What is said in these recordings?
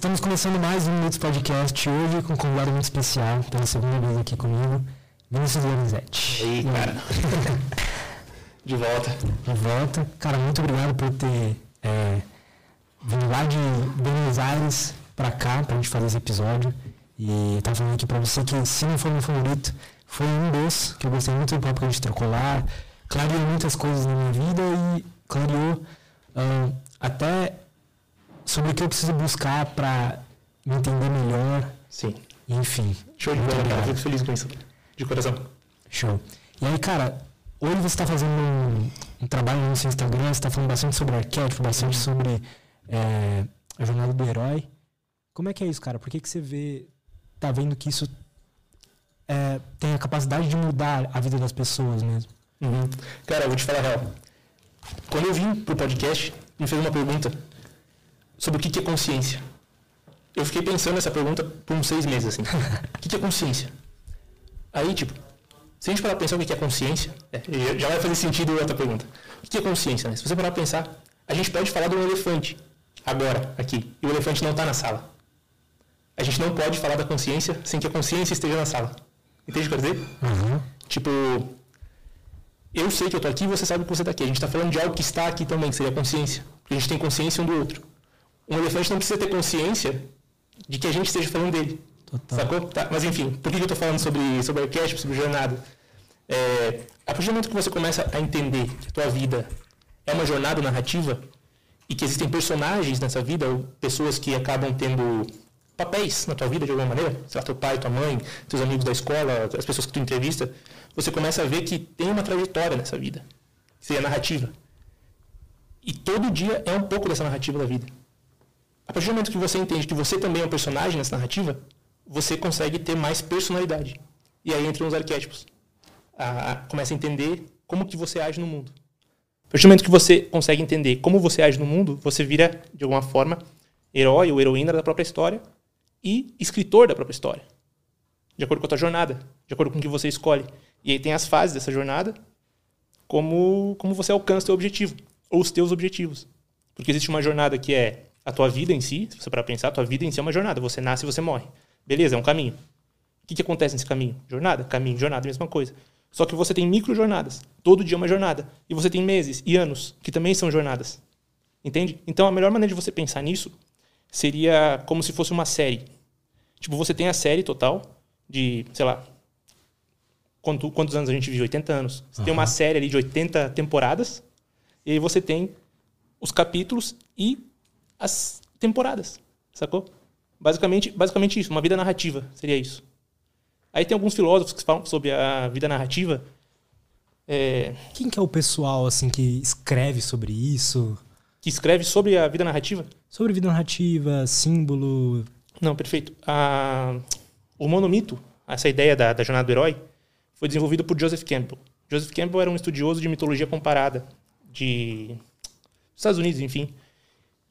Estamos começando mais um Minutos Podcast hoje com um convidado muito especial, pela segunda vez aqui comigo, Vinícius Lorenzetti. E aí, cara? de volta. De volta. Cara, muito obrigado por ter é, vindo lá de Buenos Aires pra cá, pra gente fazer esse episódio. E eu tava falando aqui pra você que, se não for meu favorito, foi um dos que eu gostei muito do papo que a gente trocou lá. Clareou muitas coisas na minha vida e clareou uh, até sobre o que eu preciso buscar para me entender melhor. Sim. Enfim. Show de bola, cara. Fico feliz com isso. De coração. Show. E aí, cara, hoje você está fazendo um, um, trabalho no seu Instagram, você está falando bastante sobre arquétipo, bastante sobre é, a jornada do herói. Como é que é isso, cara? Por que, que você vê, tá vendo que isso é, tem a capacidade de mudar a vida das pessoas mesmo? Uhum. Cara, eu vou te falar a real. Quando eu vim pro podcast, me fez uma pergunta sobre o que é consciência. Eu fiquei pensando nessa pergunta por uns seis meses, assim. o que é consciência? Aí, tipo, se a gente parar pra pensar o que é consciência, é, já vai fazer sentido outra pergunta. O que é consciência? Né? Se você parar pra pensar, a gente pode falar de um elefante, agora, aqui, e o elefante não está na sala. A gente não pode falar da consciência sem que a consciência esteja na sala. Entende o que eu quero dizer? Uhum. Tipo, eu sei que eu estou aqui e você sabe que você está aqui. A gente está falando de algo que está aqui também, que seria a consciência. Porque a gente tem consciência um do outro. Um elefante não precisa ter consciência de que a gente esteja falando dele. Total. Sacou? Tá. Mas enfim, por que eu estou falando sobre, sobre arquétipo, sobre jornada? É, a partir do momento que você começa a entender que a tua vida é uma jornada narrativa e que existem personagens nessa vida, ou pessoas que acabam tendo papéis na tua vida de alguma maneira, sei lá, teu pai, tua mãe, teus amigos da escola, as pessoas que tu entrevista, você começa a ver que tem uma trajetória nessa vida. Seria narrativa. E todo dia é um pouco dessa narrativa da vida. A partir do momento que você entende que você também é um personagem nessa narrativa, você consegue ter mais personalidade. E aí entram os arquétipos. A, a, começa a entender como que você age no mundo. A partir do momento que você consegue entender como você age no mundo, você vira, de alguma forma, herói ou heroína da própria história e escritor da própria história. De acordo com a tua jornada, de acordo com o que você escolhe. E aí tem as fases dessa jornada, como, como você alcança o teu objetivo, ou os teus objetivos. Porque existe uma jornada que é a tua vida em si, se você para pensar, a tua vida em si é uma jornada. Você nasce e você morre. Beleza, é um caminho. O que, que acontece nesse caminho? Jornada, caminho, jornada, mesma coisa. Só que você tem micro jornadas. Todo dia é uma jornada. E você tem meses e anos, que também são jornadas. Entende? Então a melhor maneira de você pensar nisso seria como se fosse uma série. Tipo, você tem a série total de, sei lá, quantos, quantos anos a gente vive? 80 anos. Você uhum. tem uma série ali de 80 temporadas, e aí você tem os capítulos e as temporadas, sacou? Basicamente, basicamente isso, uma vida narrativa seria isso. Aí tem alguns filósofos que falam sobre a vida narrativa. É... Quem que é o pessoal assim que escreve sobre isso? Que escreve sobre a vida narrativa? Sobre vida narrativa, símbolo. Não, perfeito. A... O monomito, essa ideia da, da jornada do herói, foi desenvolvido por Joseph Campbell. Joseph Campbell era um estudioso de mitologia comparada de Estados Unidos, enfim.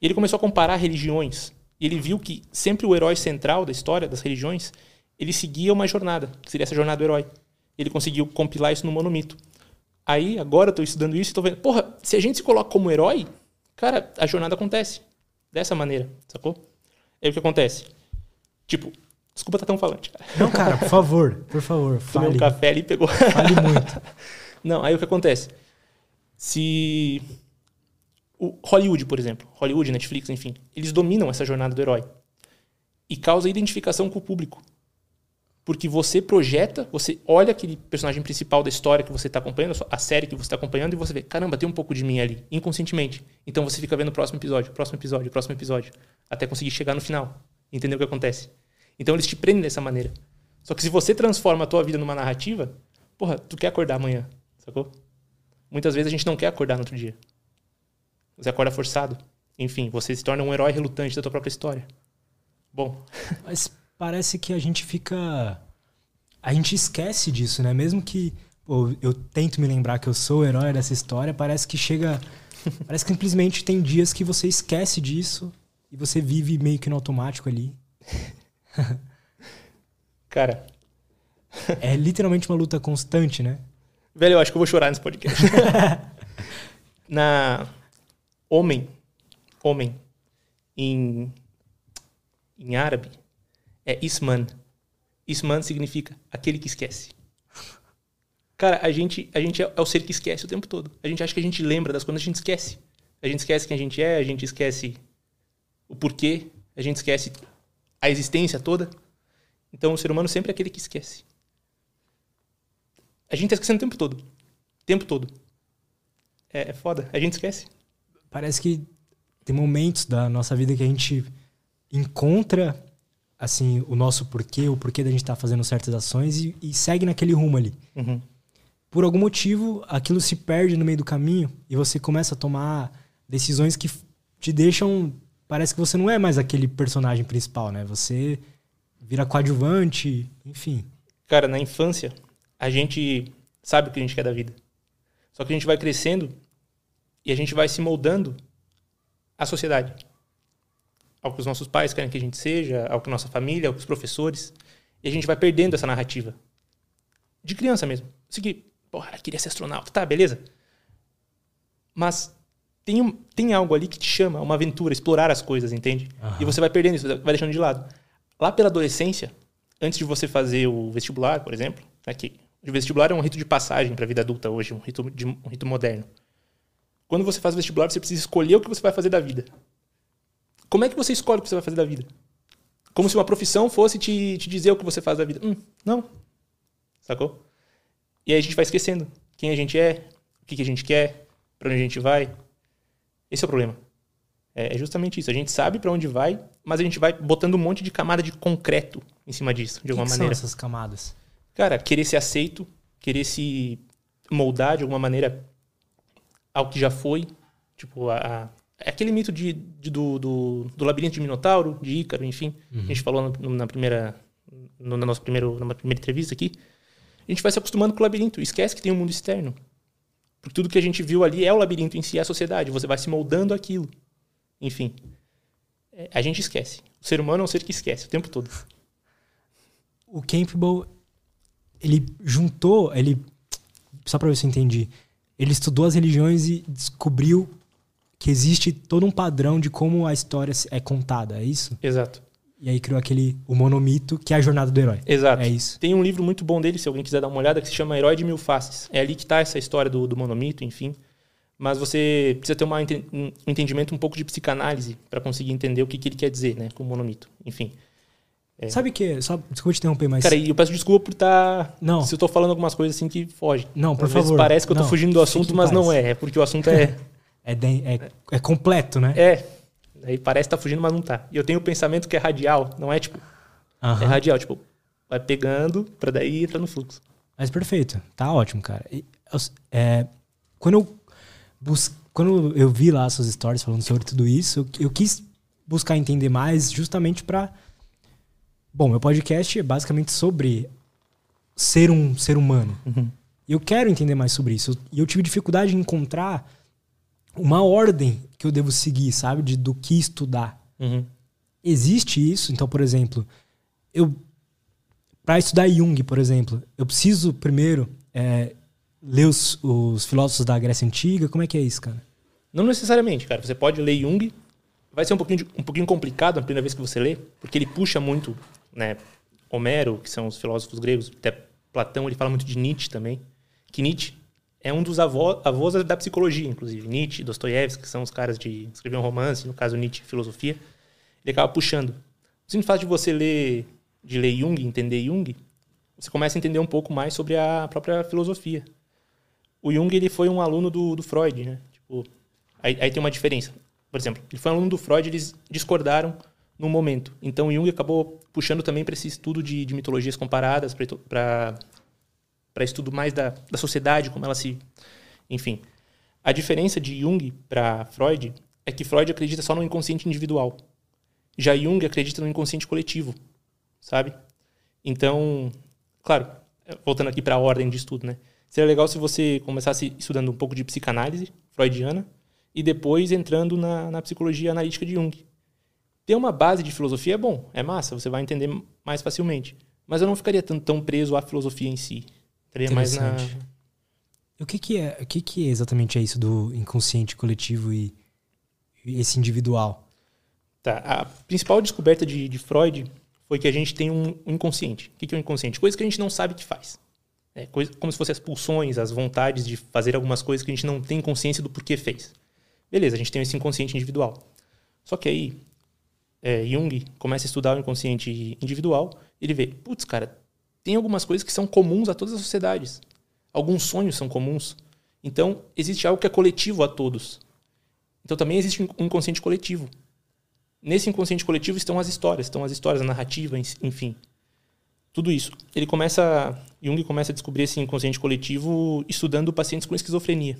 E ele começou a comparar religiões. E ele viu que sempre o herói central da história das religiões, ele seguia uma jornada, que seria essa jornada do herói. Ele conseguiu compilar isso no monomito. Aí, agora eu estou estudando isso e estou vendo, porra, se a gente se coloca como herói, cara, a jornada acontece. Dessa maneira, sacou? Aí o que acontece? Tipo, desculpa estar tá tão falante, cara. Não, cara, por favor, por favor, fale. Tomei um café ali e pegou. Fale muito. Não, aí o que acontece? Se o Hollywood, por exemplo, Hollywood, Netflix, enfim, eles dominam essa jornada do herói e causa identificação com o público. Porque você projeta, você olha aquele personagem principal da história que você está acompanhando, a série que você está acompanhando, e você vê, caramba, tem um pouco de mim ali, inconscientemente. Então você fica vendo o próximo episódio, próximo episódio, próximo episódio, até conseguir chegar no final. Entendeu o que acontece? Então eles te prendem dessa maneira. Só que se você transforma a tua vida numa narrativa, porra, tu quer acordar amanhã, sacou? Muitas vezes a gente não quer acordar no outro dia. Você acorda forçado. Enfim, você se torna um herói relutante da tua própria história. Bom. Mas parece que a gente fica. A gente esquece disso, né? Mesmo que pô, eu tento me lembrar que eu sou o herói dessa história, parece que chega. parece que simplesmente tem dias que você esquece disso e você vive meio que no automático ali. Cara. é literalmente uma luta constante, né? Velho, eu acho que eu vou chorar nesse podcast. Na homem, homem, em em árabe, é isman. Isman significa aquele que esquece. Cara, a gente, a gente é, é o ser que esquece o tempo todo. A gente acha que a gente lembra das coisas, a gente esquece. A gente esquece quem a gente é, a gente esquece o porquê, a gente esquece a existência toda. Então, o ser humano sempre é aquele que esquece. A gente tá esquecendo o tempo todo. O tempo todo. É, é foda. A gente esquece. Parece que tem momentos da nossa vida que a gente encontra assim o nosso porquê, o porquê da gente estar tá fazendo certas ações e, e, segue naquele rumo ali. Uhum. Por algum motivo, aquilo se perde no meio do caminho e você começa a tomar decisões que te deixam. Parece que você não é mais aquele personagem principal, né? Você vira coadjuvante, enfim. Cara, na infância, a gente sabe o que a gente quer da vida. Só que a gente vai crescendo e a gente vai se moldando à sociedade. Ao que os nossos pais querem que a gente seja, ao que nossa família, ao que os professores. E a gente vai perdendo essa narrativa. De criança mesmo. Aqui, porra, queria ser astronauta. Tá, beleza. Mas tem, tem algo ali que te chama, uma aventura, explorar as coisas, entende? Uhum. E você vai perdendo isso, vai deixando de lado. Lá pela adolescência, antes de você fazer o vestibular, por exemplo, né, que o vestibular é um rito de passagem para a vida adulta hoje, um rito, de, um rito moderno. Quando você faz vestibular, você precisa escolher o que você vai fazer da vida. Como é que você escolhe o que você vai fazer da vida? Como se uma profissão fosse te, te dizer o que você faz da vida. Hum, não. Sacou? E aí a gente vai esquecendo quem a gente é, o que, que a gente quer, para onde a gente vai. Esse é o problema. É, é justamente isso. A gente sabe para onde vai, mas a gente vai botando um monte de camada de concreto em cima disso, de alguma que maneira. são essas camadas? Cara, querer ser aceito, querer se moldar de alguma maneira ao que já foi. Tipo, a, a é aquele mito de, de do, do, do, labirinto de Minotauro, de Ícaro, enfim. Uhum. A gente falou no, na primeira no, na nossa primeiro, na primeira entrevista aqui. A gente vai se acostumando com o labirinto. Esquece que tem um mundo externo. Porque tudo que a gente viu ali é o labirinto em si, é a sociedade. Você vai se moldando aquilo. Enfim. É, a gente esquece. O ser humano é um ser que esquece o tempo todo. O Campbell, ele juntou, ele só para ver se eu entendi, ele estudou as religiões e descobriu que existe todo um padrão de como a história é contada, é isso? Exato. E aí criou aquele o monomito, que é a jornada do herói. Exato. É isso. Tem um livro muito bom dele, se alguém quiser dar uma olhada, que se chama Herói de Mil Faces. É ali que está essa história do, do monomito, enfim. Mas você precisa ter uma, um entendimento um pouco de psicanálise para conseguir entender o que, que ele quer dizer, né, com o monomito. Enfim. É. Sabe que. Só, desculpa te interromper, mas. Cara, e eu peço desculpa por estar. Tá, não. Se eu tô falando algumas coisas assim que foge. Não, por Às favor. parece que eu tô não, fugindo do assunto, mas não é. É porque o assunto é. é, de, é, é completo, né? É. Aí parece que tá fugindo, mas não tá. E eu tenho o pensamento que é radial, não é tipo. Uh -huh. É radial, tipo, vai pegando pra daí entrar no fluxo. Mas perfeito, tá ótimo, cara. E, é, quando eu bus... quando eu vi lá suas stories falando sobre tudo isso, eu, eu quis buscar entender mais justamente para Bom, meu podcast é basicamente sobre ser um ser humano. Uhum. Eu quero entender mais sobre isso. E eu tive dificuldade em encontrar uma ordem que eu devo seguir, sabe? De, do que estudar. Uhum. Existe isso? Então, por exemplo, eu para estudar Jung, por exemplo, eu preciso primeiro é, ler os, os, filósofos da Grécia Antiga? Como é que é isso, cara? Não necessariamente, cara. Você pode ler Jung. Vai ser um pouquinho, um pouquinho complicado a primeira vez que você lê, porque ele puxa muito né, Homero, que são os filósofos gregos, até Platão, ele fala muito de Nietzsche também. Que Nietzsche é um dos avós, avós da psicologia, inclusive. Nietzsche, Dostoiévski, que são os caras de escrever um romance, no caso Nietzsche, filosofia. Ele acaba puxando. O simples fato de você ler, de ler Jung, entender Jung, você começa a entender um pouco mais sobre a própria filosofia. O Jung ele foi um aluno do, do Freud, né? Tipo, aí, aí tem uma diferença. Por exemplo, ele foi um aluno do Freud, eles discordaram no momento. Então Jung acabou puxando também para esse estudo de, de mitologias comparadas, para estudo mais da, da sociedade, como ela se. Enfim. A diferença de Jung para Freud é que Freud acredita só no inconsciente individual. Já Jung acredita no inconsciente coletivo, sabe? Então, claro, voltando aqui para a ordem de estudo, né? Seria legal se você começasse estudando um pouco de psicanálise freudiana e depois entrando na, na psicologia analítica de Jung, ter uma base de filosofia é bom, é massa, você vai entender mais facilmente. Mas eu não ficaria tão, tão preso à filosofia em si. Estaria mais na. O que, que é, o que, que é exatamente é isso do inconsciente coletivo e, e esse individual? Tá. A principal descoberta de, de Freud foi que a gente tem um, um inconsciente. O que é um inconsciente? Coisa que a gente não sabe que faz. É coisa, como se fossem as pulsões, as vontades de fazer algumas coisas que a gente não tem consciência do porquê fez. Beleza, a gente tem esse inconsciente individual. Só que aí, é, Jung começa a estudar o inconsciente individual, ele vê, putz, cara, tem algumas coisas que são comuns a todas as sociedades. Alguns sonhos são comuns. Então, existe algo que é coletivo a todos. Então, também existe um inconsciente coletivo. Nesse inconsciente coletivo estão as histórias, estão as histórias, a narrativa, enfim. Tudo isso. Ele começa, Jung começa a descobrir esse inconsciente coletivo estudando pacientes com esquizofrenia.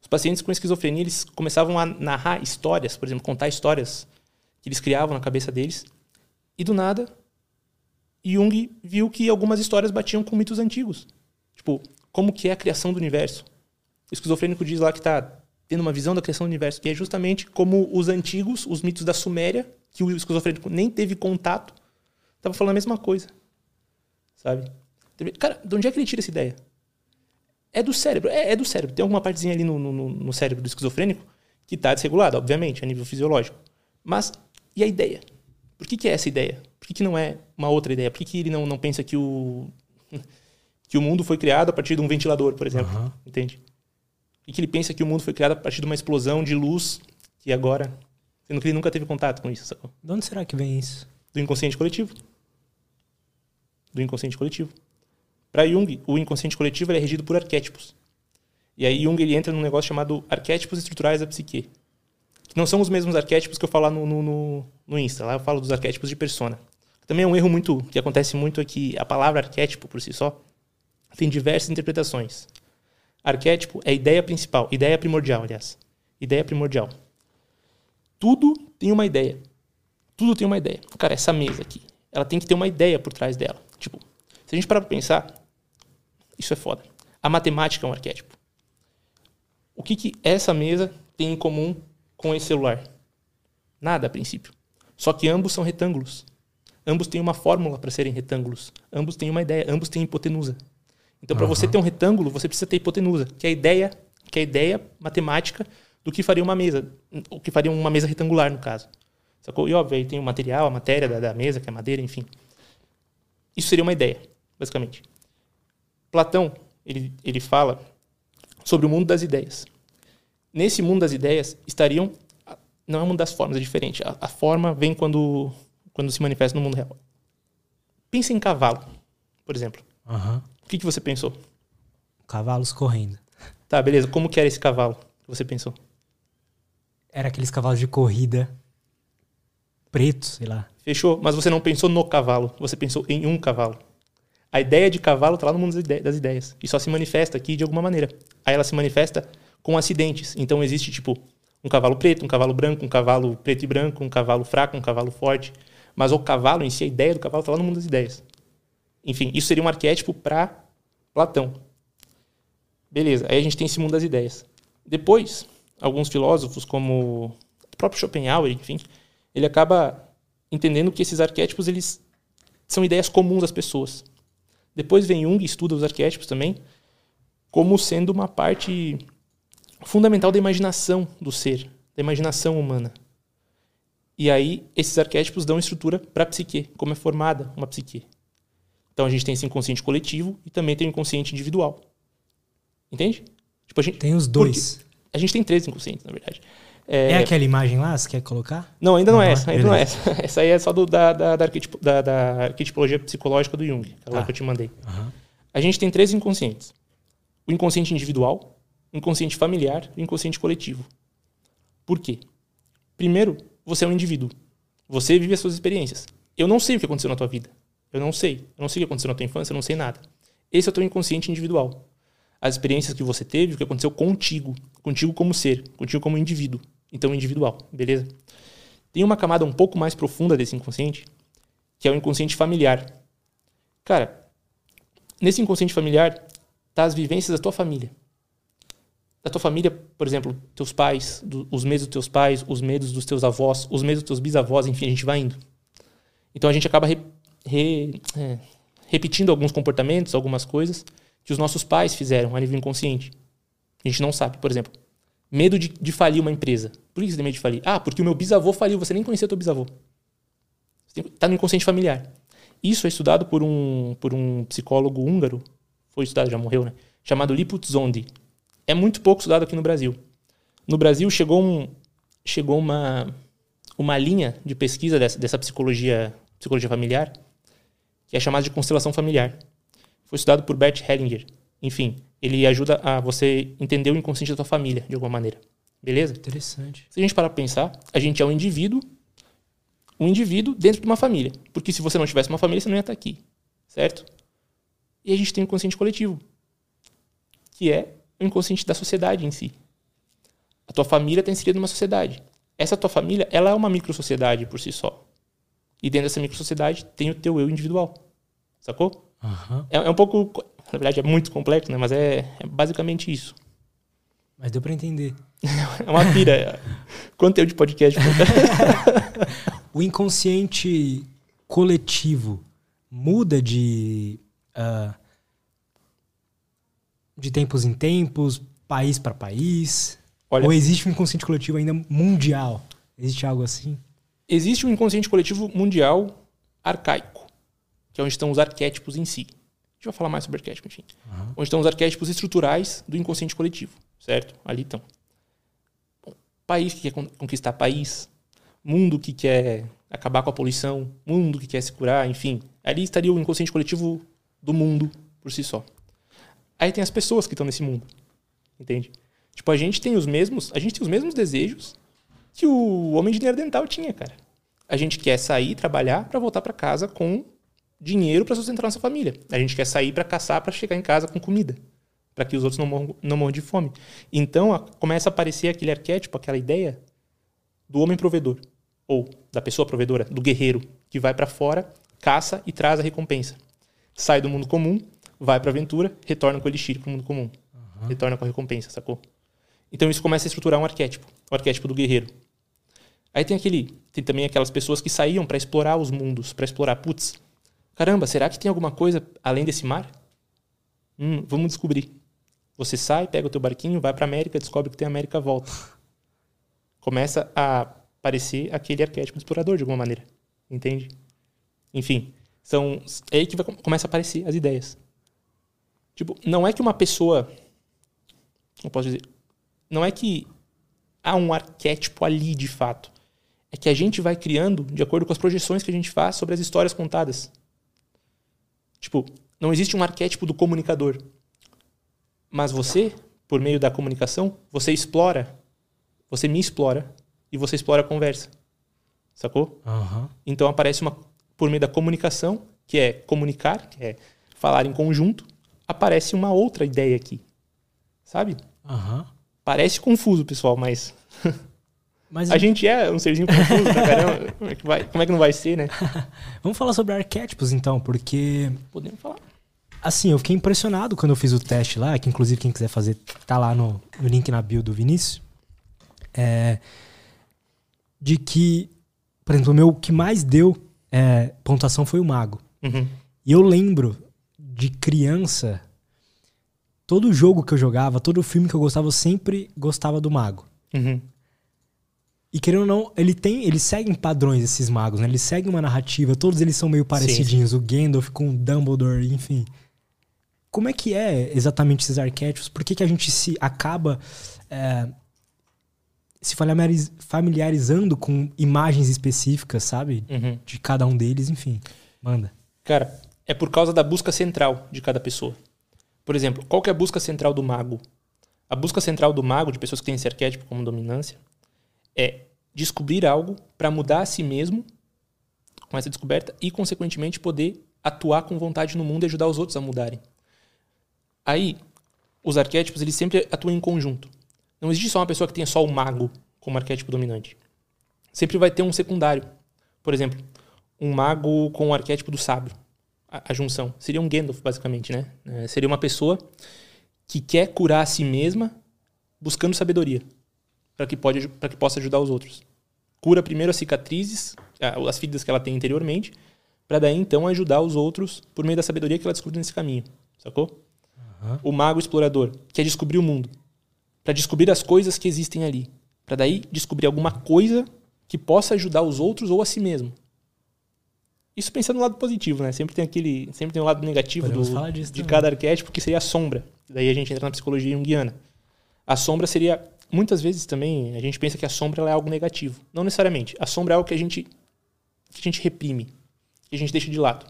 Os pacientes com esquizofrenia, eles começavam a narrar histórias, por exemplo, contar histórias que eles criavam na cabeça deles. E do nada, Jung viu que algumas histórias batiam com mitos antigos. Tipo, como que é a criação do universo? O esquizofrênico diz lá que está tendo uma visão da criação do universo, que é justamente como os antigos, os mitos da Suméria, que o esquizofrênico nem teve contato, estava falando a mesma coisa. Sabe? Cara, de onde é que ele tira essa ideia? É do cérebro. É, é do cérebro. Tem alguma partezinha ali no, no, no cérebro do esquizofrênico que está desregulada, obviamente, a nível fisiológico. Mas, e a ideia? Por que, que é essa ideia? Por que, que não é uma outra ideia? Por que, que ele não, não pensa que o, que o mundo foi criado a partir de um ventilador, por exemplo? Uhum. Entende? E que ele pensa que o mundo foi criado a partir de uma explosão de luz que agora. Sendo que ele nunca teve contato com isso, sacou? De onde será que vem isso? Do inconsciente coletivo. Do inconsciente coletivo. Para Jung, o inconsciente coletivo é regido por arquétipos. E aí Jung ele entra num negócio chamado arquétipos estruturais da psique. Que não são os mesmos arquétipos que eu falo no, no, no, Insta. Lá eu falo dos arquétipos de persona. Também é um erro muito que acontece muito aqui. A palavra arquétipo por si só tem diversas interpretações. Arquétipo é ideia principal, ideia primordial, aliás. Ideia primordial. Tudo tem uma ideia. Tudo tem uma ideia. Cara, essa mesa aqui, ela tem que ter uma ideia por trás dela. Tipo, se a gente parar pra pensar, isso é foda. A matemática é um arquétipo. O que, que essa mesa tem em comum com esse celular? Nada a princípio. Só que ambos são retângulos. Ambos têm uma fórmula para serem retângulos. Ambos têm uma ideia, ambos têm hipotenusa. Então, para uhum. você ter um retângulo, você precisa ter hipotenusa, que é a ideia, que é a ideia matemática do que faria uma mesa, o que faria uma mesa retangular, no caso. Sacou? E óbvio, aí tem o material, a matéria da, da mesa, que é madeira, enfim. Isso seria uma ideia, basicamente. Platão, ele, ele fala sobre o mundo das ideias. Nesse mundo das ideias estariam não é mundo das formas, é diferente. A, a, forma vem quando quando se manifesta no mundo real. Pensa em cavalo, por exemplo. Uhum. O que, que você pensou? Cavalos correndo. Tá, beleza. Como que era esse cavalo que você pensou? Era aqueles cavalos de corrida pretos, sei lá. Fechou, mas você não pensou no cavalo, você pensou em um cavalo. A ideia de cavalo está lá no mundo das ideias e só se manifesta aqui de alguma maneira. Aí ela se manifesta com acidentes. Então existe tipo um cavalo preto, um cavalo branco, um cavalo preto e branco, um cavalo fraco, um cavalo forte. Mas o cavalo em si, a ideia do cavalo está lá no mundo das ideias. Enfim, isso seria um arquétipo para Platão. Beleza, aí a gente tem esse mundo das ideias. Depois, alguns filósofos, como o próprio Schopenhauer, enfim, ele acaba entendendo que esses arquétipos eles são ideias comuns às pessoas. Depois vem Jung estuda os arquétipos também como sendo uma parte fundamental da imaginação do ser, da imaginação humana. E aí esses arquétipos dão estrutura para a psique, como é formada uma psique. Então a gente tem esse inconsciente coletivo e também tem o inconsciente individual. Entende? Tipo, a gente, tem os dois. A gente tem três inconscientes, na verdade. É, é aquela imagem lá? Você quer colocar? Não, ainda não, não é essa. Ainda não é essa. Essa aí é só do, da, da, da, arquetipo, da, da arquetipologia psicológica do Jung, aquela tá. que eu te mandei. Uhum. A gente tem três inconscientes: o inconsciente individual, inconsciente familiar e inconsciente coletivo. Por quê? Primeiro, você é um indivíduo. Você vive as suas experiências. Eu não sei o que aconteceu na tua vida. Eu não sei. Eu não sei o que aconteceu na tua infância, eu não sei nada. Esse é o teu inconsciente individual. As experiências que você teve, o que aconteceu contigo. Contigo como ser, contigo como indivíduo. Então, individual, beleza? Tem uma camada um pouco mais profunda desse inconsciente, que é o inconsciente familiar. Cara, nesse inconsciente familiar tá as vivências da tua família. Da tua família, por exemplo, teus pais, do, os medos dos teus pais, os medos dos teus avós, os medos dos teus bisavós, enfim, a gente vai indo. Então a gente acaba re, é, repetindo alguns comportamentos, algumas coisas que os nossos pais fizeram a nível inconsciente. A gente não sabe, por exemplo. Medo de, de falir uma empresa. Por que você tem medo de falir? Ah, porque o meu bisavô faliu, você nem conhecia teu bisavô. Está no inconsciente familiar. Isso é estudado por um, por um psicólogo húngaro, foi estudado, já morreu, né? Chamado Liput Zondi. É muito pouco estudado aqui no Brasil. No Brasil chegou, um, chegou uma, uma linha de pesquisa dessa, dessa psicologia, psicologia familiar, que é chamada de constelação familiar. Foi estudado por Bert Hellinger. Enfim, ele ajuda a você entender o inconsciente da tua família, de alguma maneira. Beleza? Interessante. Se a gente parar para pensar, a gente é um indivíduo, um indivíduo dentro de uma família. Porque se você não tivesse uma família, você não ia estar aqui. Certo? E a gente tem o inconsciente coletivo, que é inconsciente da sociedade em si. A tua família está inserida numa sociedade. Essa tua família, ela é uma micro-sociedade por si só. E dentro dessa micro-sociedade tem o teu eu individual. Sacou? Uhum. É, é, um pouco. Na verdade, é muito complexo, né? Mas é, é basicamente isso. Mas deu para entender. é uma pira. Quanto tempo de podcast? o inconsciente coletivo muda de. Uh, de tempos em tempos, país para país? Olha, Ou existe um inconsciente coletivo ainda mundial? Existe algo assim? Existe um inconsciente coletivo mundial arcaico, que é onde estão os arquétipos em si. A gente vai falar mais sobre arquétipo, enfim. Uhum. Onde estão os arquétipos estruturais do inconsciente coletivo, certo? Ali estão. Bom, país que quer conquistar país, mundo que quer acabar com a poluição, mundo que quer se curar, enfim. Ali estaria o inconsciente coletivo do mundo por si só. Aí tem as pessoas que estão nesse mundo. Entende? Tipo, a gente tem os mesmos, a gente tem os mesmos desejos que o homem de dinheiro dental tinha, cara. A gente quer sair, trabalhar para voltar para casa com dinheiro para sustentar nossa família. A gente quer sair para caçar para chegar em casa com comida, para que os outros não morram, não morram de fome. Então, a, começa a aparecer aquele arquétipo, aquela ideia do homem provedor ou da pessoa provedora, do guerreiro que vai para fora, caça e traz a recompensa. Sai do mundo comum, vai para a aventura, retorna com o elixir para o mundo comum. Uhum. Retorna com a recompensa, sacou? Então isso começa a estruturar um arquétipo, o arquétipo do guerreiro. Aí tem aquele, tem também aquelas pessoas que saíam para explorar os mundos, para explorar, putz, caramba, será que tem alguma coisa além desse mar? Hum, vamos descobrir. Você sai, pega o teu barquinho, vai para América, descobre que tem América, volta. Começa a aparecer aquele arquétipo explorador de alguma maneira, entende? Enfim, são é aí que vai, começa a aparecer as ideias. Tipo, não é que uma pessoa. Como posso dizer? Não é que há um arquétipo ali de fato. É que a gente vai criando de acordo com as projeções que a gente faz sobre as histórias contadas. Tipo, não existe um arquétipo do comunicador. Mas você, por meio da comunicação, você explora, você me explora e você explora a conversa. Sacou? Uhum. Então aparece uma por meio da comunicação, que é comunicar, que é falar em conjunto, aparece uma outra ideia aqui. Sabe? Uhum. Parece confuso, pessoal, mas. mas a gente é um serzinho confuso, pra caramba. Como é, que vai, como é que não vai ser, né? Vamos falar sobre arquétipos, então, porque. Podemos falar. Assim, eu fiquei impressionado quando eu fiz o teste lá, que inclusive quem quiser fazer tá lá no, no link na bio do Vinícius. É, de que, por exemplo, o meu que mais deu é, pontuação foi o mago. Uhum. E eu lembro de criança, todo jogo que eu jogava, todo filme que eu gostava, eu sempre gostava do mago. Uhum. E querendo ou não, ele tem, eles seguem padrões esses magos, né? Eles seguem uma narrativa, todos eles são meio parecidinhos, sim, sim. o Gandalf com o Dumbledore, enfim. Como é que é exatamente esses arquétipos? Por que, que a gente se acaba é, se familiarizando com imagens específicas, sabe? Uhum. De cada um deles, enfim. Manda. Cara, é por causa da busca central de cada pessoa. Por exemplo, qual que é a busca central do mago? A busca central do mago, de pessoas que têm esse arquétipo como dominância, é descobrir algo para mudar a si mesmo com essa descoberta e, consequentemente, poder atuar com vontade no mundo e ajudar os outros a mudarem. Aí, os arquétipos eles sempre atuam em conjunto. Não existe só uma pessoa que tenha só o mago como arquétipo dominante. Sempre vai ter um secundário. Por exemplo, um mago com o arquétipo do sábio a, a junção. Seria um Gandalf, basicamente, né? É, seria uma pessoa que quer curar a si mesma buscando sabedoria para que, pode, que possa ajudar os outros. Cura primeiro as cicatrizes, as feridas que ela tem interiormente, para daí então ajudar os outros por meio da sabedoria que ela descobriu nesse caminho. Sacou? Uhum. O mago explorador quer descobrir o mundo para descobrir as coisas que existem ali, para daí descobrir alguma coisa que possa ajudar os outros ou a si mesmo. Isso pensando no lado positivo, né? Sempre tem aquele, sempre tem um lado negativo do, de também. cada arquétipo que seria a sombra. Daí a gente entra na psicologia junguiana. A sombra seria muitas vezes também a gente pensa que a sombra é algo negativo. Não necessariamente. A sombra é algo que a gente que a gente reprime, que a gente deixa de lado.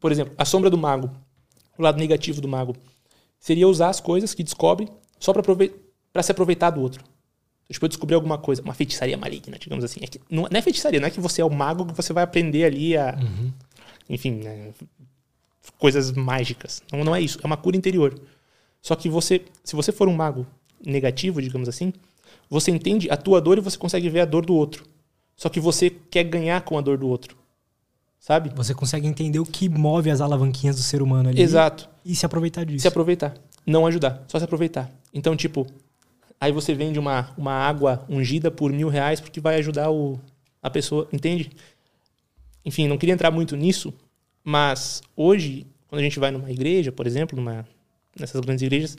Por exemplo, a sombra do mago, o lado negativo do mago, seria usar as coisas que descobre só para se aproveitar do outro. Tipo, eu descobrir alguma coisa, uma feitiçaria maligna, digamos assim. É que, não, não é feitiçaria, não é que você é o mago que você vai aprender ali a. Enfim, né, coisas mágicas. Não, não é isso. É uma cura interior. Só que você, se você for um mago negativo, digamos assim, você entende a tua dor e você consegue ver a dor do outro. Só que você quer ganhar com a dor do outro. Sabe? Você consegue entender o que move as alavanquinhas do ser humano ali. Exato. E se aproveitar disso. Se aproveitar. Não ajudar, só se aproveitar. Então, tipo, aí você vende uma, uma água ungida por mil reais porque vai ajudar o, a pessoa, entende? Enfim, não queria entrar muito nisso, mas hoje, quando a gente vai numa igreja, por exemplo, numa, nessas grandes igrejas,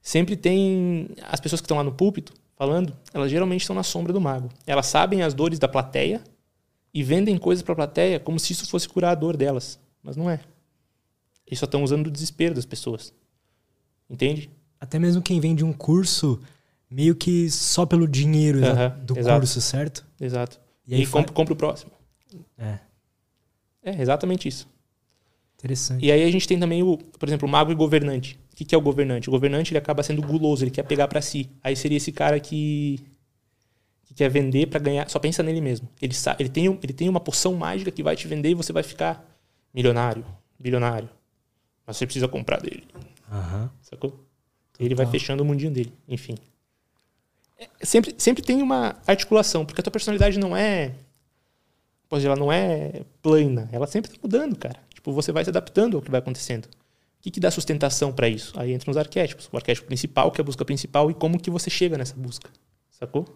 sempre tem as pessoas que estão lá no púlpito falando, elas geralmente estão na sombra do mago. Elas sabem as dores da plateia e vendem coisas para a plateia como se isso fosse curar a dor delas, mas não é. Eles só estão usando o desespero das pessoas. Entende? Até mesmo quem vende um curso meio que só pelo dinheiro do exato. curso, certo? Exato. E E, aí fa- compra, compra o próximo. É, É, exatamente isso. interessante. E aí a gente tem também o, por exemplo, o mago e governante. O que, que é o governante? O governante ele acaba sendo guloso, ele quer pegar para si. Aí seria esse cara que, que quer vender para ganhar, só pensa nele mesmo. Ele, sa- ele, tem, um- ele tem uma poção mágica que vai te vender e você vai ficar milionário, bilionário. Mas você precisa comprar dele, Aham. sacou? Ele vai Total. fechando o mundinho dele, enfim. Sempre, sempre tem uma articulação, porque a tua personalidade não é. Pois ela não é plana, ela sempre tá mudando, cara. Tipo, você vai se adaptando ao que vai acontecendo. O que, que dá sustentação para isso? Aí entram os arquétipos. O arquétipo principal, que é a busca principal, e como que você chega nessa busca. Sacou?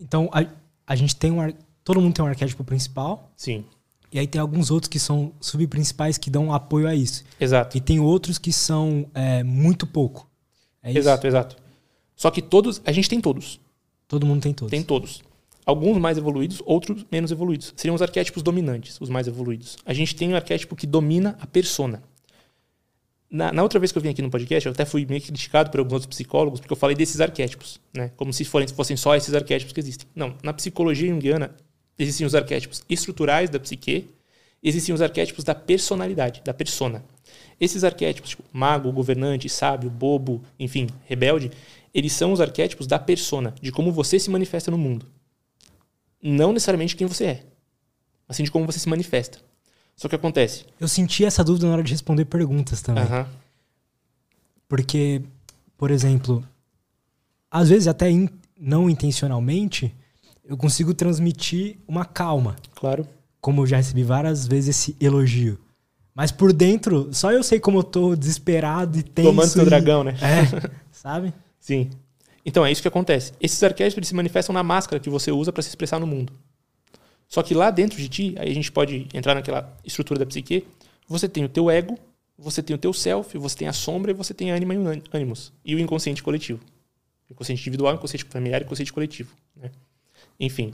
Então, a, a gente tem um. ar- Todo mundo tem um arquétipo principal. Sim. E aí tem alguns outros que são subprincipais que dão apoio a isso. Exato. E tem outros que são é, muito pouco. É isso? Exato, exato. Só que todos. A gente tem todos. Todo mundo tem todos. Tem todos. Alguns mais evoluídos, outros menos evoluídos. Seriam os arquétipos dominantes, os mais evoluídos. A gente tem um arquétipo que domina a persona. Na, na outra vez que eu vim aqui no podcast, eu até fui meio criticado por alguns outros psicólogos, porque eu falei desses arquétipos, né? Como se forem, fossem só esses arquétipos que existem. Não, na psicologia junguiana, existem os arquétipos estruturais da psique, existem os arquétipos da personalidade, da persona. Esses arquétipos, tipo mago, governante, sábio, bobo, enfim, rebelde, eles são os arquétipos da persona, de como você se manifesta no mundo. Não necessariamente quem você é, mas sim de como você se manifesta. Só que acontece. Eu senti essa dúvida na hora de responder perguntas também. Aham, Porque, por exemplo, às vezes até in- não intencionalmente, eu consigo transmitir uma calma. claro. Como eu já recebi várias vezes esse elogio. Mas por dentro, só eu sei como eu tô desesperado e tenso. Tomando seu e- dragão, né? É, sabe? Sim. Então é isso que acontece. Esses arquétipos se manifestam na máscara que você usa para se expressar no mundo. Só que lá dentro de ti, aí a gente pode entrar naquela estrutura da psique, você tem o teu ego, você tem o teu self, você tem a sombra e você tem a anima e o ân- ânimos. E o inconsciente coletivo. O inconsciente individual, inconsciente familiar e inconsciente coletivo. né? Enfim.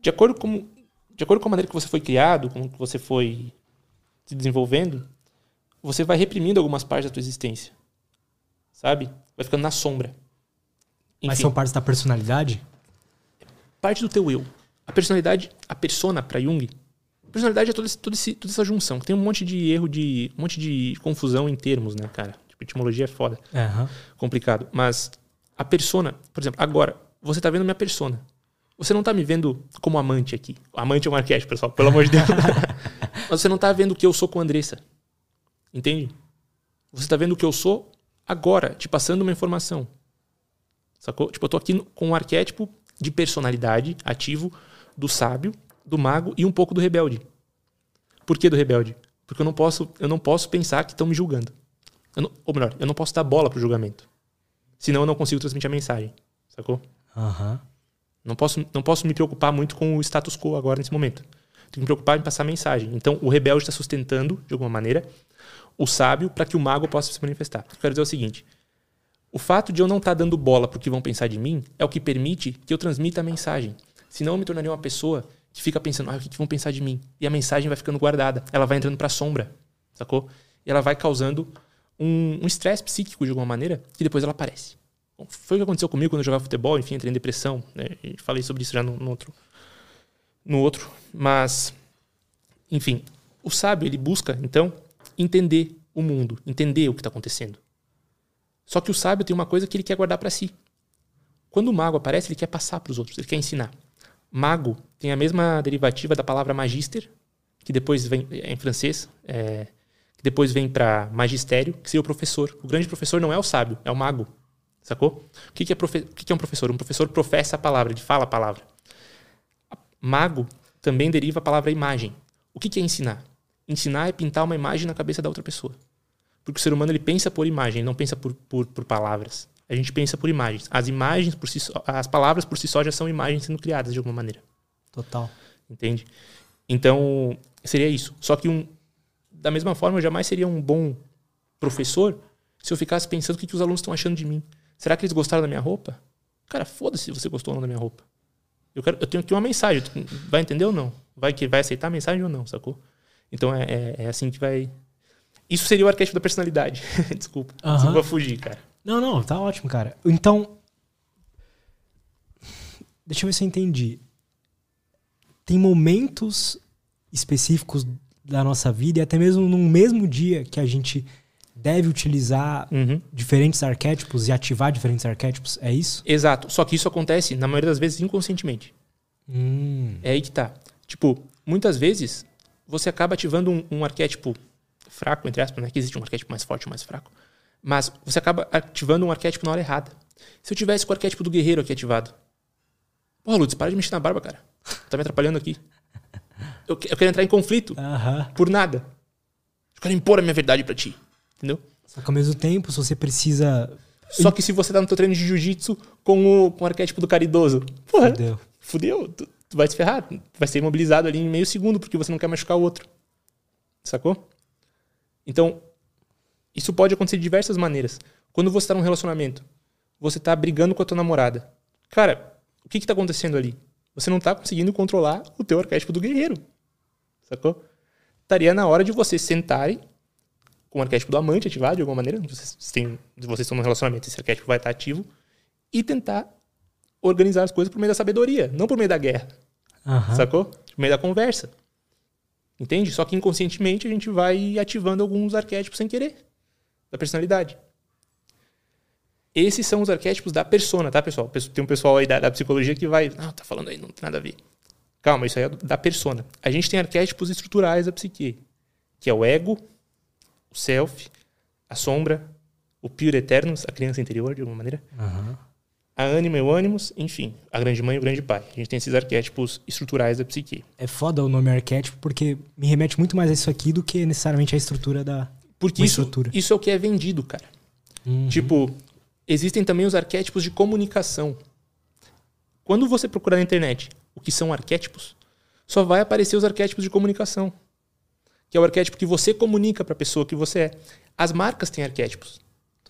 De acordo, com, de acordo com a maneira que você foi criado, como você foi se desenvolvendo, você vai reprimindo algumas partes da tua existência. Sabe? Vai ficando na sombra. Mas Enfim, são partes da personalidade? parte do teu eu. A personalidade, a persona para Jung, a personalidade é toda, esse- toda, esse- toda essa junção. Tem um monte de erro, de um monte de confusão em termos, né, cara? Tipo, etimologia é foda, Aham. complicado. Mas a persona, por exemplo, agora, você tá vendo minha persona. Você não tá me vendo como amante aqui. Amante é um arquétipo, pessoal, pelo amor de Deus. Mas você não tá vendo o que eu sou com a Andressa. Entende? Você tá vendo o que eu sou agora, te passando uma informação. Sacou? Tipo, eu tô aqui com um arquétipo de personalidade ativo do sábio, do mago e um pouco do rebelde. Por que do rebelde? Porque eu não posso, eu não posso pensar que estão me julgando. Não- ou melhor, eu não posso dar bola pro julgamento. Senão eu não consigo transmitir a mensagem. Sacou? Aham. Não posso, não posso me preocupar muito com o status quo agora nesse momento. Tenho que me preocupar em passar a mensagem. Então, o rebelde está sustentando, de alguma maneira, o sábio para que o mago possa se manifestar. Que eu quero dizer o seguinte: O fato de eu não estar tá dando bola para o que vão pensar de mim é o que permite que eu transmita a mensagem. Senão eu me tornaria uma pessoa que fica pensando, ah, o que vão pensar de mim? E a mensagem vai ficando guardada. Ela vai entrando para a sombra, sacou? E ela vai causando um estresse um psíquico de alguma maneira que depois ela aparece. Foi o que aconteceu comigo quando eu jogava futebol, enfim, entrei em depressão. Né? falei sobre isso já no, no, outro. No outro. Mas, enfim, o sábio, ele busca, então, entender o mundo, entender o que está acontecendo. Só que o sábio tem uma coisa que ele quer guardar para si. Quando o mago aparece, ele quer passar para os outros, ele quer ensinar. Mago tem a mesma derivativa da palavra magister, que depois vem é em francês, é, que depois vem para magistério, que seria o professor. O grande professor não é o sábio, é o mago. Sacou? O que, que é, profe o que, que é um professor? Um professor professa a palavra, ele fala a palavra. Mago também deriva a palavra imagem. O que, que é ensinar? Ensinar é pintar uma imagem na cabeça da outra pessoa. Porque o ser humano ele pensa por imagem, não pensa por, por, por palavras. A gente pensa por imagens. As imagens por si só, as palavras por si só já são imagens sendo criadas de alguma maneira. Total. Entende? Então, seria isso. Só que um, da mesma forma, eu jamais seria um bom professor se eu ficasse pensando o que, que os alunos estão achando de mim. Será que eles gostaram da minha roupa? Cara, foda-se se você gostou ou não da minha roupa. Eu, quero, eu tenho aqui uma mensagem. Vai entender ou não? Vai, que, vai aceitar a mensagem ou não, sacou? Então é, é, é assim que vai, isso seria o arquétipo da personalidade. Desculpa. Uhum. Vou fugir, cara. Não, não, tá ótimo, cara. Então. Deixa eu ver se eu entendi. Tem momentos específicos da nossa vida e até mesmo num mesmo dia que a gente deve utilizar uhum. diferentes arquétipos e ativar diferentes arquétipos, é isso? Exato. Só que isso acontece, na maioria das vezes, inconscientemente. Hum. É aí que tá. Tipo, muitas vezes você acaba ativando um, um arquétipo fraco, entre aspas, né? Que existe um arquétipo mais forte e mais fraco. Mas você acaba ativando um arquétipo na hora errada. Se eu tivesse com o arquétipo do guerreiro aqui ativado. Porra, Lutz, para de mexer na barba, cara. Tá me atrapalhando aqui. Eu, eu quero entrar em conflito. Por nada. Eu quero impor a minha verdade para ti. Entendeu? Só que ao mesmo tempo, se você precisa. Só que se você tá no teu treino de jiu-jitsu com o, com o arquétipo do caridoso. Porra, fudeu. Fudeu. Tu, tu vai se ferrar. Vai ser imobilizado ali em meio segundo porque você não quer machucar o outro. Sacou? Então, isso pode acontecer de diversas maneiras. Quando você está num relacionamento, você está brigando com a tua namorada. Cara, o que está acontecendo ali? Você não está conseguindo controlar o teu arquétipo do guerreiro. Sacou? Estaria na hora de vocês sentarem com o arquétipo do amante ativado de alguma maneira. Vocês, têm, vocês estão num relacionamento, esse arquétipo vai estar ativo. E tentar organizar as coisas por meio da sabedoria, não por meio da guerra. Uhum. Sacou? Por meio da conversa. Entende? Só que inconscientemente a gente vai ativando alguns arquétipos sem querer da personalidade. Esses são os arquétipos da persona, tá, pessoal? Tem um pessoal aí da, da psicologia que vai. Não, tá falando aí, não tem nada a ver. Calma, isso aí é da persona. A gente tem arquétipos estruturais da psique, que é o ego, o self, a sombra, o pure eternus, a criança interior, de alguma maneira. Uhum a ânima e o ânimos, enfim, a grande mãe e o grande pai. A gente tem esses arquétipos estruturais da psique. É foda o nome arquétipo porque me remete muito mais a isso aqui do que necessariamente a estrutura da porque isso, estrutura. isso é o que é vendido, cara. Uhum. Tipo, existem também os arquétipos de comunicação. Quando você procurar na internet o que são arquétipos, só vai aparecer os arquétipos de comunicação, que é o arquétipo que você comunica para a pessoa que você é. As marcas têm arquétipos.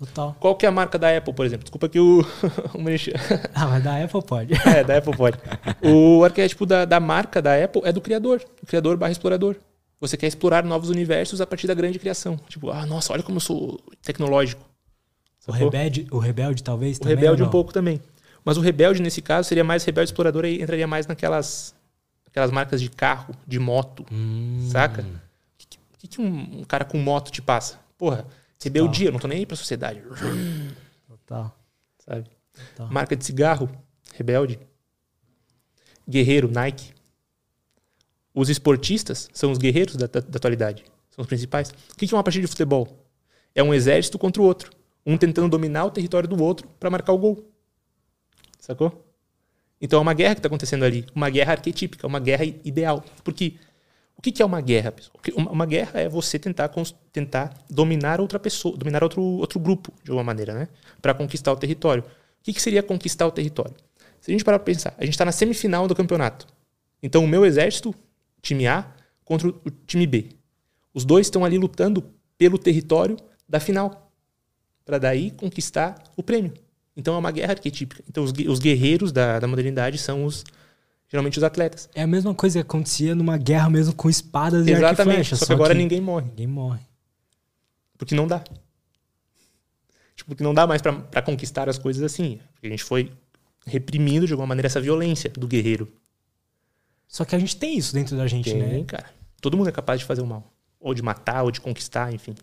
Total. Qual que é a marca da Apple, por exemplo? Desculpa que o... ah, mas da Apple pode. é, da Apple pode. O arquétipo da, da marca da Apple é do criador. O criador barra explorador. Você quer explorar novos universos a partir da grande criação. Tipo, ah, nossa, olha como eu sou tecnológico. O rebelde, o rebelde, talvez, O rebelde um pouco também. Mas o rebelde, nesse caso, seria mais rebelde explorador e entraria mais naquelas aquelas marcas de carro, de moto, hum. saca? O que, que, que um, um cara com moto te passa? Porra, Rebeldia, eu não tô nem aí pra sociedade. Total. Sabe? Total. Marca de cigarro, rebelde. Guerreiro, Nike. Os esportistas são os guerreiros da, da, da atualidade. São os principais. O que é uma partida de futebol? É um exército contra o outro. Um tentando dominar o território do outro para marcar o gol. Sacou? Então é uma guerra que está acontecendo ali. Uma guerra arquetípica, uma guerra ideal. Porque o que, é uma guerra, pessoal? Uma guerra é você tentar, tentar dominar outra pessoa, dominar outro, outro grupo, de alguma maneira, né? Para conquistar o território. O que, que seria conquistar o território? Se a gente parar para pensar, a gente está na semifinal do campeonato. Então, o meu exército, time A, contra o time B. Os dois estão ali lutando pelo território da final. para daí conquistar o prêmio. Então é uma guerra arquetípica. Então os, os guerreiros da, da modernidade são os geralmente os atletas. É a mesma coisa que acontecia numa guerra mesmo com espadas Exatamente, e arco e flecha. Só, que agora que ninguém morre. Ninguém morre. Porque não dá. Tipo, porque não dá mais para conquistar as coisas assim. Porque a gente foi reprimindo de alguma maneira essa violência do guerreiro. Só que a gente tem isso dentro da gente, tem, né? cara. Todo mundo é capaz de fazer o mal. Ou de matar, ou de conquistar, enfim.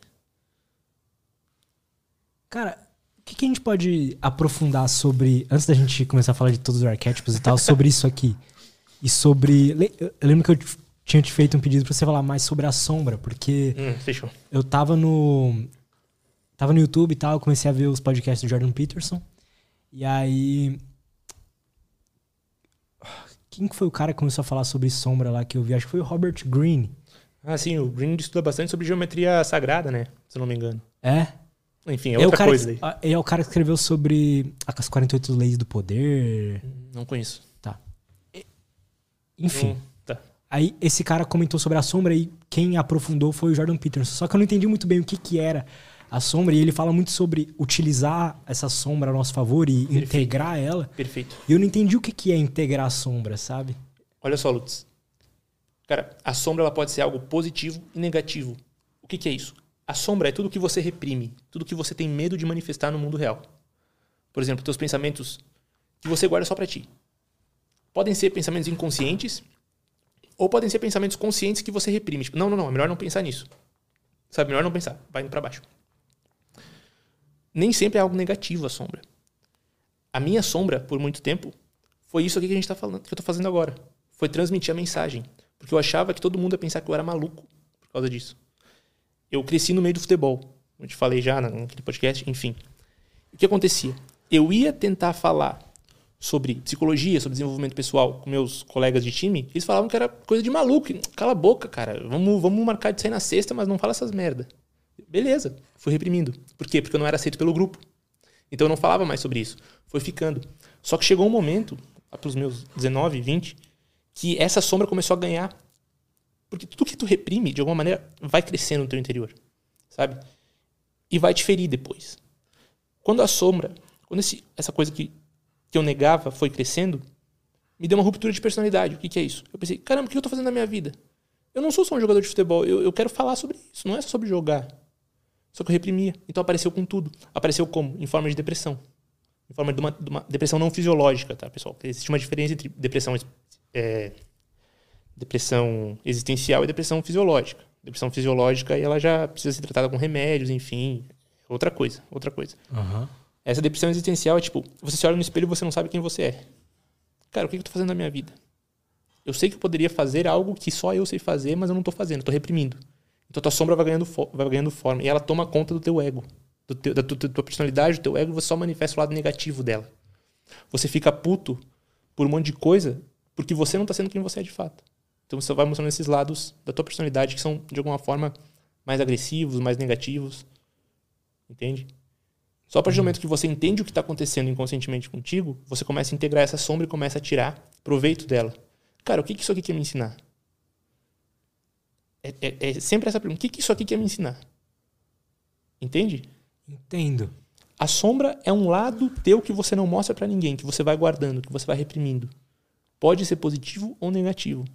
Cara, o que, que, a gente pode aprofundar sobre. Antes da gente começar a falar de todos os arquétipos e tal, sobre isso aqui. E sobre. Eu lembro que eu tinha te feito um pedido pra você falar mais sobre a sombra, porque. Hum, fechou. Eu tava no. Tava no YouTube e tal, eu comecei a ver os podcasts do Jordan Peterson. E aí. Quem que foi o cara que começou a falar sobre sombra lá que eu vi? Acho que foi o Robert Greene. Ah, sim, o Green estuda bastante sobre geometria sagrada, né? Se eu não me engano. É? Enfim, é, é outra coisa que, aí. É o cara que escreveu sobre as 48 leis do poder. Não conheço. Enfim. Hum, tá. Aí esse cara comentou sobre a sombra e quem aprofundou foi o Jordan Peterson. Só que eu não entendi muito bem o que, que era a sombra e ele fala muito sobre utilizar essa sombra a nosso favor e Perfeito. integrar ela. Perfeito. E eu não entendi o que, que é integrar a sombra, sabe? Olha só, Lutz. Cara, a sombra ela pode ser algo positivo e negativo. O que, que é isso? A sombra é tudo que você reprime, tudo que você tem medo de manifestar no mundo real. Por exemplo, teus pensamentos que você guarda só para ti. Podem ser pensamentos inconscientes ou podem ser pensamentos conscientes que você reprime. Tipo, não, não, não, é melhor não pensar nisso. Sabe, melhor não pensar, vai indo para baixo. Nem sempre é algo negativo a sombra. A minha sombra, por muito tempo, foi isso aqui que a gente tá falando, que eu tô fazendo agora. Foi transmitir a mensagem. Porque eu achava que todo mundo ia pensar que eu era maluco por causa disso. Eu cresci no meio do futebol. Eu te falei já naquele podcast, enfim. O que acontecia? Eu ia tentar falar sobre psicologia, sobre desenvolvimento pessoal com meus colegas de time, eles falavam que era coisa de maluco. Cala a boca, cara. Vamos, vamos marcar de sair na sexta, mas não fala essas merda. Beleza. Fui reprimindo. Por quê? Porque eu não era aceito pelo grupo. Então eu não falava mais sobre isso. Foi ficando. Só que chegou um momento, lá os meus 19, 20, que essa sombra começou a ganhar. Porque tudo que tu reprime, de alguma maneira, vai crescendo no teu interior. Sabe? E vai te ferir depois. Quando a sombra, quando esse, essa coisa que, que eu negava foi crescendo, me deu uma ruptura de personalidade. O que, que é isso? Eu pensei, caramba, o que eu tô fazendo na minha vida? Eu não sou só um jogador de futebol, eu, eu quero falar sobre isso, não é só sobre jogar. Só que eu reprimia. Então apareceu com tudo. Apareceu como? Em forma de depressão. Em forma de uma, de uma depressão não fisiológica, tá, pessoal? Existe uma diferença entre depressão é, depressão existencial e depressão fisiológica. Depressão fisiológica ela já precisa ser tratada com remédios, enfim, outra coisa, outra coisa. Uhum. Essa depressão existencial é tipo, você se olha no espelho e você não sabe quem você é. Cara, o que eu tô fazendo na minha vida? Eu sei que eu poderia fazer algo que só eu sei fazer, mas eu não tô fazendo, tô reprimindo. Então tua sombra vai ganhando, vai ganhando forma e ela toma conta do teu ego, do teu, da, tua, tua personalidade, do teu ego, você só manifesta o lado negativo dela. Você fica puto por um monte de coisa porque você não está sendo quem você é de fato. Então você vai mostrando esses lados da tua personalidade que são, de alguma forma, mais agressivos, mais negativos. Entende? Só a partir do momento que você entende o que está acontecendo inconscientemente contigo, você começa a integrar essa sombra e começa a tirar proveito dela. Cara, o que, que isso aqui quer me ensinar? É, é, é sempre essa pergunta. O que, que isso aqui quer me ensinar? Entende? Entendo. A sombra é um lado teu que você não mostra para ninguém, que você vai guardando, que você vai reprimindo. Pode ser positivo ou negativo.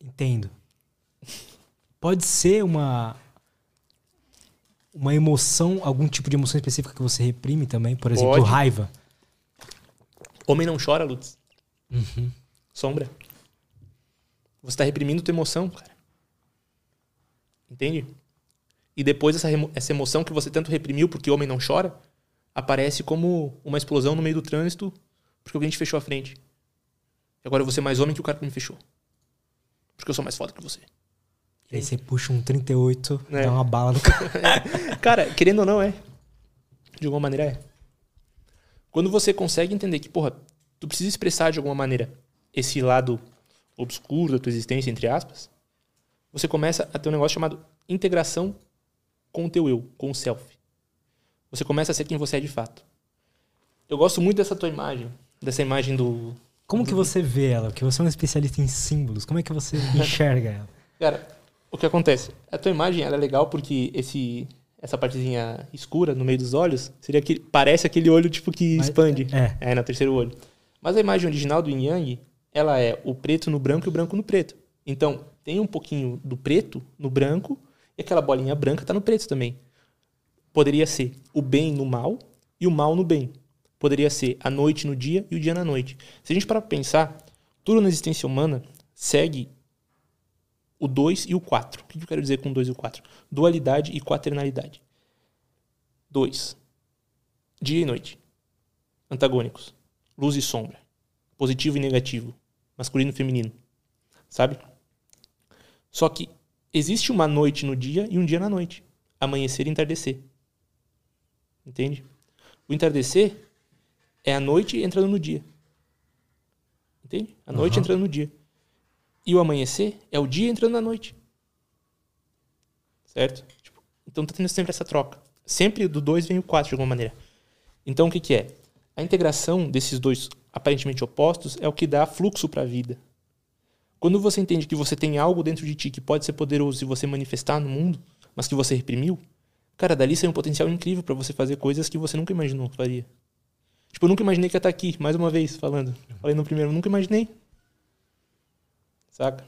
Entendo. Pode ser uma uma emoção, algum tipo de emoção específica que você reprime também, por exemplo, Pode. raiva. Homem não chora, Lutz. Uhum. Sombra. Você está reprimindo tua emoção, cara. Entende? E depois essa, essa emoção que você tanto reprimiu porque homem não chora, aparece como uma explosão no meio do trânsito porque alguém te fechou a frente. E agora eu vou ser mais homem que o cara que me fechou. Porque eu sou mais foda que você. E aí você puxa um 38 é. dá uma bala no cara. cara, querendo ou não, é. De alguma maneira é. Quando você consegue entender que, porra, tu precisa expressar de alguma maneira esse lado obscuro da tua existência, entre aspas, você começa a ter um negócio chamado integração com o teu eu, com o self. Você começa a ser quem você é de fato. Eu gosto muito dessa tua imagem, dessa imagem do. Como que você vê ela? Porque você é um especialista em símbolos. Como é que você enxerga ela? Cara, O que acontece? A tua imagem é legal porque esse, essa partezinha escura no meio dos olhos seria que parece aquele olho tipo que Mas- expande. É. É, no terceiro olho. Mas a imagem original do Yin Yang, ela é o preto no branco e o branco no preto. Então, tem um pouquinho do preto no branco e aquela bolinha branca tá no preto também. Poderia ser o bem no mal e o mal no bem. Poderia ser a noite no dia e o dia na noite. Se a gente parar pra pensar, tudo na existência humana segue o 2 e o 4. O que eu quero dizer com 2 e o 4? Dualidade e quaternalidade. 2. Dia e noite. Antagônicos. Luz e sombra. Positivo e negativo. Masculino e feminino. Sabe? Só que existe uma noite no dia e um dia na noite. Amanhecer e entardecer. Entende? O entardecer é a noite entrando no dia. Entende? A noite Aham. entrando no dia. E o amanhecer é o dia entrando na noite. Certo? Tipo, então tá tendo sempre essa troca. Sempre do 2 vem o 4 de alguma maneira. Então o que, que é? A integração desses dois aparentemente opostos é o que dá fluxo para a vida. Quando você entende que você tem algo dentro de ti que pode ser poderoso e você manifestar no mundo, mas que você reprimiu, cara, dali sai um potencial incrível para você fazer coisas que você nunca imaginou que faria. Tipo, eu nunca imaginei que ia estar aqui, mais uma vez, falando. Falei no primeiro, nunca imaginei. Saca?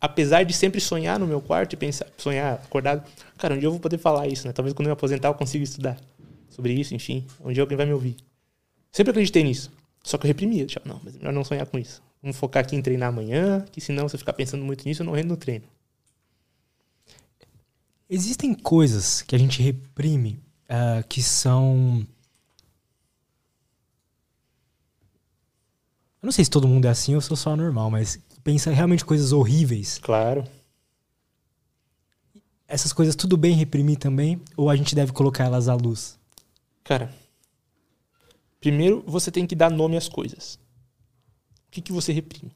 Apesar de sempre sonhar no meu quarto e pensar, sonhar acordado, cara, um dia eu vou poder falar isso, né? Talvez quando eu me aposentar eu consiga estudar sobre isso, enfim. Um dia alguém vai me ouvir. Sempre acreditei nisso. Só que eu reprimia. Tipo, não, mas é melhor não sonhar com isso. Vamos focar aqui em treinar amanhã, que senão se eu ficar pensando muito nisso, eu não rendo no treino. Existem coisas que a gente reprime ah, que são. Eu não sei se todo mundo é assim ou se eu sou normal, mas pensa realmente coisas horríveis. Claro. Essas coisas tudo bem reprimir também? Ou a gente deve colocar elas à luz? Cara, primeiro você tem que dar nome às coisas. O que, que você reprime?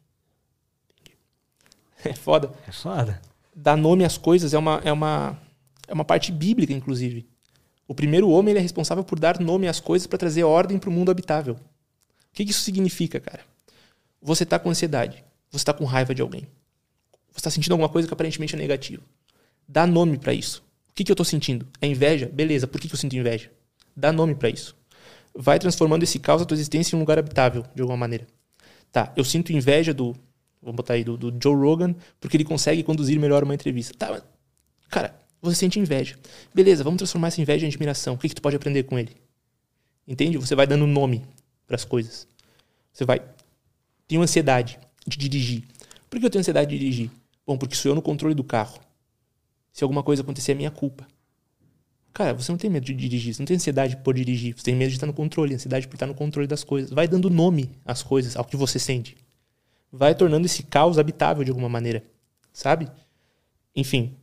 É foda. É foda. Dar nome às coisas é uma, é uma, é uma parte bíblica, inclusive. O primeiro homem ele é responsável por dar nome às coisas para trazer ordem para o mundo habitável. O que, que isso significa, cara? Você está com ansiedade. Você está com raiva de alguém. Você está sentindo alguma coisa que aparentemente é negativa. Dá nome para isso. O que, que eu estou sentindo? É inveja? Beleza, por que, que eu sinto inveja? Dá nome para isso. Vai transformando esse caos da tua existência em um lugar habitável, de alguma maneira. Tá, eu sinto inveja do. Vamos botar aí, do, do Joe Rogan, porque ele consegue conduzir melhor uma entrevista. Tá, mas, cara, você sente inveja. Beleza, vamos transformar essa inveja em admiração. O que, que tu pode aprender com ele? Entende? Você vai dando nome para as coisas. Você vai. Tenho ansiedade de dirigir. Por que eu tenho ansiedade de dirigir? Bom, porque sou eu no controle do carro. Se alguma coisa acontecer, é minha culpa. Cara, você não tem medo de dirigir, você não tem ansiedade por dirigir, você tem medo de estar no controle, ansiedade por estar no controle das coisas. Vai dando nome às coisas, ao que você sente. Vai tornando esse caos habitável de alguma maneira, sabe? Enfim,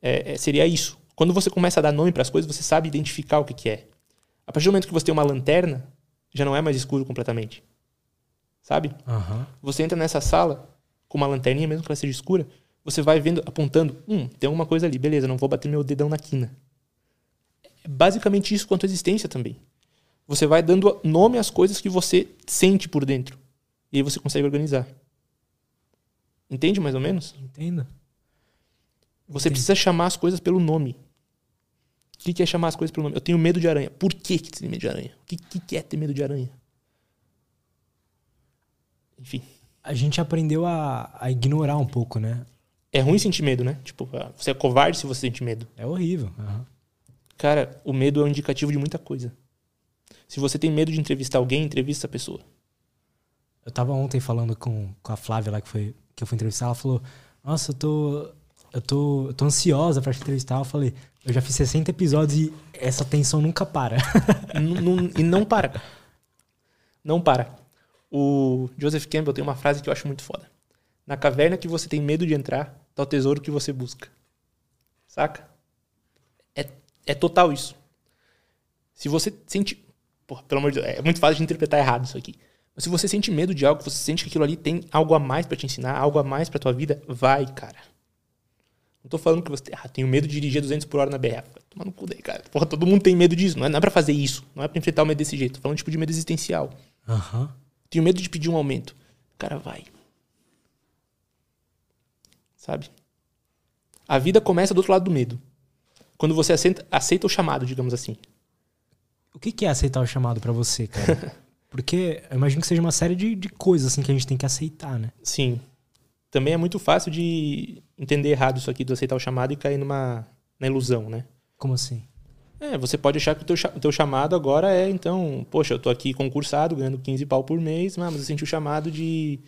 é, é, seria isso. Quando você começa a dar nome para as coisas, você sabe identificar o que, que é. A partir do momento que você tem uma lanterna, já não é mais escuro completamente. Sabe? Aham. Você entra nessa sala com uma lanterninha, mesmo que ela seja escura, você vai vendo, apontando, hum, tem alguma coisa ali, beleza, não vou bater meu dedão na quina. É basicamente isso quanto à existência também. Você vai dando nome às coisas que você sente por dentro. E aí você consegue organizar. Entende mais ou menos? Entendo. Você Entendi. precisa chamar as coisas pelo nome. O que é chamar as coisas pelo nome? Eu tenho medo de aranha. Por que, que tem medo de aranha? O que que é ter medo de aranha? Enfim. A gente aprendeu a, a ignorar um pouco, né? É ruim sentir medo, né? Tipo, ah, você é covarde se você sente medo. É horrível. Aham. Cara, o medo é um indicativo de muita coisa. Se você tem medo de entrevistar alguém, entrevista a pessoa. Eu tava ontem falando com, com a Flávia lá que, foi, que eu fui entrevistar. Ela falou: Nossa, eu tô, eu tô, eu tô ansiosa pra te entrevistar. Eu falei: Eu já fiz 60 episódios e essa tensão nunca para. E não para. Não para. O Joseph Campbell tem uma frase que eu acho muito foda. Na caverna que você tem medo de entrar, tá o tesouro que você busca. Saca? É, é total isso. Se você sente. Porra, pelo amor de Deus, é muito fácil de interpretar errado isso aqui. Mas se você sente medo de algo, você sente que aquilo ali tem algo a mais pra te ensinar, algo a mais pra tua vida, vai, cara. Não tô falando que você ah, tenho medo de dirigir 200 por hora na BR. Toma no cu daí, cara. Porra, todo mundo tem medo disso. Não é, não é pra fazer isso. Não é pra enfrentar o medo desse jeito. Tô falando tipo de medo existencial. Aham. Tenho medo de pedir um aumento. Cara, vai. Sabe? A vida começa do outro lado do medo. Quando você aceita, aceita o chamado, digamos assim. O que, é aceitar o chamado para você, cara? Porque eu imagino que seja uma série de, de coisas assim que a gente tem que aceitar, né? Sim. Também é muito fácil de entender errado isso aqui do aceitar o chamado e cair numa na ilusão, né? Como assim? É, você pode achar que o teu, o teu chamado agora é, então, poxa, eu tô aqui concursado, ganhando 15 pau por mês, mas eu senti o chamado de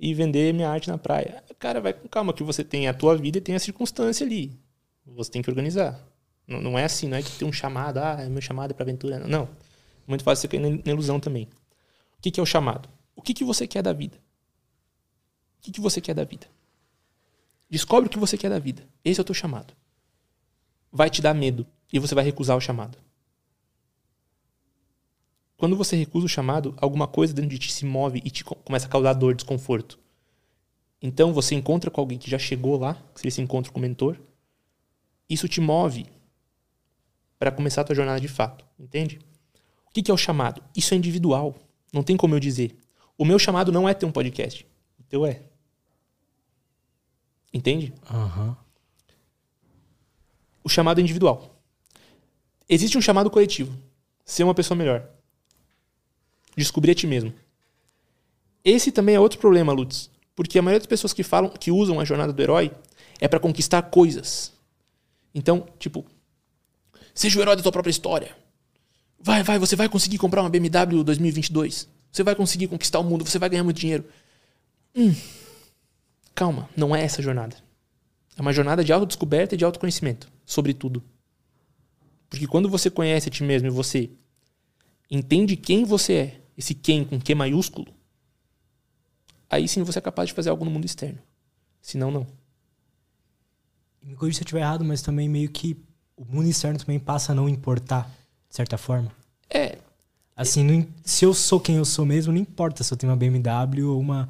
ir vender minha arte na praia. Cara, vai com calma, que você tem a tua vida e tem a circunstância ali. Você tem que organizar. Não, não é assim, não é que tem um chamado, ah, meu chamado é pra aventura. Não. É muito fácil você cair na ilusão também. O que, que é o chamado? O que, que você quer da vida? O que, que você quer da vida? Descobre o que você quer da vida. Esse é o teu chamado. Vai te dar medo e você vai recusar o chamado. Quando você recusa o chamado, alguma coisa dentro de ti se move e te começa a causar dor, desconforto. Então você encontra com alguém que já chegou lá, que seria esse encontro com o mentor. Isso te move para começar a tua jornada de fato, entende? O que é o chamado? Isso é individual. Não tem como eu dizer. O meu chamado não é ter um podcast. O teu é. Entende? Uhum. O chamado é individual. Existe um chamado coletivo. Ser uma pessoa melhor. Descobrir a ti mesmo. Esse também é outro problema, Lutz. Porque a maioria das pessoas que falam, que usam a jornada do herói é para conquistar coisas. Então, tipo, seja o herói da tua própria história. Vai, vai, você vai conseguir comprar uma BMW 2022. Você vai conseguir conquistar o mundo, você vai ganhar muito dinheiro. Hum, calma, não é essa jornada. É uma jornada de autodescoberta e de autoconhecimento, sobretudo. Porque quando você conhece a ti mesmo e você entende quem você é, esse quem com Q maiúsculo, aí sim você é capaz de fazer algo no mundo externo. Senão, não. Me corrija se eu estiver errado, mas também meio que o mundo externo também passa a não importar, de certa forma. É. Assim, se eu sou quem eu sou mesmo, não importa se eu tenho uma BMW ou, uma,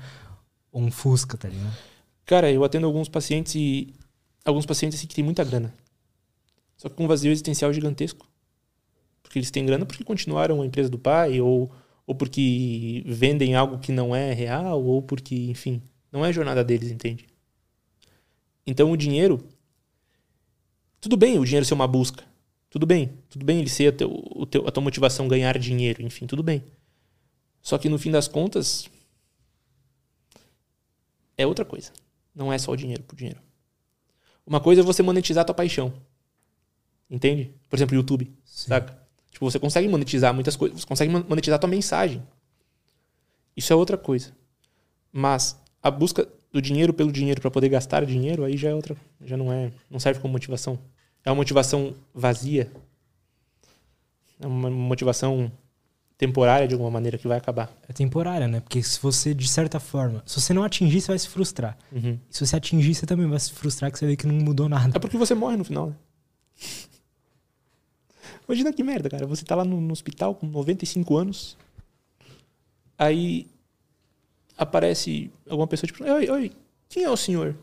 ou um Fusca, tá ligado? Cara, eu atendo alguns pacientes e. Alguns pacientes assim, que têm muita grana. Só que com um vazio existencial gigantesco. Porque eles têm grana porque continuaram a empresa do pai, ou, ou porque vendem algo que não é real, ou porque, enfim, não é a jornada deles, entende? Então o dinheiro. Tudo bem o dinheiro ser uma busca. Tudo bem. Tudo bem ele ser a, teu, o teu, a tua motivação ganhar dinheiro, enfim, tudo bem. Só que no fim das contas. É outra coisa. Não é só o dinheiro por dinheiro. Uma coisa é você monetizar a tua paixão. Entende? Por exemplo, YouTube. Sim. Saca? Tipo, você consegue monetizar muitas coisas. Você consegue monetizar a tua mensagem. Isso é outra coisa. Mas a busca do dinheiro pelo dinheiro para poder gastar dinheiro, aí já é outra. Já não é. Não serve como motivação. É uma motivação vazia. É uma motivação temporária de alguma maneira que vai acabar. É temporária, né? Porque se você, de certa forma, se você não atingir, você vai se frustrar. Uhum. se você atingir, você também vai se frustrar, que você vê que não mudou nada. É porque você morre no final, né? Imagina que merda, cara. Você tá lá no, no hospital com 95 anos. Aí aparece alguma pessoa tipo, oi, oi, quem é o senhor?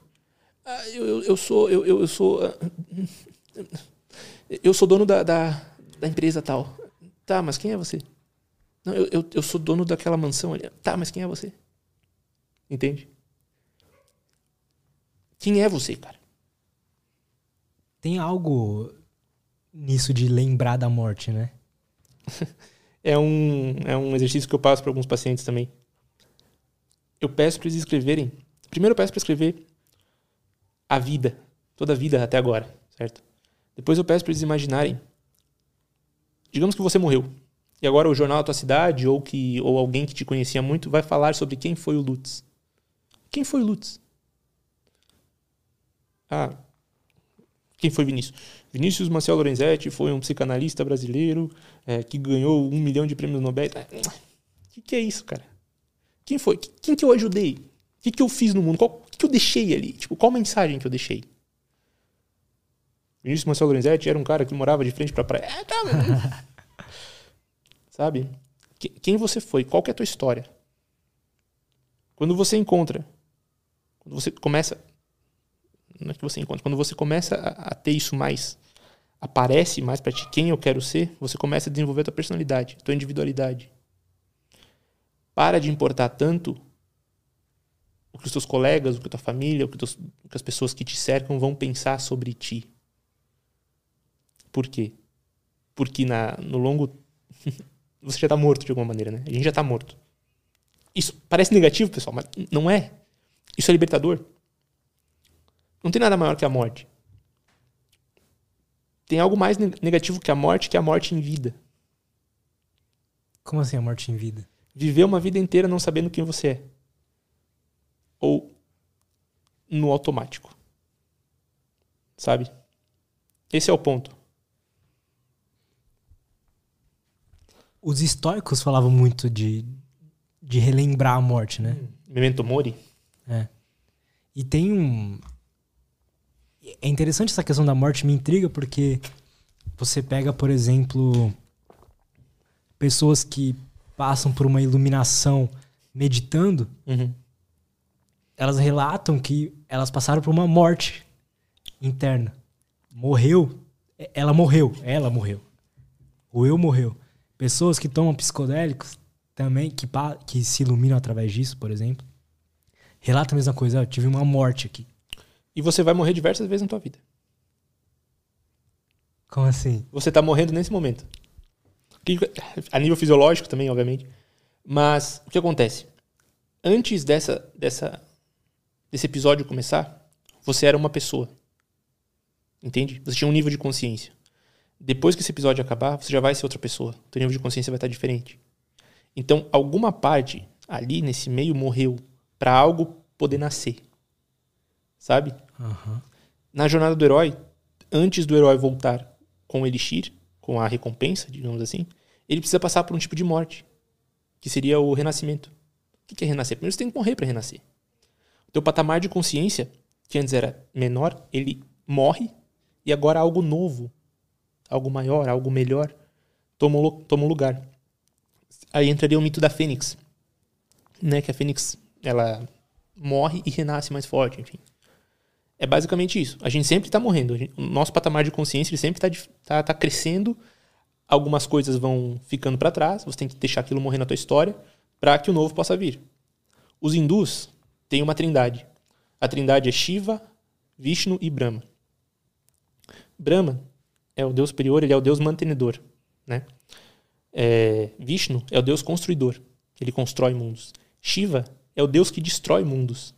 Ah, eu, eu, eu, sou, eu, eu, sou, uh, eu sou dono da, da, da, empresa tal. Tá, mas quem é você? Não, eu, eu, eu sou dono daquela mansão ali. Tá, mas quem é você? Entende? Quem é você, cara? Tem algo nisso de lembrar da morte, né? é, um, é um exercício que eu passo para alguns pacientes também. Eu peço para eles escreverem. Primeiro eu peço para escrever a vida, toda a vida até agora, certo? Depois eu peço para eles imaginarem. Digamos que você morreu. E agora o jornal da tua cidade ou que ou alguém que te conhecia muito vai falar sobre quem foi o Lutz. Quem foi o Lutz? Ah, quem foi Vinícius? Vinícius Marcel Lorenzetti foi um psicanalista brasileiro é, que ganhou um milhão de prêmios Nobel. O que, que, é isso, cara? Quem foi? Quem que eu ajudei? O que, que eu fiz no mundo? o que, que eu deixei ali? Tipo, qual mensagem que eu deixei? Vinícius Marcel Lorenzetti era um cara que morava de frente pra praia. É, tá, Sabe? Quem você foi? Qual que é a tua história? Quando você encontra, quando você começa, não é que você encontra, quando você começa a, a ter isso mais aparece mais para ti quem eu quero ser, você começa a desenvolver a tua personalidade, a tua individualidade. Para de importar tanto o que os teus colegas, o que a tua família, o que, teus, o que as pessoas que te cercam vão pensar sobre ti. Por quê? Porque na, no longo. você já está morto de alguma maneira, né? A gente já está morto. Isso parece negativo, pessoal, mas não é. Isso é libertador. Não tem nada maior que a morte. Tem algo mais negativo que a morte, que é a morte em vida. Como assim a morte em vida? Viver uma vida inteira não sabendo quem você é. Ou no automático. Sabe? Esse é o ponto. Os históricos falavam muito de, de relembrar a morte, né? Memento Mori. É. E tem um. É interessante essa questão da morte, me intriga, porque você pega, por exemplo, pessoas que passam por uma iluminação meditando, uhum. elas relatam que elas passaram por uma morte interna. Morreu, ela morreu, ela morreu. O eu morreu. Pessoas que tomam psicodélicos também, que, que se iluminam através disso, por exemplo, relatam a mesma coisa. Eu tive uma morte aqui. E você vai morrer diversas vezes na tua vida. Como assim? Você está morrendo nesse momento. A nível fisiológico também, obviamente. Mas o que acontece? Antes dessa, dessa, desse episódio começar, você era uma pessoa. Entende? Você tinha um nível de consciência. Depois que esse episódio acabar, você já vai ser outra pessoa. O teu nível de consciência vai estar diferente. Então, alguma parte ali nesse meio morreu para algo poder nascer. Sabe? Uhum. Na jornada do herói, antes do herói voltar com o Elixir, com a recompensa, digamos assim, ele precisa passar por um tipo de morte, que seria o renascimento. O que é renascer? Primeiro você tem que morrer para renascer. O teu patamar de consciência, que antes era menor, ele morre e agora algo novo algo maior, algo melhor, toma, toma lugar. Aí entraria o mito da fênix, né? Que a fênix, ela morre e renasce mais forte, enfim. É basicamente isso. A gente sempre está morrendo. O nosso patamar de consciência sempre está tá, tá crescendo. Algumas coisas vão ficando para trás. Você tem que deixar aquilo morrer na tua história para que o novo possa vir. Os hindus têm uma trindade. A trindade é Shiva, Vishnu e Brahma. Brahma é o Deus superior, ele é o Deus mantenedor, né? É, Vishnu é o Deus construidor, ele constrói mundos. Shiva é o Deus que destrói mundos.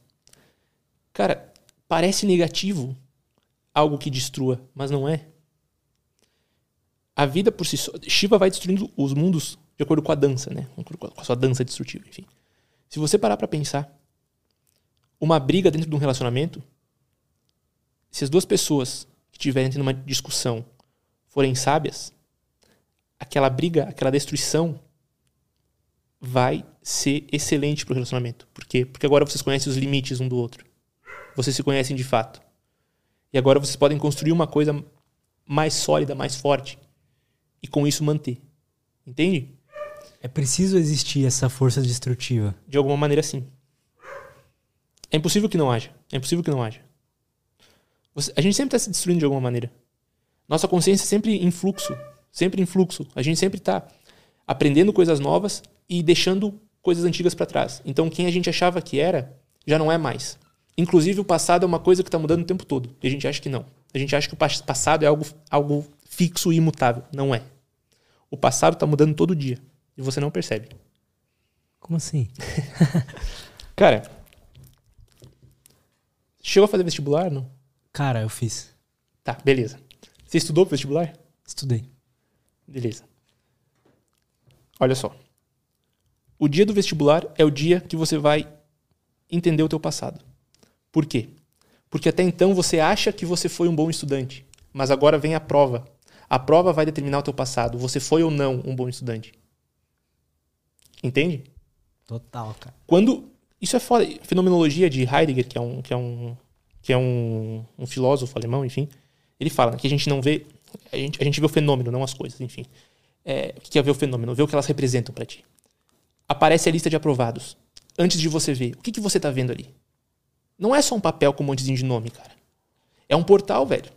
Cara, parece negativo algo que destrua, mas não é. A vida por si só. Shiva vai destruindo os mundos de acordo com a dança, né? Com a sua dança destrutiva, enfim. Se você parar para pensar, uma briga dentro de um relacionamento, se as duas pessoas que estiverem tendo uma discussão forem sábias, aquela briga, aquela destruição vai ser excelente para o relacionamento. Por quê? Porque agora vocês conhecem os limites um do outro. Vocês se conhecem de fato. E agora vocês podem construir uma coisa mais sólida, mais forte. E com isso manter. Entende? É preciso existir essa força destrutiva. De alguma maneira, sim. É impossível que não haja. É impossível que não haja. Você, a gente sempre está se destruindo de alguma maneira. Nossa consciência é sempre em fluxo, sempre em fluxo. A gente sempre está aprendendo coisas novas e deixando coisas antigas para trás. Então, quem a gente achava que era, já não é mais. Inclusive, o passado é uma coisa que está mudando o tempo todo. E a gente acha que não. A gente acha que o passado é algo, algo fixo e imutável. Não é. O passado está mudando todo dia. E você não percebe. Como assim? Cara, chegou a fazer vestibular, não? Cara, eu fiz. Tá, beleza. Você estudou para vestibular? Estudei. Beleza. Olha só. O dia do vestibular é o dia que você vai entender o teu passado. Por quê? Porque até então você acha que você foi um bom estudante, mas agora vem a prova. A prova vai determinar o teu passado. Você foi ou não um bom estudante. Entende? Total, cara. Quando isso é foda. Fenomenologia de Heidegger, que é um que é um que é um, um filósofo alemão, enfim, ele fala que a gente não vê. A gente, a gente vê o fenômeno, não as coisas, enfim. É, o que é ver o fenômeno? Ver o que elas representam para ti. Aparece a lista de aprovados. Antes de você ver, o que, que você tá vendo ali? Não é só um papel com um montezinho de nome, cara. É um portal, velho.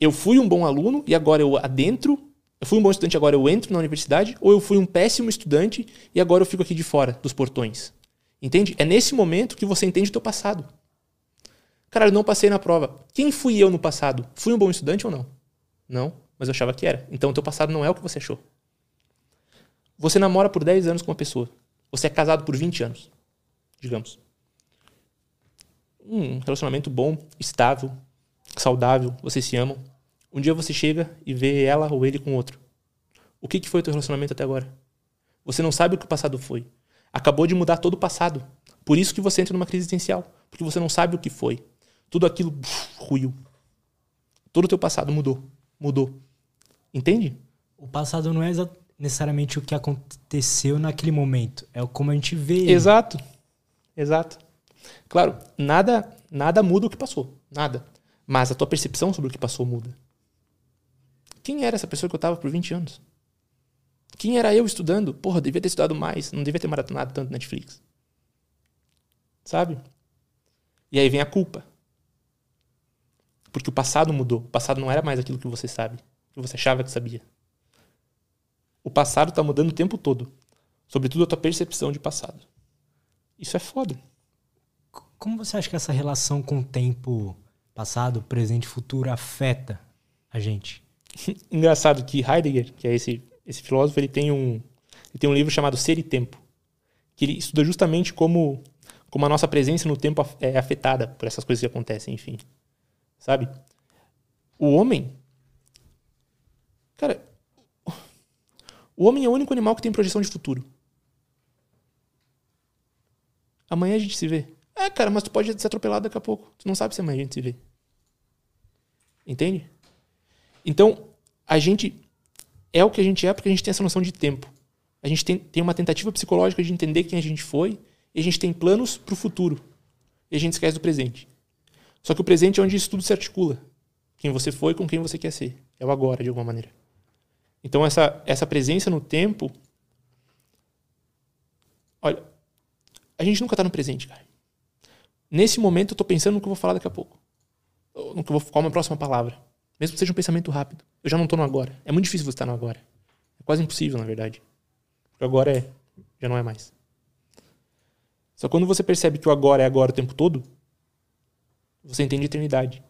Eu fui um bom aluno e agora eu adentro. Eu fui um bom estudante, agora eu entro na universidade. Ou eu fui um péssimo estudante e agora eu fico aqui de fora dos portões. Entende? É nesse momento que você entende o teu passado. Cara, eu não passei na prova. Quem fui eu no passado? Fui um bom estudante ou não? Não, mas eu achava que era. Então o teu passado não é o que você achou. Você namora por 10 anos com uma pessoa. Você é casado por 20 anos, digamos. Um relacionamento bom, estável, saudável, vocês se amam. Um dia você chega e vê ela ou ele com outro. O que, que foi o teu relacionamento até agora? Você não sabe o que o passado foi. Acabou de mudar todo o passado. Por isso que você entra numa crise existencial. Porque você não sabe o que foi. Tudo aquilo ruiu. Todo o teu passado mudou. Mudou. Entende? O passado não é necessariamente o que aconteceu naquele momento. É como a gente vê. Exato. Exato. Claro, nada, nada muda o que passou. Nada. Mas a tua percepção sobre o que passou muda. Quem era essa pessoa que eu estava por 20 anos? Quem era eu estudando? Porra, devia ter estudado mais, não devia ter maratonado tanto Netflix. Sabe? E aí vem a culpa. Porque o passado mudou. O passado não era mais aquilo que você sabe, que você achava que sabia. O passado está mudando o tempo todo. Sobretudo a tua percepção de passado. Isso é foda. Como você acha que essa relação com o tempo passado, presente e futuro afeta a gente? Engraçado que Heidegger, que é esse, esse filósofo, ele tem, um, ele tem um livro chamado Ser e Tempo, que ele estuda justamente como, como a nossa presença no tempo é afetada por essas coisas que acontecem, enfim. Sabe? O homem. Cara, o homem é o único animal que tem projeção de futuro. Amanhã a gente se vê. É, cara, mas tu pode ser atropelado daqui a pouco. Tu não sabe se amanhã a gente se vê. Entende? Então, a gente é o que a gente é porque a gente tem essa noção de tempo. A gente tem, tem uma tentativa psicológica de entender quem a gente foi e a gente tem planos para o futuro. E a gente esquece do presente. Só que o presente é onde isso tudo se articula. Quem você foi com quem você quer ser. É o agora, de alguma maneira. Então, essa, essa presença no tempo. Olha, a gente nunca está no presente, cara. Nesse momento, eu estou pensando no que eu vou falar daqui a pouco. No que eu vou, qual é a minha próxima palavra. Mesmo que seja um pensamento rápido. Eu já não estou no agora. É muito difícil você estar no agora. É quase impossível, na verdade. Porque agora é, já não é mais. Só quando você percebe que o agora é agora o tempo todo, você entende a eternidade.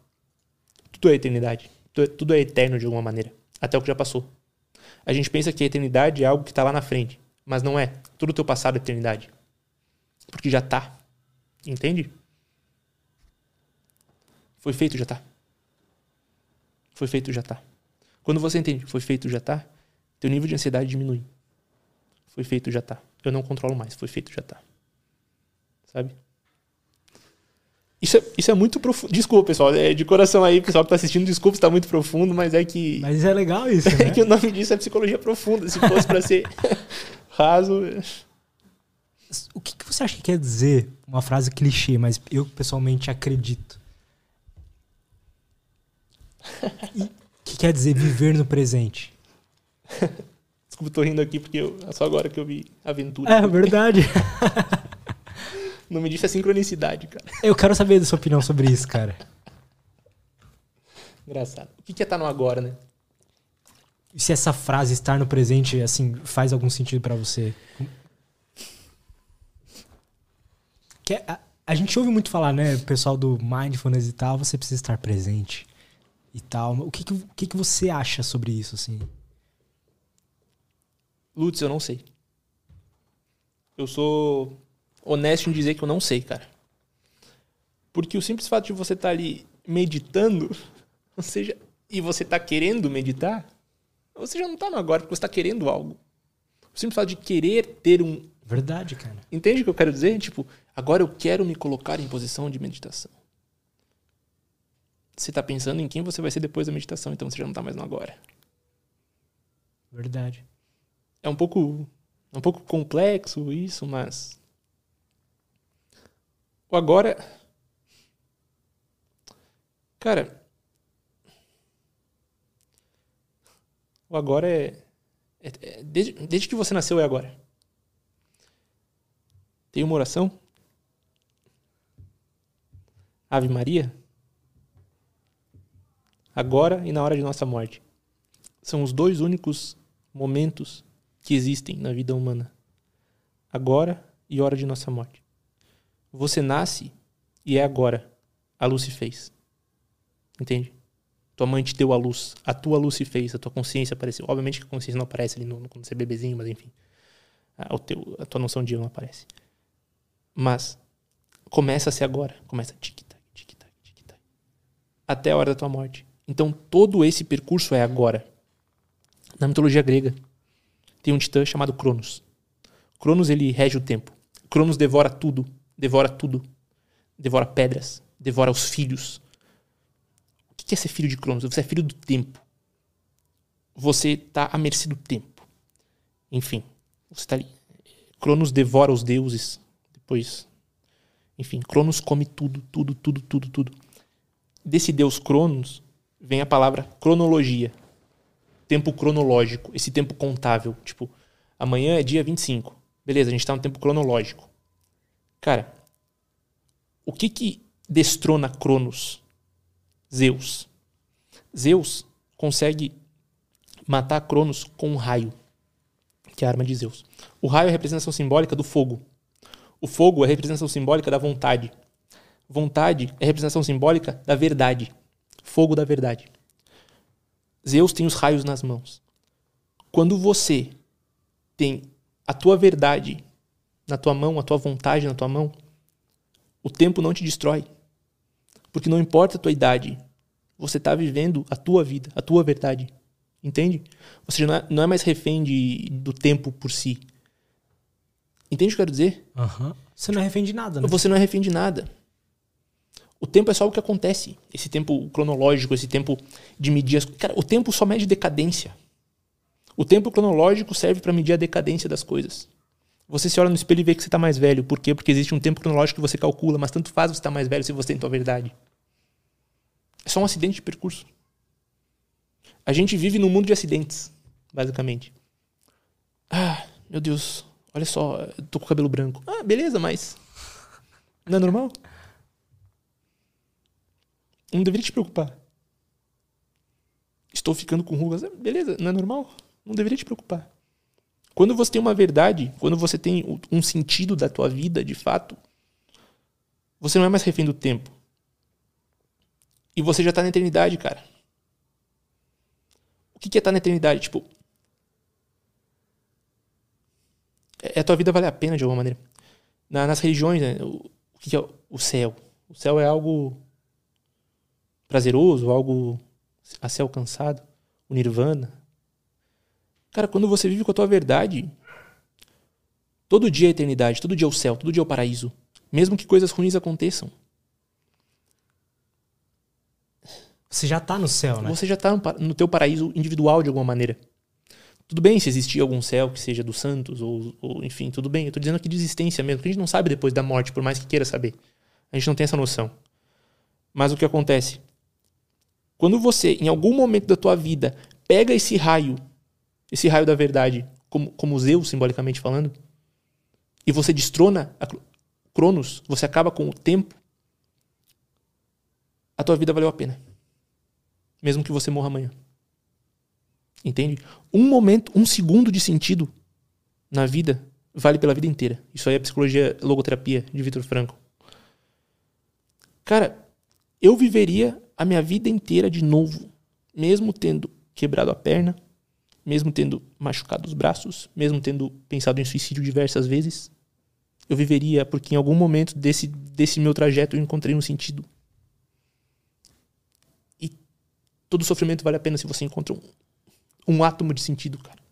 Tudo é eternidade. Tudo é eterno de alguma maneira. Até o que já passou. A gente pensa que a eternidade é algo que está lá na frente. Mas não é. Tudo o teu passado é eternidade. Porque já está. Entende? Foi feito, já está. Foi feito, já está. Quando você entende, foi feito, já está, teu nível de ansiedade diminui. Foi feito, já está. Eu não controlo mais, foi feito, já está. Sabe? Isso é, isso é muito profundo. Desculpa, pessoal. É de coração aí, pessoal que está assistindo, desculpa, está muito profundo, mas é que. Mas é legal isso. Né? É que o nome disso é psicologia profunda. Se fosse para ser raso. O que, que você acha que quer dizer? Uma frase clichê, mas eu pessoalmente acredito. O que quer dizer viver no presente? Desculpa, tô rindo aqui porque eu, é só agora que eu vi aventura. É verdade. Não me disse a sincronicidade, cara. Eu quero saber da sua opinião sobre isso, cara. Engraçado. O que é estar tá no agora, né? Se essa frase estar no presente, assim, faz algum sentido para você? Que é, a, a, gente ouve muito falar, né, pessoal do mindfulness e tal, você precisa estar presente e tal. O que, que, o que, que você acha sobre isso, assim? Lutz, eu não sei. Eu sou honesto em dizer que eu não sei, cara. Porque o simples fato de você estar tá ali meditando, ou seja, e você está querendo meditar, você já não está no agora, porque você está querendo algo. O simples fato de querer ter um. Verdade, cara. Entende o que eu quero dizer? Tipo, agora eu quero me colocar em posição de meditação. Você está pensando em quem você vai ser depois da meditação, então você já não está mais no agora. Verdade. É um pouco, é um pouco complexo isso, mas o agora, cara, o agora é, é, é desde, desde que você nasceu é agora. Tem uma oração? Ave Maria? Agora e na hora de nossa morte. São os dois únicos momentos que existem na vida humana. Agora e hora de nossa morte. Você nasce e é agora. A luz se fez. Entende? Tua mãe te deu a luz. A tua luz se fez. A tua consciência apareceu. Obviamente que a consciência não aparece ali no, quando você é bebezinho, mas enfim. A, teu, a tua noção de eu não aparece. Mas começa a ser agora. Começa tic-tac, tic-tac, tic-tac. Até a hora da tua morte. Então todo esse percurso é agora. Na mitologia grega, tem um titã chamado Cronos. Cronos ele rege o tempo. Cronos devora tudo, devora tudo. Devora pedras, devora os filhos. O que é ser filho de Cronos? Você é filho do tempo. Você está à mercê do tempo. Enfim, você está ali. Cronos devora os deuses. Depois, enfim, Cronos come tudo, tudo, tudo, tudo, tudo. Desse deus Cronos vem a palavra cronologia. Tempo cronológico, esse tempo contável. Tipo, amanhã é dia 25. Beleza, a gente está no tempo cronológico. Cara, o que que destrona Cronos? Zeus. Zeus consegue matar Cronos com um raio, que é a arma de Zeus. O raio é a representação simbólica do fogo. O fogo é a representação simbólica da vontade. Vontade é a representação simbólica da verdade. Fogo da verdade. Zeus tem os raios nas mãos. Quando você tem a tua verdade na tua mão, a tua vontade na tua mão, o tempo não te destrói. Porque não importa a tua idade, você está vivendo a tua vida, a tua verdade. Entende? Ou seja, não é, não é mais refém de, do tempo por si. Entende o que eu quero dizer? Uhum. Você não é refém de nada, né? Você não é refém de nada. O tempo é só o que acontece. Esse tempo cronológico, esse tempo de medir as Cara, o tempo só mede decadência. O tempo cronológico serve para medir a decadência das coisas. Você se olha no espelho e vê que você está mais velho. Por quê? Porque existe um tempo cronológico que você calcula, mas tanto faz você estar tá mais velho se você tem tua verdade. É só um acidente de percurso. A gente vive num mundo de acidentes, basicamente. Ah, meu Deus, olha só, tô com o cabelo branco. Ah, beleza, mas. Não é normal? Não deveria te preocupar. Estou ficando com rugas. Beleza, não é normal? Não deveria te preocupar. Quando você tem uma verdade, quando você tem um sentido da tua vida, de fato, você não é mais refém do tempo. E você já está na eternidade, cara. O que é estar tá na eternidade? Tipo. É, é a tua vida vale a pena de alguma maneira. Na, nas religiões, né, o, o que é o céu? O céu é algo prazeroso, algo a ser alcançado. O nirvana. Cara, quando você vive com a tua verdade, todo dia é eternidade, todo dia é o céu, todo dia é o paraíso. Mesmo que coisas ruins aconteçam. Você já está no céu, né? Você já está no teu paraíso individual de alguma maneira. Tudo bem se existir algum céu que seja dos santos, ou, ou enfim, tudo bem. Eu estou dizendo aqui de existência mesmo, porque a gente não sabe depois da morte, por mais que queira saber. A gente não tem essa noção. Mas o que acontece? Quando você, em algum momento da tua vida, pega esse raio esse raio da verdade, como, como Zeus, simbolicamente falando, e você destrona a Cronos, você acaba com o tempo, a tua vida valeu a pena. Mesmo que você morra amanhã. Entende? Um momento, um segundo de sentido na vida vale pela vida inteira. Isso aí é psicologia logoterapia de Vitor Franco. Cara, eu viveria a minha vida inteira de novo, mesmo tendo quebrado a perna, mesmo tendo machucado os braços, mesmo tendo pensado em suicídio diversas vezes, eu viveria porque em algum momento desse, desse meu trajeto eu encontrei um sentido. E todo sofrimento vale a pena se você encontra um, um átomo de sentido, cara.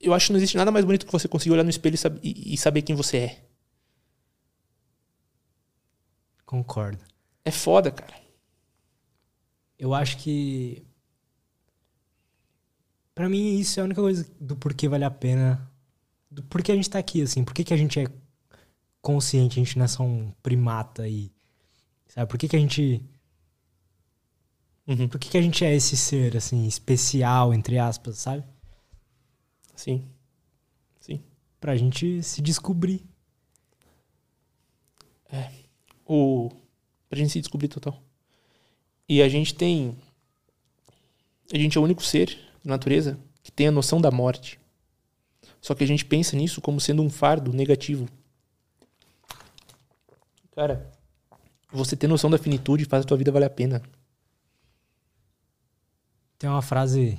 Eu acho que não existe nada mais bonito que você conseguir olhar no espelho e, e saber quem você é. Concordo. É foda, cara eu acho que. para mim, isso é a única coisa do porquê vale a pena. Do porquê a gente tá aqui, assim. Por que, que a gente é consciente, a gente não é só um primata e. Sabe? Por que, que a gente. Uhum. Por que, que a gente é esse ser, assim, especial, entre aspas, sabe? Sim. Sim. Pra gente se descobrir. É. O... Pra gente se descobrir total. E a gente tem. A gente é o único ser na natureza que tem a noção da morte. Só que a gente pensa nisso como sendo um fardo negativo. Cara, você ter noção da finitude faz a tua vida valer a pena. Tem uma frase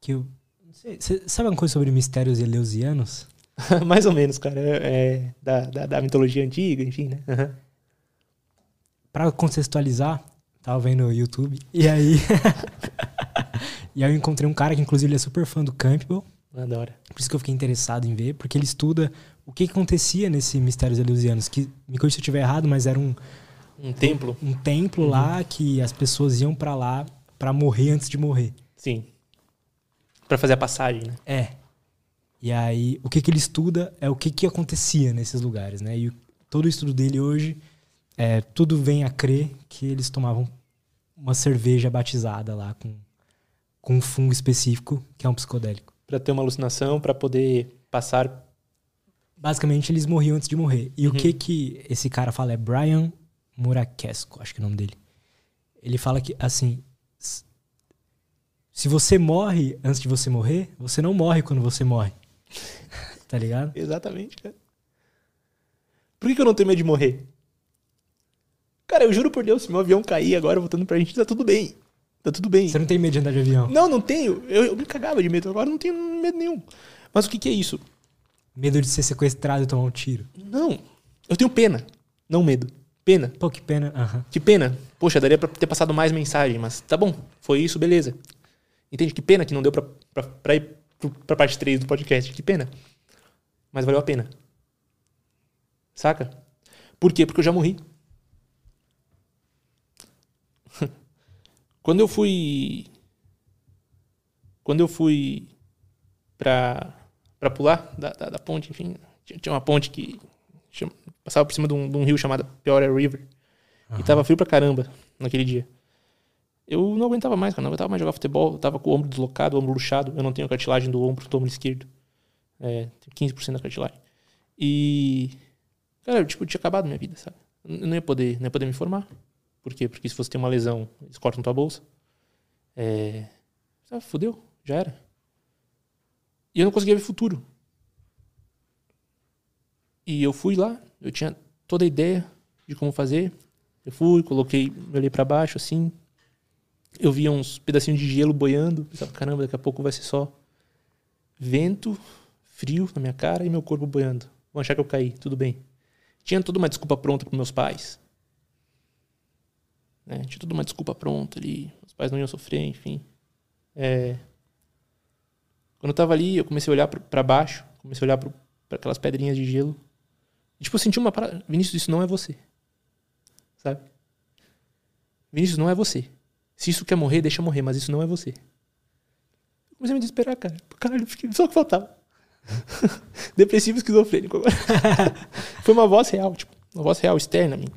que eu. Você sabe uma coisa sobre mistérios eleusianos? Mais ou menos, cara. É, é da, da, da, mitologia antiga, enfim, né? Uhum. Pra contextualizar, tava vendo no YouTube, e aí. e aí eu encontrei um cara que, inclusive, ele é super fã do Campbell. Adoro. Por isso que eu fiquei interessado em ver, porque ele estuda o que, que acontecia nesse Mistérios Eleusianos. Que, me corrija se eu estiver errado, mas era um. Um templo? Um, um templo uhum. lá que as pessoas iam para lá para morrer antes de morrer. Sim. Para fazer a passagem, né? É. E aí, o que, que ele estuda é o que, que acontecia nesses lugares, né? E todo o estudo dele hoje, é, tudo vem a crer que eles tomavam uma cerveja batizada lá com, com um fungo específico, que é um psicodélico para ter uma alucinação, para poder passar. Basicamente, eles morriam antes de morrer. E uhum. o que que esse cara fala é Brian Murakesco, acho que é o nome dele. Ele fala que, assim, se você morre antes de você morrer, você não morre quando você morre. tá ligado? Exatamente, cara. Por que, que eu não tenho medo de morrer? Cara, eu juro por Deus, se meu avião cair agora voltando pra gente, tá tudo bem. Tá tudo bem. Você não tem medo de andar de avião? Não, não tenho. Eu, eu me cagava de medo. Agora não tenho medo nenhum. Mas o que, que é isso? Medo de ser sequestrado e tomar um tiro. Não. Eu tenho pena. Não medo. Pena. Pô, que pena. Uhum. Que pena. Poxa, daria pra ter passado mais mensagem, mas tá bom. Foi isso, beleza. Entende? Que pena que não deu pra, pra, pra ir pra parte 3 do podcast. Que pena. Mas valeu a pena. Saca? Por quê? Porque eu já morri. Quando eu fui. Quando eu fui pra, pra pular da, da, da ponte, enfim, tinha uma ponte que chama, passava por cima de um, de um, rio chamado Peoria River. Uhum. E tava frio pra caramba naquele dia. Eu não aguentava mais, cara. Não aguentava mais jogar futebol. Eu tava com o ombro deslocado, o ombro luxado. Eu não tenho cartilagem do ombro do ombro esquerdo. É, 15% da cartilagem. E. Cara, eu, tipo, tinha acabado minha vida, sabe? Eu não ia poder, não ia poder me formar. Por quê? Porque se você tem uma lesão, eles cortam tua bolsa. É... Ah, fudeu, já era. E eu não conseguia ver futuro. E eu fui lá, eu tinha toda a ideia de como fazer. Eu fui, coloquei, olhei para baixo assim. Eu via uns pedacinhos de gelo boiando. Pensava, caramba, daqui a pouco vai ser só vento, frio na minha cara e meu corpo boiando. Vão achar que eu caí, tudo bem. Tinha toda uma desculpa pronta para meus pais. Né? Tinha toda uma desculpa pronta ali. Os pais não iam sofrer, enfim. É... Quando eu tava ali, eu comecei a olhar para baixo, comecei a olhar para aquelas pedrinhas de gelo. E, tipo, eu senti uma parada. Vinícius, isso não é você. Sabe? Vinícius, não é você. Se isso quer morrer, deixa morrer, mas isso não é você. Eu comecei a me desesperar, cara. Caralho, fiquei... só que faltava. Depressivo esquizofrênico agora. Foi uma voz real, tipo, uma voz real, externa a mim.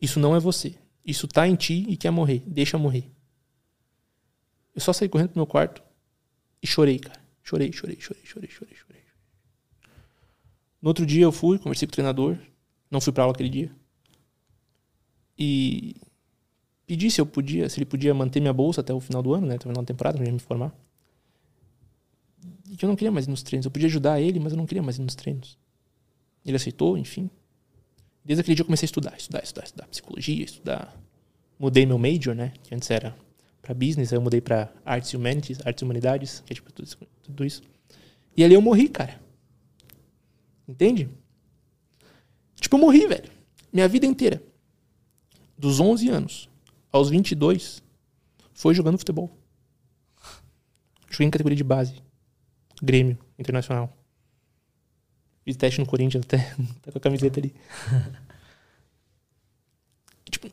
Isso não é você. Isso tá em ti e quer morrer. Deixa morrer. Eu só saí correndo pro meu quarto e chorei, cara. Chorei, chorei, chorei, chorei, chorei, chorei. No outro dia eu fui, conversei com o treinador. Não fui pra aula aquele dia. E pedi se eu podia, se ele podia manter minha bolsa até o final do ano, né? Até o final da temporada, ia me formar. E que eu não queria mais ir nos treinos. Eu podia ajudar ele, mas eu não queria mais ir nos treinos. Ele aceitou, enfim. Desde aquele dia eu comecei a estudar, estudar, estudar, estudar psicologia, estudar. Mudei meu major, né? Que antes era para business, aí eu mudei para artes e humanities, artes e humanidades, que é tipo tudo isso, tudo isso. E ali eu morri, cara. Entende? Tipo, eu morri, velho. Minha vida inteira. Dos 11 anos aos 22 foi jogando futebol. Joguei em categoria de base. Grêmio Internacional. Fiz teste no Corinthians até, tá com a camiseta ali. tipo,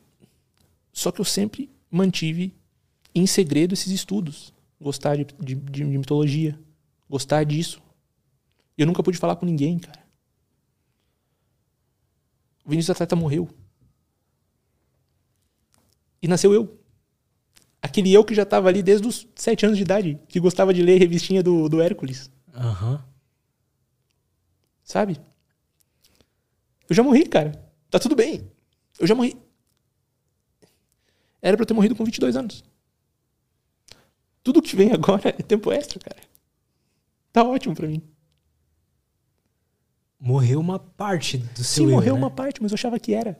só que eu sempre mantive em segredo esses estudos. Gostar de, de, de mitologia. Gostar disso. E eu nunca pude falar com ninguém, cara. O Vinícius Atleta morreu. E nasceu eu. Aquele eu que já estava ali desde os sete anos de idade, que gostava de ler revistinha do, do Hércules. Aham. Uhum. Sabe? Eu já morri, cara. Tá tudo bem. Eu já morri. Era pra eu ter morrido com 22 anos. Tudo que vem agora é tempo extra, cara. Tá ótimo pra mim. Morreu uma parte do seu Sim, eu, morreu né? uma parte, mas eu achava que era.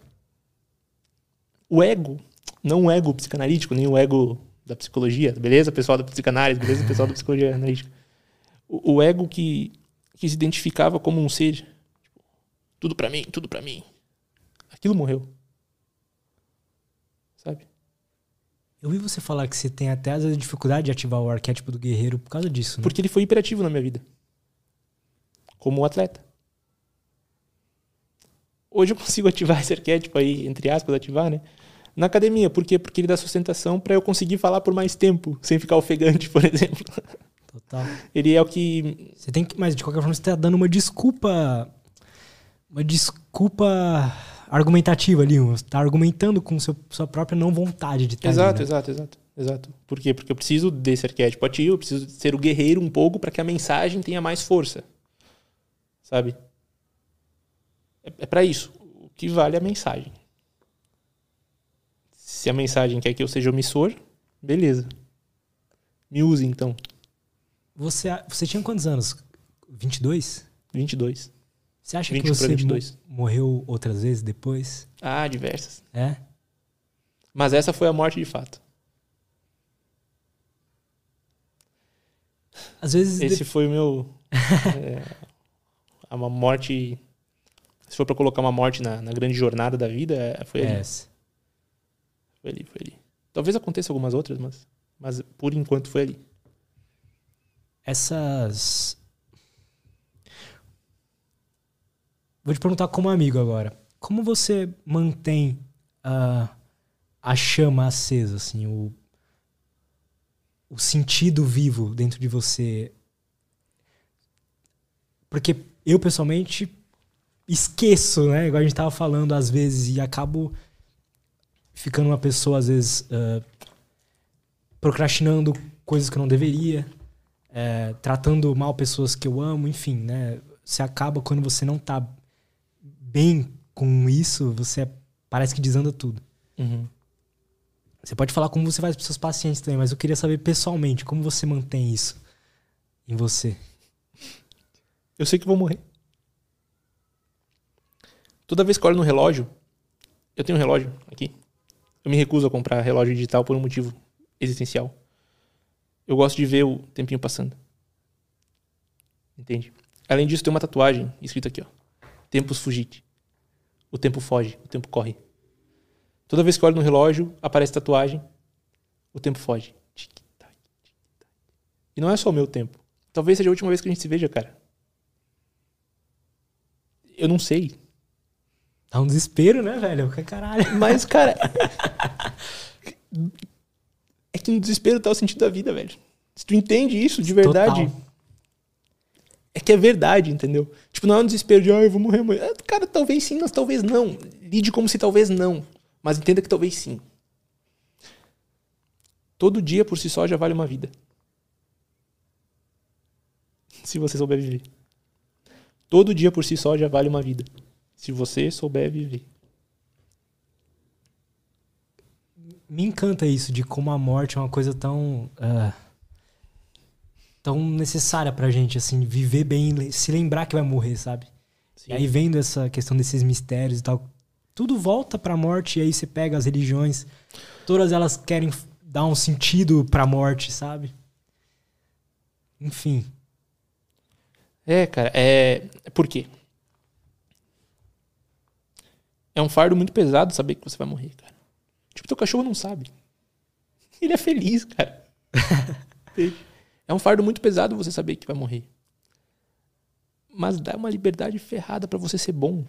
O ego, não o ego psicanalítico, nem o ego da psicologia, beleza, pessoal da psicanálise, beleza, pessoal da psicologia analítica. O, o ego que, que se identificava como um ser, tipo, tudo pra mim, tudo pra mim. Aquilo morreu. Sabe? Eu vi você falar que você tem até às vezes dificuldade de ativar o arquétipo do guerreiro por causa disso, né? Porque ele foi hiperativo na minha vida. Como atleta. Hoje eu consigo ativar esse arquétipo aí, entre aspas, ativar, né? Na academia, por quê? Porque ele dá sustentação para eu conseguir falar por mais tempo, sem ficar ofegante, por exemplo. Total. Ele é o que. Você tem que, mas de qualquer forma você tá dando uma desculpa, uma desculpa argumentativa ali, você tá argumentando com seu, sua própria não vontade de estar exato, ali, né? exato, exato, exato. Por quê? Porque eu preciso desse arquétipo ativo, eu preciso ser o guerreiro um pouco para que a mensagem tenha mais força. Sabe? É, é para isso. O que vale é a mensagem. Se a mensagem quer que eu seja omissor, beleza. Me use então. Você, você tinha quantos anos? 22? 22. Você acha 21 que você mo- 22. morreu outras vezes depois? Ah, diversas. É? Mas essa foi a morte de fato. Às vezes Esse foi o meu. é, uma morte. Se for pra colocar uma morte na, na grande jornada da vida, é- foi ali. Foi ali, foi ali. Talvez aconteça algumas outras, mas, mas por enquanto foi ali. Essas. Vou te perguntar como amigo agora. Como você mantém a, a chama acesa, assim, o, o sentido vivo dentro de você? Porque eu, pessoalmente, esqueço, né? Igual a gente tava falando às vezes, e acabo ficando uma pessoa, às vezes, ah, procrastinando coisas que eu não deveria é, tratando mal pessoas que eu amo, enfim, né? Você acaba quando você não tá bem com isso, você parece que desanda tudo. Você pode falar como você faz para seus pacientes também, mas eu queria saber pessoalmente como você mantém isso em você. Eu sei que vou morrer. Toda vez que eu olho no relógio, eu tenho um relógio aqui. Eu me recuso a comprar relógio digital por um motivo existencial. Eu gosto de ver o tempinho passando. Entende? Além disso, tem uma tatuagem escrita aqui, ó. Tempus fugit. O tempo foge, o tempo corre. Toda vez que eu olho no relógio, aparece tatuagem, o tempo foge. E não é só o meu tempo. Talvez seja a última vez que a gente se veja, cara. Eu não sei. Dá um desespero, né, velho? Que caralho. Mas, cara. que no desespero tá o sentido da vida, velho. Se tu entende isso de verdade. Total. É que é verdade, entendeu? Tipo, não é um desespero de, ah, eu vou morrer amanhã. É, Cara, talvez sim, mas talvez não. Lide como se talvez não. Mas entenda que talvez sim. Todo dia por si só já vale uma vida. Se você souber viver. Todo dia por si só já vale uma vida. Se você souber viver. Me encanta isso de como a morte é uma coisa tão ah, tão necessária pra gente assim, viver bem, se lembrar que vai morrer, sabe? E aí vendo essa questão desses mistérios e tal, tudo volta pra morte e aí você pega as religiões, todas elas querem dar um sentido pra morte, sabe? Enfim, É, cara, é. Por quê? É um fardo muito pesado saber que você vai morrer, cara. Tipo, teu cachorro não sabe. Ele é feliz, cara. É um fardo muito pesado você saber que vai morrer. Mas dá uma liberdade ferrada pra você ser bom.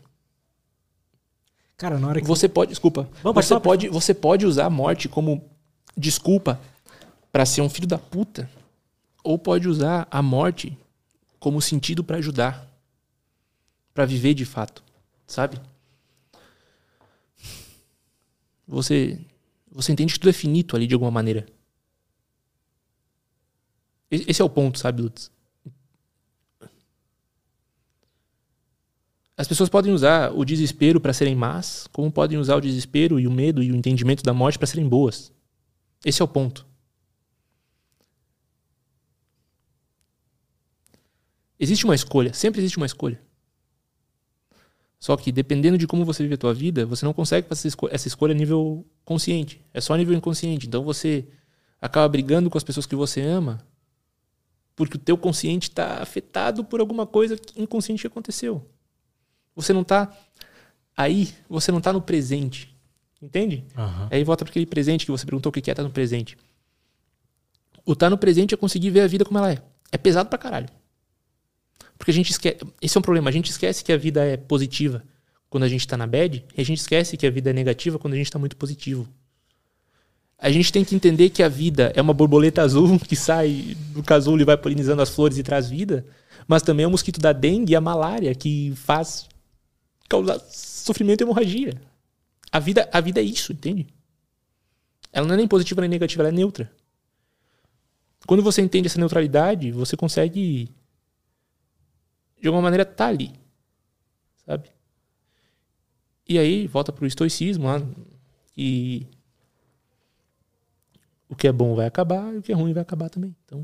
cara, na hora que Você pode, desculpa. Pode você pode você pode usar a morte como desculpa pra ser um filho da puta, ou pode usar a morte como sentido pra ajudar, Pra viver de fato, sabe? Você você entende que tudo é finito ali de alguma maneira. Esse é o ponto, sabe, Lutz? As pessoas podem usar o desespero para serem más, como podem usar o desespero e o medo e o entendimento da morte para serem boas. Esse é o ponto. Existe uma escolha, sempre existe uma escolha. Só que dependendo de como você vive a tua vida, você não consegue fazer essa escolha a nível consciente. É só a nível inconsciente. Então você acaba brigando com as pessoas que você ama porque o teu consciente está afetado por alguma coisa inconsciente que aconteceu. Você não está aí, você não está no presente. Entende? Uhum. Aí volta para aquele presente que você perguntou o que é estar tá no presente. O estar tá no presente é conseguir ver a vida como ela é. É pesado pra caralho. Porque a gente esquece. Esse é um problema. A gente esquece que a vida é positiva quando a gente está na bad, e a gente esquece que a vida é negativa quando a gente está muito positivo. A gente tem que entender que a vida é uma borboleta azul que sai do casulo e vai polinizando as flores e traz vida, mas também é o mosquito da dengue e a malária que faz causar sofrimento e hemorragia. A vida, a vida é isso, entende? Ela não é nem positiva nem negativa, ela é neutra. Quando você entende essa neutralidade, você consegue de alguma maneira tá ali. Sabe? E aí volta pro estoicismo lá, e o que é bom vai acabar e o que é ruim vai acabar também. Então,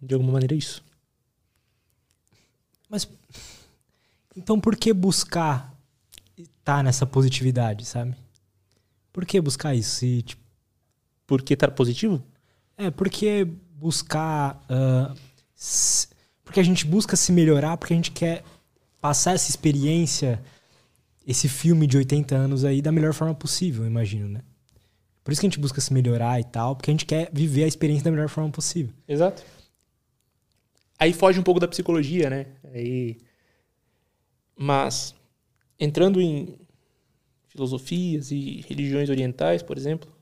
de alguma maneira é isso. Mas então por que buscar estar nessa positividade, sabe? Por que buscar isso? Se, tipo... Por que estar positivo? É, porque buscar uh, porque a gente busca se melhorar, porque a gente quer passar essa experiência, esse filme de 80 anos aí da melhor forma possível, imagino, né? Por isso que a gente busca se melhorar e tal, porque a gente quer viver a experiência da melhor forma possível. Exato. Aí foge um pouco da psicologia, né? Aí... Mas, entrando em filosofias e religiões orientais, por exemplo,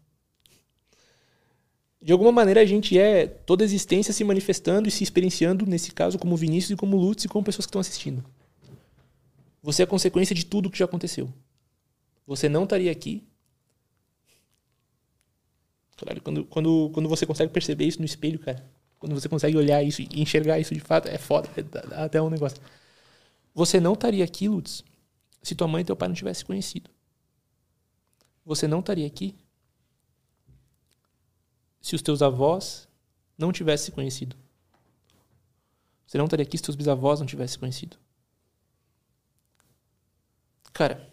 de alguma maneira a gente é toda a existência se manifestando e se experienciando, nesse caso, como Vinícius e como Lutz e como pessoas que estão assistindo. Você é consequência de tudo que já aconteceu. Você não estaria aqui. Claro, quando, quando, quando você consegue perceber isso no espelho, cara, quando você consegue olhar isso e enxergar isso de fato, é foda, é, dá até um negócio. Você não estaria aqui, Lutz, se tua mãe e teu pai não tivessem conhecido. Você não estaria aqui se os teus avós não tivessem se conhecido. Você não estaria aqui se teus bisavós não tivessem se conhecido. Cara,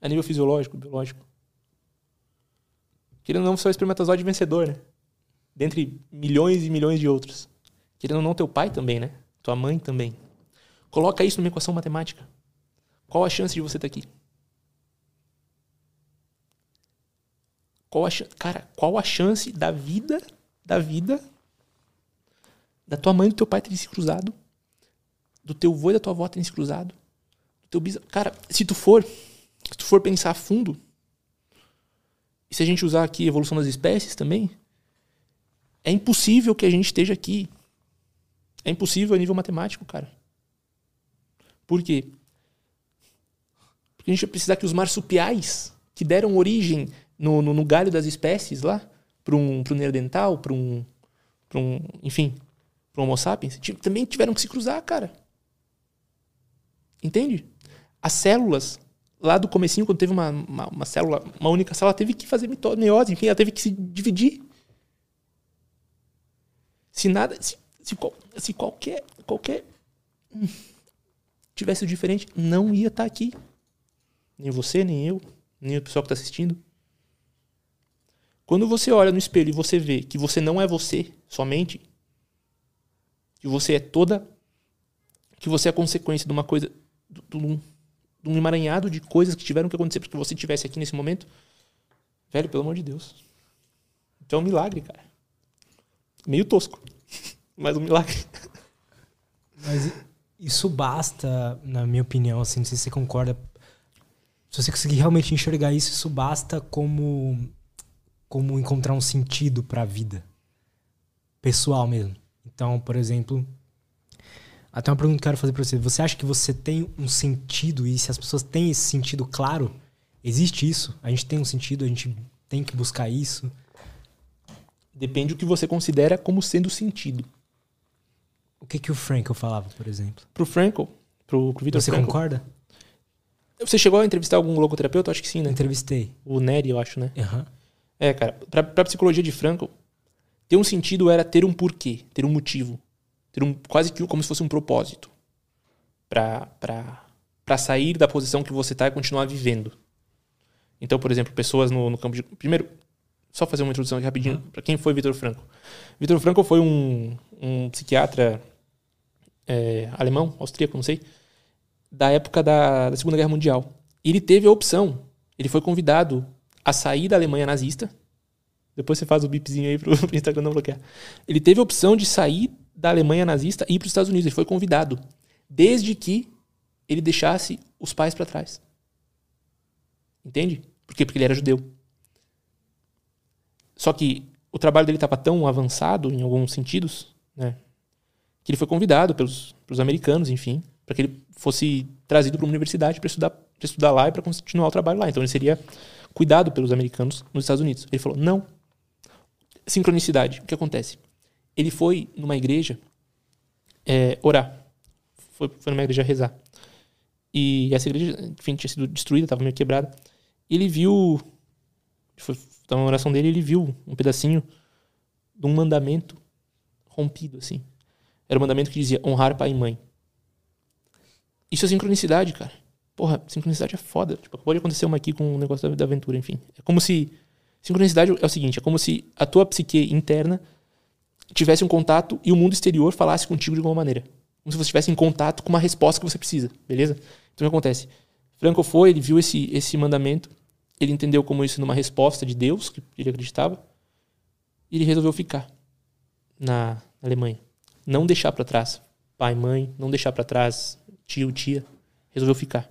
a nível fisiológico, biológico. Querendo ou não, você é o espermatozoide vencedor, né? Dentre milhões e milhões de outros. Querendo ou não, teu pai também, né? Tua mãe também. Coloca isso numa equação matemática. Qual a chance de você estar aqui? Qual a, cara, qual a chance da vida, da vida, da tua mãe e do teu pai terem se cruzado, do teu avô e da tua avó terem se cruzado, do teu bis... Cara, se tu for, se tu for pensar a fundo, e se a gente usar aqui a evolução das espécies também, é impossível que a gente esteja aqui. É impossível a nível matemático, cara. Por quê? Porque a gente vai precisar que os marsupiais que deram origem no, no, no galho das espécies lá, para um, um neandertal, para um, um, enfim, para um homo sapiens, também tiveram que se cruzar, cara. Entende? As células, lá do comecinho, quando teve uma, uma, uma célula, uma única célula, teve que fazer mitose, enfim, ela teve que se dividir. Se nada, se, se, se qualquer, qualquer tivesse diferente, não ia estar tá aqui. Nem você, nem eu, nem o pessoal que está assistindo. Quando você olha no espelho e você vê que você não é você somente, que você é toda. que você é consequência de uma coisa. de um, de um emaranhado de coisas que tiveram que acontecer para que você estivesse aqui nesse momento. Velho, pelo amor de Deus. Então é um milagre, cara. Meio tosco, mas um milagre. Mas isso basta, na minha opinião, assim, não sei se você concorda. Se você conseguir realmente enxergar isso, isso basta como como encontrar um sentido para a vida pessoal mesmo. Então, por exemplo, até uma pergunta que eu quero fazer para você. Você acha que você tem um sentido e se as pessoas têm esse sentido claro, existe isso? A gente tem um sentido, a gente tem que buscar isso? Depende do que você considera como sendo sentido. O que que o Frankl falava, por exemplo? Pro Frankl, pro, pro Victor Você concorda? Você chegou a entrevistar algum logoterapeuta? Acho que sim, né? Entrevistei. O Nery, eu acho, né? Aham. Uhum. É, cara, pra, pra psicologia de Franco, Ter um sentido era ter um porquê, ter um motivo, ter um quase que como se fosse um propósito para para sair da posição que você está e continuar vivendo. Então, por exemplo, pessoas no, no campo de primeiro só fazer uma introdução aqui rapidinho uhum. para quem foi Vitor Franco. Vitor Franco foi um, um psiquiatra é, alemão, austríaco, não sei, da época da, da Segunda Guerra Mundial. E ele teve a opção, ele foi convidado a sair da Alemanha nazista. Depois você faz o bipzinho aí pro, Instagram não bloquear. Ele teve a opção de sair da Alemanha nazista e ir para os Estados Unidos. Ele foi convidado. Desde que ele deixasse os pais para trás. Entende? Por quê? Porque ele era judeu. Só que o trabalho dele estava tão avançado em alguns sentidos, né, que ele foi convidado pelos, pelos americanos, enfim, para que ele fosse trazido para uma universidade para estudar, estudar lá e para continuar o trabalho lá. Então ele seria cuidado pelos americanos nos Estados Unidos. Ele falou: não. Sincronicidade. O que acontece? Ele foi numa igreja é, orar. Foi, foi numa igreja rezar. E essa igreja, enfim, tinha sido destruída, estava meio quebrada. Ele viu. Então, na oração dele, ele viu um pedacinho de um mandamento rompido, assim. Era o um mandamento que dizia honrar pai e mãe. Isso é sincronicidade, cara. Porra, sincronicidade é foda. Tipo, acontecer uma aqui com o um negócio da, da aventura, enfim. É como se. Sincronicidade é o seguinte: é como se a tua psique interna tivesse um contato e o mundo exterior falasse contigo de alguma maneira. Como se você estivesse em contato com uma resposta que você precisa, beleza? Então o que acontece? Franco foi, ele viu esse, esse mandamento, ele entendeu como isso numa resposta de Deus, que ele acreditava, e ele resolveu ficar na Alemanha. Não deixar para trás pai, mãe, não deixar para trás tio, tia. Resolveu ficar.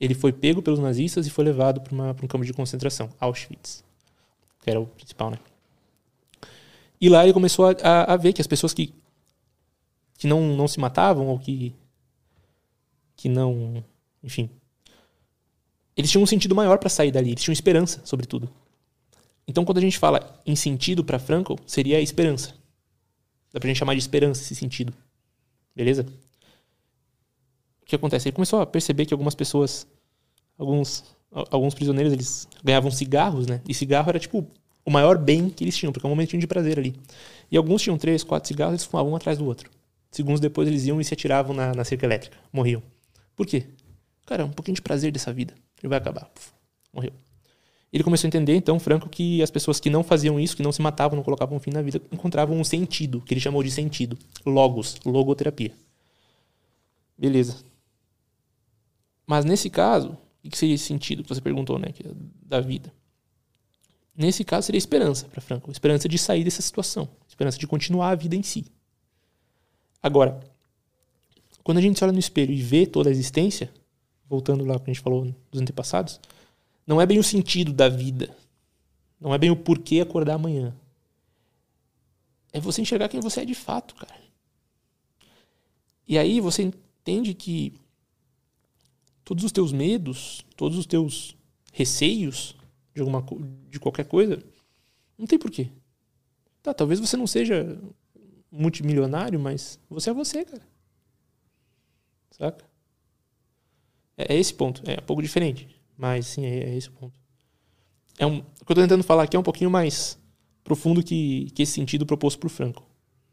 Ele foi pego pelos nazistas e foi levado para um campo de concentração, Auschwitz, que era o principal, né? E lá ele começou a, a, a ver que as pessoas que, que não, não se matavam ou que, que não enfim. Eles tinham um sentido maior para sair dali, eles tinham esperança, sobretudo. Então, quando a gente fala em sentido para Frankl, seria a esperança. Dá pra gente chamar de esperança esse sentido. Beleza? Que acontece? Ele começou a perceber que algumas pessoas, alguns, alguns prisioneiros, eles ganhavam cigarros, né? E cigarro era tipo o maior bem que eles tinham, porque é um momentinho de prazer ali. E alguns tinham três, quatro cigarros, eles fumavam um atrás do outro. Segundos depois eles iam e se atiravam na, na cerca elétrica. Morriam. Por quê? Cara, um pouquinho de prazer dessa vida. Ele vai acabar. Puf, morreu. Ele começou a entender, então, Franco, que as pessoas que não faziam isso, que não se matavam, não colocavam fim na vida, encontravam um sentido, que ele chamou de sentido. Logos, logoterapia. Beleza. Mas nesse caso, o que seria esse sentido que você perguntou, né? É da vida. Nesse caso, seria esperança para Franco. Esperança de sair dessa situação. Esperança de continuar a vida em si. Agora, quando a gente olha no espelho e vê toda a existência, voltando lá que a gente falou dos antepassados, não é bem o sentido da vida. Não é bem o porquê acordar amanhã. É você enxergar quem você é de fato, cara. E aí você entende que todos os teus medos, todos os teus receios de alguma de qualquer coisa, não tem porquê. Tá, talvez você não seja multimilionário, mas você é você, cara. Saca? É, é esse ponto. É um pouco diferente. Mas sim, é, é esse ponto. É um, o que eu estou tentando falar aqui é um pouquinho mais profundo que, que esse sentido proposto por Franco.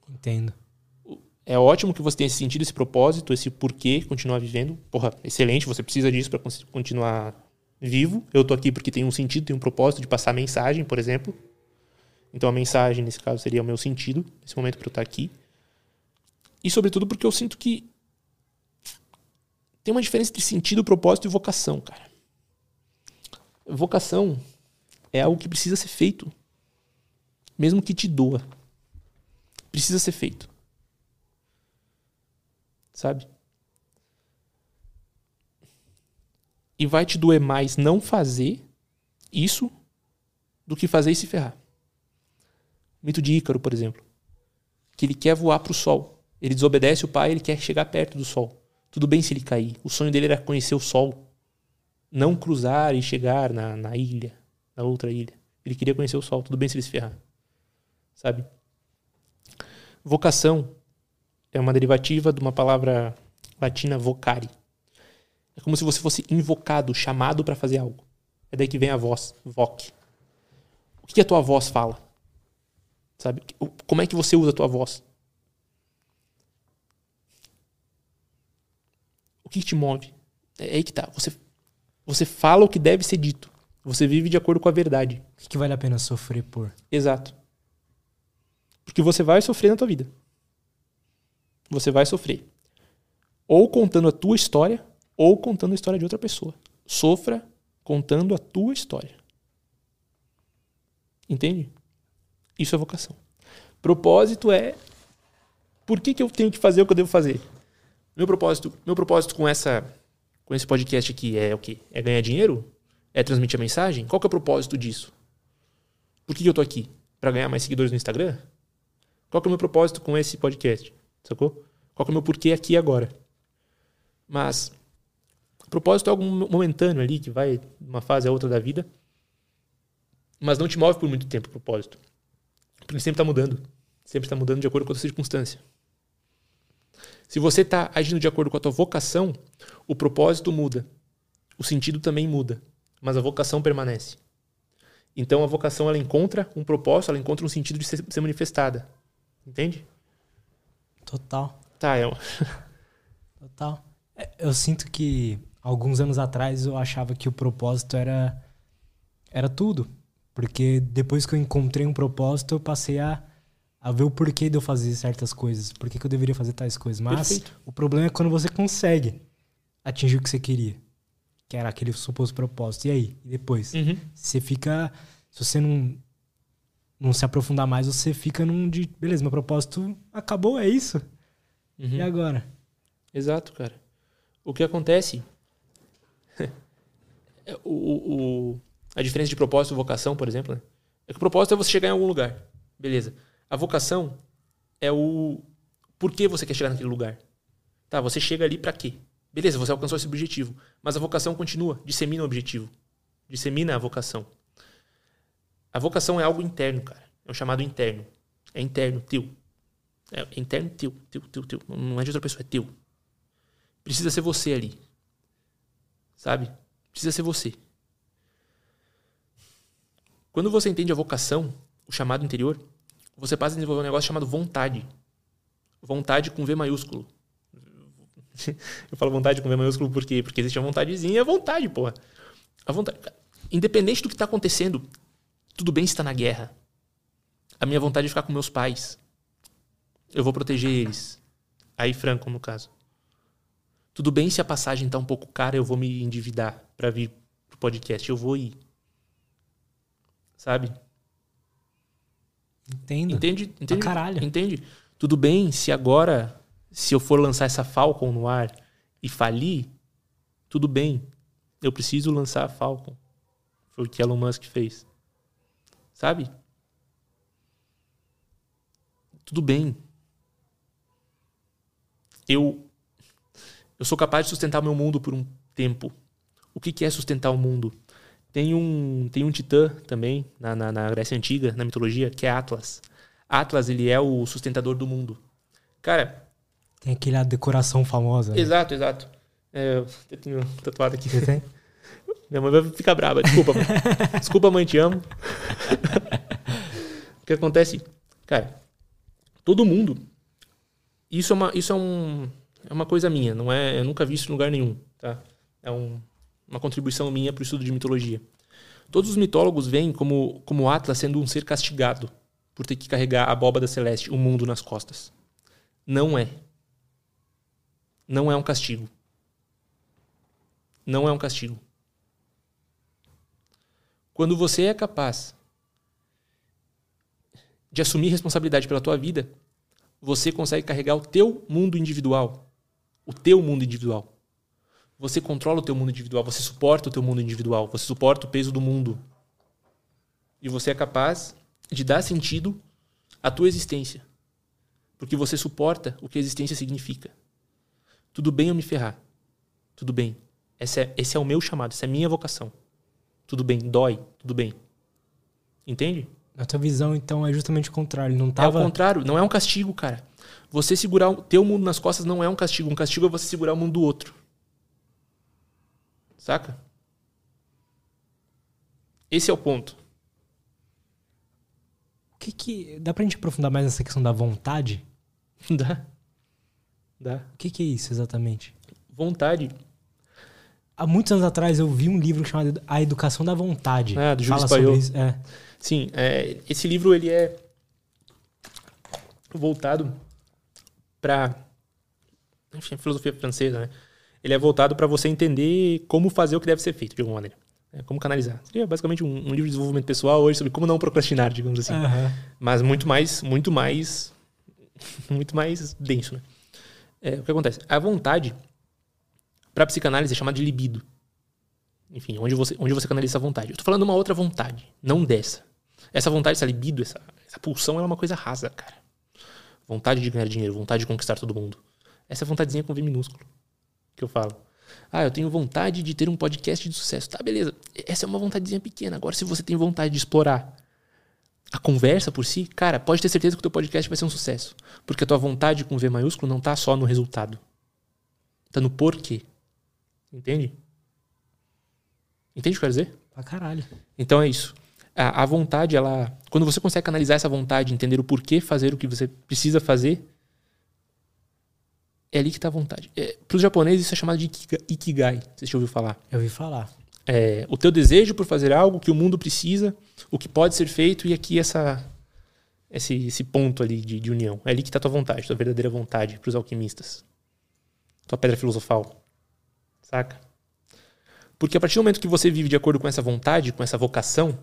Entendo. É ótimo que você tenha esse sentido, esse propósito, esse porquê continuar vivendo. Porra, excelente, você precisa disso para continuar vivo. Eu tô aqui porque tem um sentido, tem um propósito de passar mensagem, por exemplo. Então a mensagem, nesse caso, seria o meu sentido, nesse momento para eu estar aqui. E sobretudo porque eu sinto que tem uma diferença entre sentido, propósito e vocação, cara. Vocação é algo que precisa ser feito. Mesmo que te doa. Precisa ser feito. Sabe? E vai te doer mais não fazer isso do que fazer e se ferrar. O mito de Ícaro, por exemplo. Que ele quer voar para o sol. Ele desobedece o pai, ele quer chegar perto do sol. Tudo bem se ele cair. O sonho dele era conhecer o sol. Não cruzar e chegar na, na ilha, na outra ilha. Ele queria conhecer o sol. Tudo bem se ele se ferrar. Sabe? Vocação é uma derivativa de uma palavra latina vocare. É como se você fosse invocado, chamado para fazer algo. É daí que vem a voz, voc. O que a tua voz fala? Sabe? Como é que você usa a tua voz? O que, que te move? É aí que tá. Você, você fala o que deve ser dito. Você vive de acordo com a verdade. O que, que vale a pena sofrer por? Exato. Porque você vai sofrer na tua vida. Você vai sofrer. Ou contando a tua história, ou contando a história de outra pessoa. Sofra contando a tua história. Entende? Isso é vocação. Propósito é por que, que eu tenho que fazer o que eu devo fazer? Meu propósito, meu propósito com essa com esse podcast aqui é o quê? É ganhar dinheiro? É transmitir a mensagem? Qual que é o propósito disso? Por que, que eu tô aqui? Para ganhar mais seguidores no Instagram? Qual que é o meu propósito com esse podcast? Sacou? Qual é o meu porquê aqui e agora? Mas o propósito é algo momentâneo ali, que vai de uma fase a outra da vida. Mas não te move por muito tempo o propósito. Porque sempre está mudando. Sempre está mudando de acordo com a circunstância. Se você está agindo de acordo com a tua vocação, o propósito muda. O sentido também muda. Mas a vocação permanece. Então a vocação ela encontra um propósito, ela encontra um sentido de ser, ser manifestada. Entende? Total. Tá, é. Total. É, eu sinto que alguns anos atrás eu achava que o propósito era era tudo. Porque depois que eu encontrei um propósito, eu passei a, a ver o porquê de eu fazer certas coisas. Por que, que eu deveria fazer tais coisas. Mas Perfeito. o problema é quando você consegue atingir o que você queria. Que era aquele suposto propósito. E aí? E depois? Uhum. Você fica. Se você não, não se aprofundar mais, você fica num de. Beleza, meu propósito acabou, é isso? Uhum. E agora? Exato, cara. O que acontece. o, o, a diferença de propósito e vocação, por exemplo, né? é que o propósito é você chegar em algum lugar. Beleza. A vocação é o por que você quer chegar naquele lugar. Tá, você chega ali para quê? Beleza, você alcançou esse objetivo, mas a vocação continua, dissemina o objetivo. Dissemina a vocação. A vocação é algo interno, cara. É um chamado interno. É interno, teu. É interno, teu, teu, teu, teu. Não é de outra pessoa, é teu. Precisa ser você ali. Sabe? Precisa ser você. Quando você entende a vocação, o chamado interior, você passa a desenvolver um negócio chamado vontade. Vontade com V maiúsculo. Eu falo vontade com V maiúsculo por quê? Porque existe a vontadezinha e a vontade, porra. A vontade. Independente do que está acontecendo, tudo bem se está na guerra. A minha vontade é ficar com meus pais. Eu vou proteger eles. Aí, Franco, no caso. Tudo bem se a passagem está um pouco cara, eu vou me endividar para vir pro podcast. Eu vou ir. Sabe? Entendo. Entende? Entende? caralho. Entende? Tudo bem se agora, se eu for lançar essa Falcon no ar e falir, tudo bem. Eu preciso lançar a Falcon. Foi o que Elon Musk fez. Sabe? Tudo bem. Eu eu sou capaz de sustentar o meu mundo por um tempo. O que, que é sustentar o mundo? Tem um, tem um titã também na, na, na, Grécia Antiga, na mitologia, que é Atlas. Atlas, ele é o sustentador do mundo. Cara... Tem aquela decoração famosa. Né? Exato, exato. É, eu tenho tatuado aqui. Você tem? Minha mãe vai ficar brava. Desculpa, mãe. Desculpa, mãe, te amo. o que acontece? Cara, todo mundo... Isso é, uma, isso é, um, é uma coisa minha. Não é, eu nunca vi isso em lugar nenhum. Tá? É um, uma contribuição minha para o estudo de mitologia. Todos os mitólogos veem como, como Atlas sendo um ser castigado por ter que carregar a abóbada celeste, o mundo nas costas. Não é. Não é um castigo. Não é um castigo. Quando você é capaz de assumir responsabilidade pela tua vida, você consegue carregar o teu mundo individual. O teu mundo individual. Você controla o teu mundo individual, você suporta o teu mundo individual, você suporta o peso do mundo. E você é capaz de dar sentido à tua existência. Porque você suporta o que a existência significa. Tudo bem eu me ferrar. Tudo bem. Esse é, esse é o meu chamado, essa é a minha vocação. Tudo bem, dói, tudo bem. Entende? A tua visão, então, é justamente o contrário. Não tava... É o contrário, não é um castigo, cara. Você segurar o teu mundo nas costas não é um castigo. Um castigo é você segurar o mundo do outro. Saca? Esse é o ponto. O que que. Dá pra gente aprofundar mais nessa questão da vontade? Dá. Dá. O que que é isso exatamente? Vontade. Há muitos anos atrás eu vi um livro chamado A Educação da Vontade. Ah, do Júlio Fala Espaiol. sobre isso. É. Sim, é, esse livro ele é voltado para enfim, filosofia francesa, né? Ele é voltado para você entender como fazer o que deve ser feito, de alguma maneira. né? Como canalizar. Seria basicamente um, um livro de desenvolvimento pessoal hoje sobre como não procrastinar, digamos assim. Aham. Mas muito mais, muito mais, muito mais denso, né? É, o que acontece? A vontade, para psicanálise, é chamada de libido. Enfim, onde você, onde você canaliza essa vontade. Eu tô falando de uma outra vontade, não dessa. Essa vontade, essa libido, essa, essa pulsão, é uma coisa rasa, cara. Vontade de ganhar dinheiro, vontade de conquistar todo mundo. Essa é vontadezinha com V minúsculo que eu falo. Ah, eu tenho vontade de ter um podcast de sucesso. Tá, beleza. Essa é uma vontadezinha pequena. Agora, se você tem vontade de explorar a conversa por si, cara, pode ter certeza que o teu podcast vai ser um sucesso. Porque a tua vontade com V maiúsculo não tá só no resultado. Tá no porquê. Entende? Entende o que eu quero dizer? Pra caralho. Então é isso. A, a vontade, ela. Quando você consegue canalizar essa vontade, entender o porquê fazer o que você precisa fazer, é ali que está a vontade. É, Para os japoneses, isso é chamado de ikiga- ikigai. Você já ouviu falar? Eu ouvi falar. É, o teu desejo por fazer algo que o mundo precisa, o que pode ser feito, e aqui essa, esse, esse ponto ali de, de união. É ali que está a tua vontade, tua verdadeira vontade para os alquimistas. Tua pedra filosofal. Saca? Porque a partir do momento que você vive de acordo com essa vontade, com essa vocação,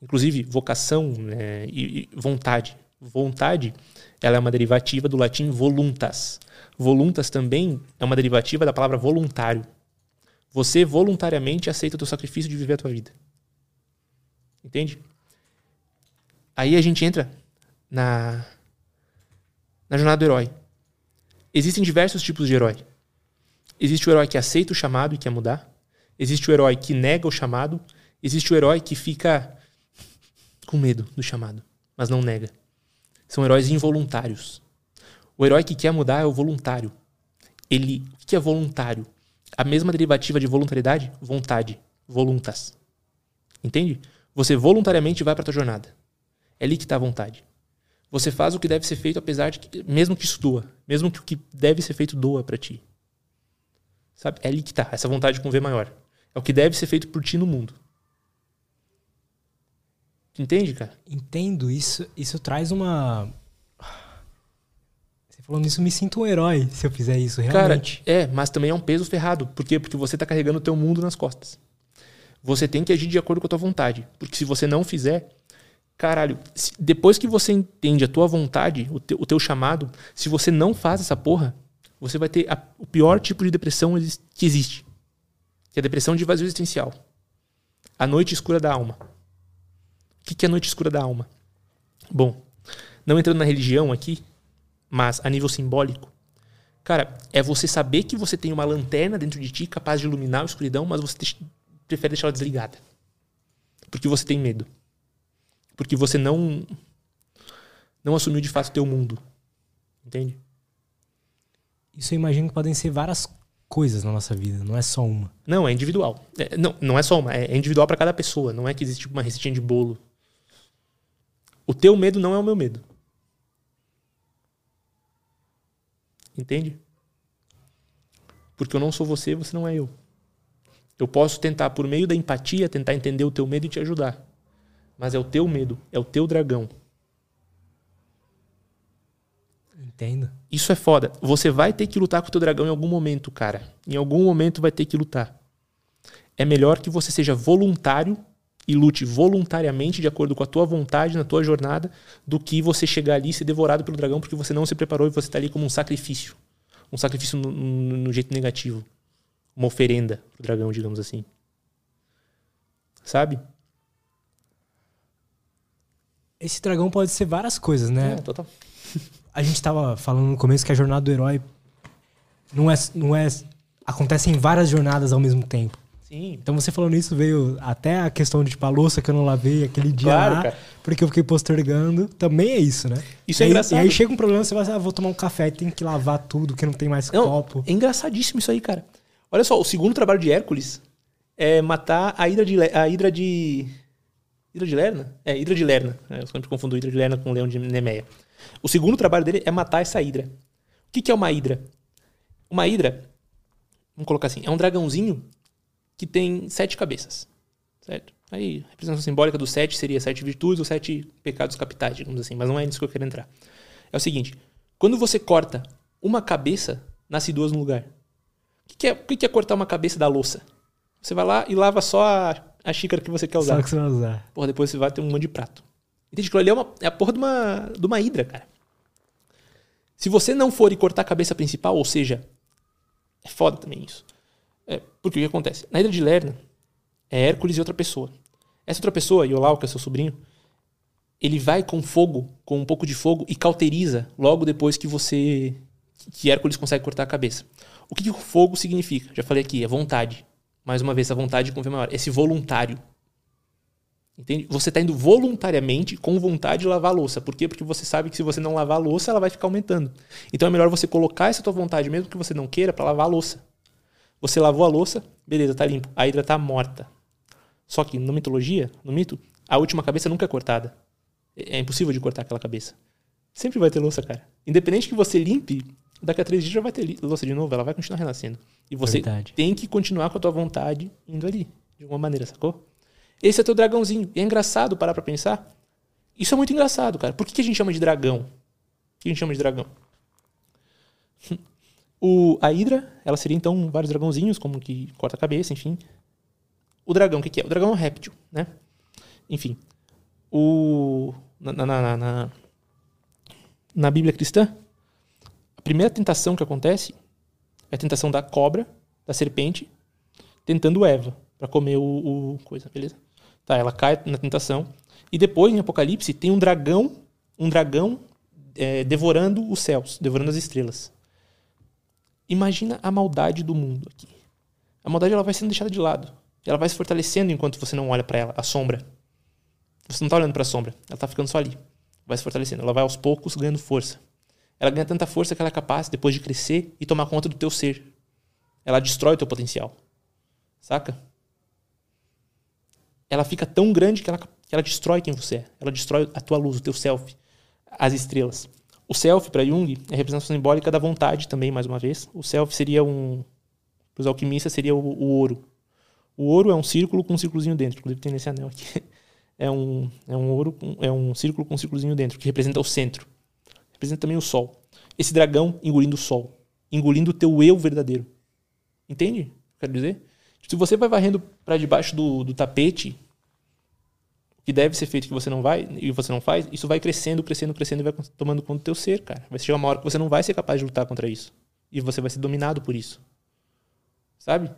inclusive vocação né, e, e vontade. Vontade, ela é uma derivativa do latim voluntas. Voluntas também é uma derivativa da palavra voluntário. Você voluntariamente aceita o teu sacrifício de viver a tua vida. Entende? Aí a gente entra na, na jornada do herói. Existem diversos tipos de herói. Existe o herói que aceita o chamado e quer mudar. Existe o herói que nega o chamado. Existe o herói que fica com medo do chamado, mas não nega. São heróis involuntários. O herói que quer mudar é o voluntário. Ele, o que é voluntário? A mesma derivativa de voluntariedade? Vontade. Voluntas. Entende? Você voluntariamente vai para tua jornada. É ali que está a vontade. Você faz o que deve ser feito, apesar de que, mesmo que isso doa, mesmo que o que deve ser feito doa para ti. Sabe? É ali que tá, essa vontade com V maior. É o que deve ser feito por ti no mundo. Entende, cara? Entendo. Isso, isso traz uma. Você falando isso, eu me sinto um herói se eu fizer isso, realmente. Cara, é, mas também é um peso ferrado. Por quê? Porque você tá carregando o teu mundo nas costas. Você tem que agir de acordo com a tua vontade. Porque se você não fizer, caralho, depois que você entende a tua vontade, o teu, o teu chamado, se você não faz essa porra, você vai ter a- o pior tipo de depressão que existe. Que é a depressão de vazio existencial. A noite escura da alma. O que é a noite escura da alma? Bom, não entrando na religião aqui, mas a nível simbólico, Cara, é você saber que você tem uma lanterna dentro de ti capaz de iluminar a escuridão, mas você prefere deixar ela desligada. Porque você tem medo. Porque você não não assumiu de fato o teu mundo. Entende? Isso eu imagino que podem ser várias coisas na nossa vida, não é só uma. Não, é individual. É, não, não é só uma, é individual para cada pessoa. Não é que existe tipo, uma receitinha de bolo. O teu medo não é o meu medo. Entende? Porque eu não sou você, você não é eu. Eu posso tentar, por meio da empatia, tentar entender o teu medo e te ajudar. Mas é o teu medo, é o teu dragão. Entendo. Isso é foda. Você vai ter que lutar com o teu dragão em algum momento, cara. Em algum momento vai ter que lutar. É melhor que você seja voluntário e lute voluntariamente de acordo com a tua vontade na tua jornada do que você chegar ali e ser devorado pelo dragão porque você não se preparou e você está ali como um sacrifício. Um sacrifício no, no- no jeito negativo. Uma oferenda pro dragão, digamos assim. Sabe? Esse dragão pode ser várias coisas, né? É, total. A gente tava falando no começo que a jornada do herói não é, não é. Acontecem várias jornadas ao mesmo tempo. Sim. Então você falando isso veio até a questão de tipo, a louça que eu não lavei aquele dia Claro, lá, cara. porque eu fiquei postergando. Também é isso, né? Isso é E aí- engraçado. E aí chega um problema, você vai assim, ah, vou tomar um café, tem que lavar tudo, que não tem mais Não, copo. É engraçadíssimo isso aí, cara. Olha só, o segundo trabalho de Hércules é matar a Hidra de, a Hidra de Hidra de Lerna? É, Hidra de Lerna. É, eu sempre confundo Hidra de Lerna com o Leão de Nemeia. O segundo trabalho dele é matar essa Hidra. O que, que é uma Hidra? Uma Hidra, vamos colocar assim, é um dragãozinho que tem sete cabeças. Certo? Aí, a representação simbólica do sete seria sete virtudes ou sete pecados capitais, digamos assim, mas não é nisso que eu quero entrar. É o seguinte: quando você corta uma cabeça, nasce duas no lugar. O que, que, é, o que, que é cortar uma cabeça da louça? Você vai lá e lava só a, a xícara que você quer usar. Só que você vai usar. Porra, depois você vai ter um monte de prato. Entende? Aquilo ali é, uma, é a porra de uma, de uma hidra, cara. Se você não for e cortar a cabeça principal, ou seja, é foda também isso. É, porque o que acontece? Na Hidra de Lerna, é Hércules e outra pessoa. Essa outra pessoa, Iolau, que é seu sobrinho, ele vai com fogo, com um pouco de fogo, e cauteriza logo depois que você. que Hércules consegue cortar a cabeça. O que, que o fogo significa? Já falei aqui, é vontade. Mais uma vez, a vontade com maior. Esse voluntário. Entende? Você está indo voluntariamente, com vontade, de lavar a louça. Por quê? Porque você sabe que se você não lavar a louça, ela vai ficar aumentando. Então é melhor você colocar essa tua vontade, mesmo que você não queira, para lavar a louça. Você lavou a louça, beleza, tá limpo. A hidra tá morta. Só que na mitologia, no mito, a última cabeça nunca é cortada. É impossível de cortar aquela cabeça. Sempre vai ter louça, cara. Independente que você limpe, daqui a três dias já vai ter louça de novo, ela vai continuar renascendo. E você Verdade. tem que continuar com a tua vontade indo ali, de alguma maneira, sacou? Esse é teu dragãozinho. E é engraçado parar pra pensar. Isso é muito engraçado, cara. Por que, que a gente chama de dragão? Por que a gente chama de dragão? O, a Hidra, ela seria então vários dragãozinhos, como que corta a cabeça, enfim. O dragão, o que, que é? O dragão é um réptil, né? Enfim. O, na, na, na, na, na Bíblia cristã, a primeira tentação que acontece é a tentação da cobra, da serpente, tentando Eva para comer o, o, coisa, beleza? Tá, ela cai na tentação. E depois, em Apocalipse, tem um dragão, um dragão é, devorando os céus, devorando as estrelas. Imagina a maldade do mundo aqui. A maldade ela vai sendo deixada de lado. Ela vai se fortalecendo enquanto você não olha para ela, a sombra. Você não tá olhando para a sombra, ela tá ficando só ali. Vai se fortalecendo, ela vai aos poucos ganhando força. Ela ganha tanta força que ela é capaz depois de crescer e tomar conta do teu ser. Ela destrói o teu potencial. Saca? Ela fica tão grande que ela, que ela destrói quem você é. Ela destrói a tua luz, o teu self, as estrelas. O self, para Jung, é a representação simbólica da vontade também, mais uma vez. O self seria um. Para os alquimistas, seria o, o, ouro. O ouro é um círculo com um círculozinho dentro. Inclusive, tem nesse anel aqui. É um, é um ouro, é um círculo com um círculozinho dentro, que representa o centro. Representa também o sol. Esse dragão engolindo o sol. Engolindo o teu eu verdadeiro. Entende quero dizer? Se você vai varrendo para debaixo do, do tapete que deve ser feito que você não vai e você não faz, isso vai crescendo, crescendo, crescendo e vai tomando conta do teu ser, cara. Vai chegar uma hora que você não vai ser capaz de lutar contra isso. E você vai ser dominado por isso. Sabe?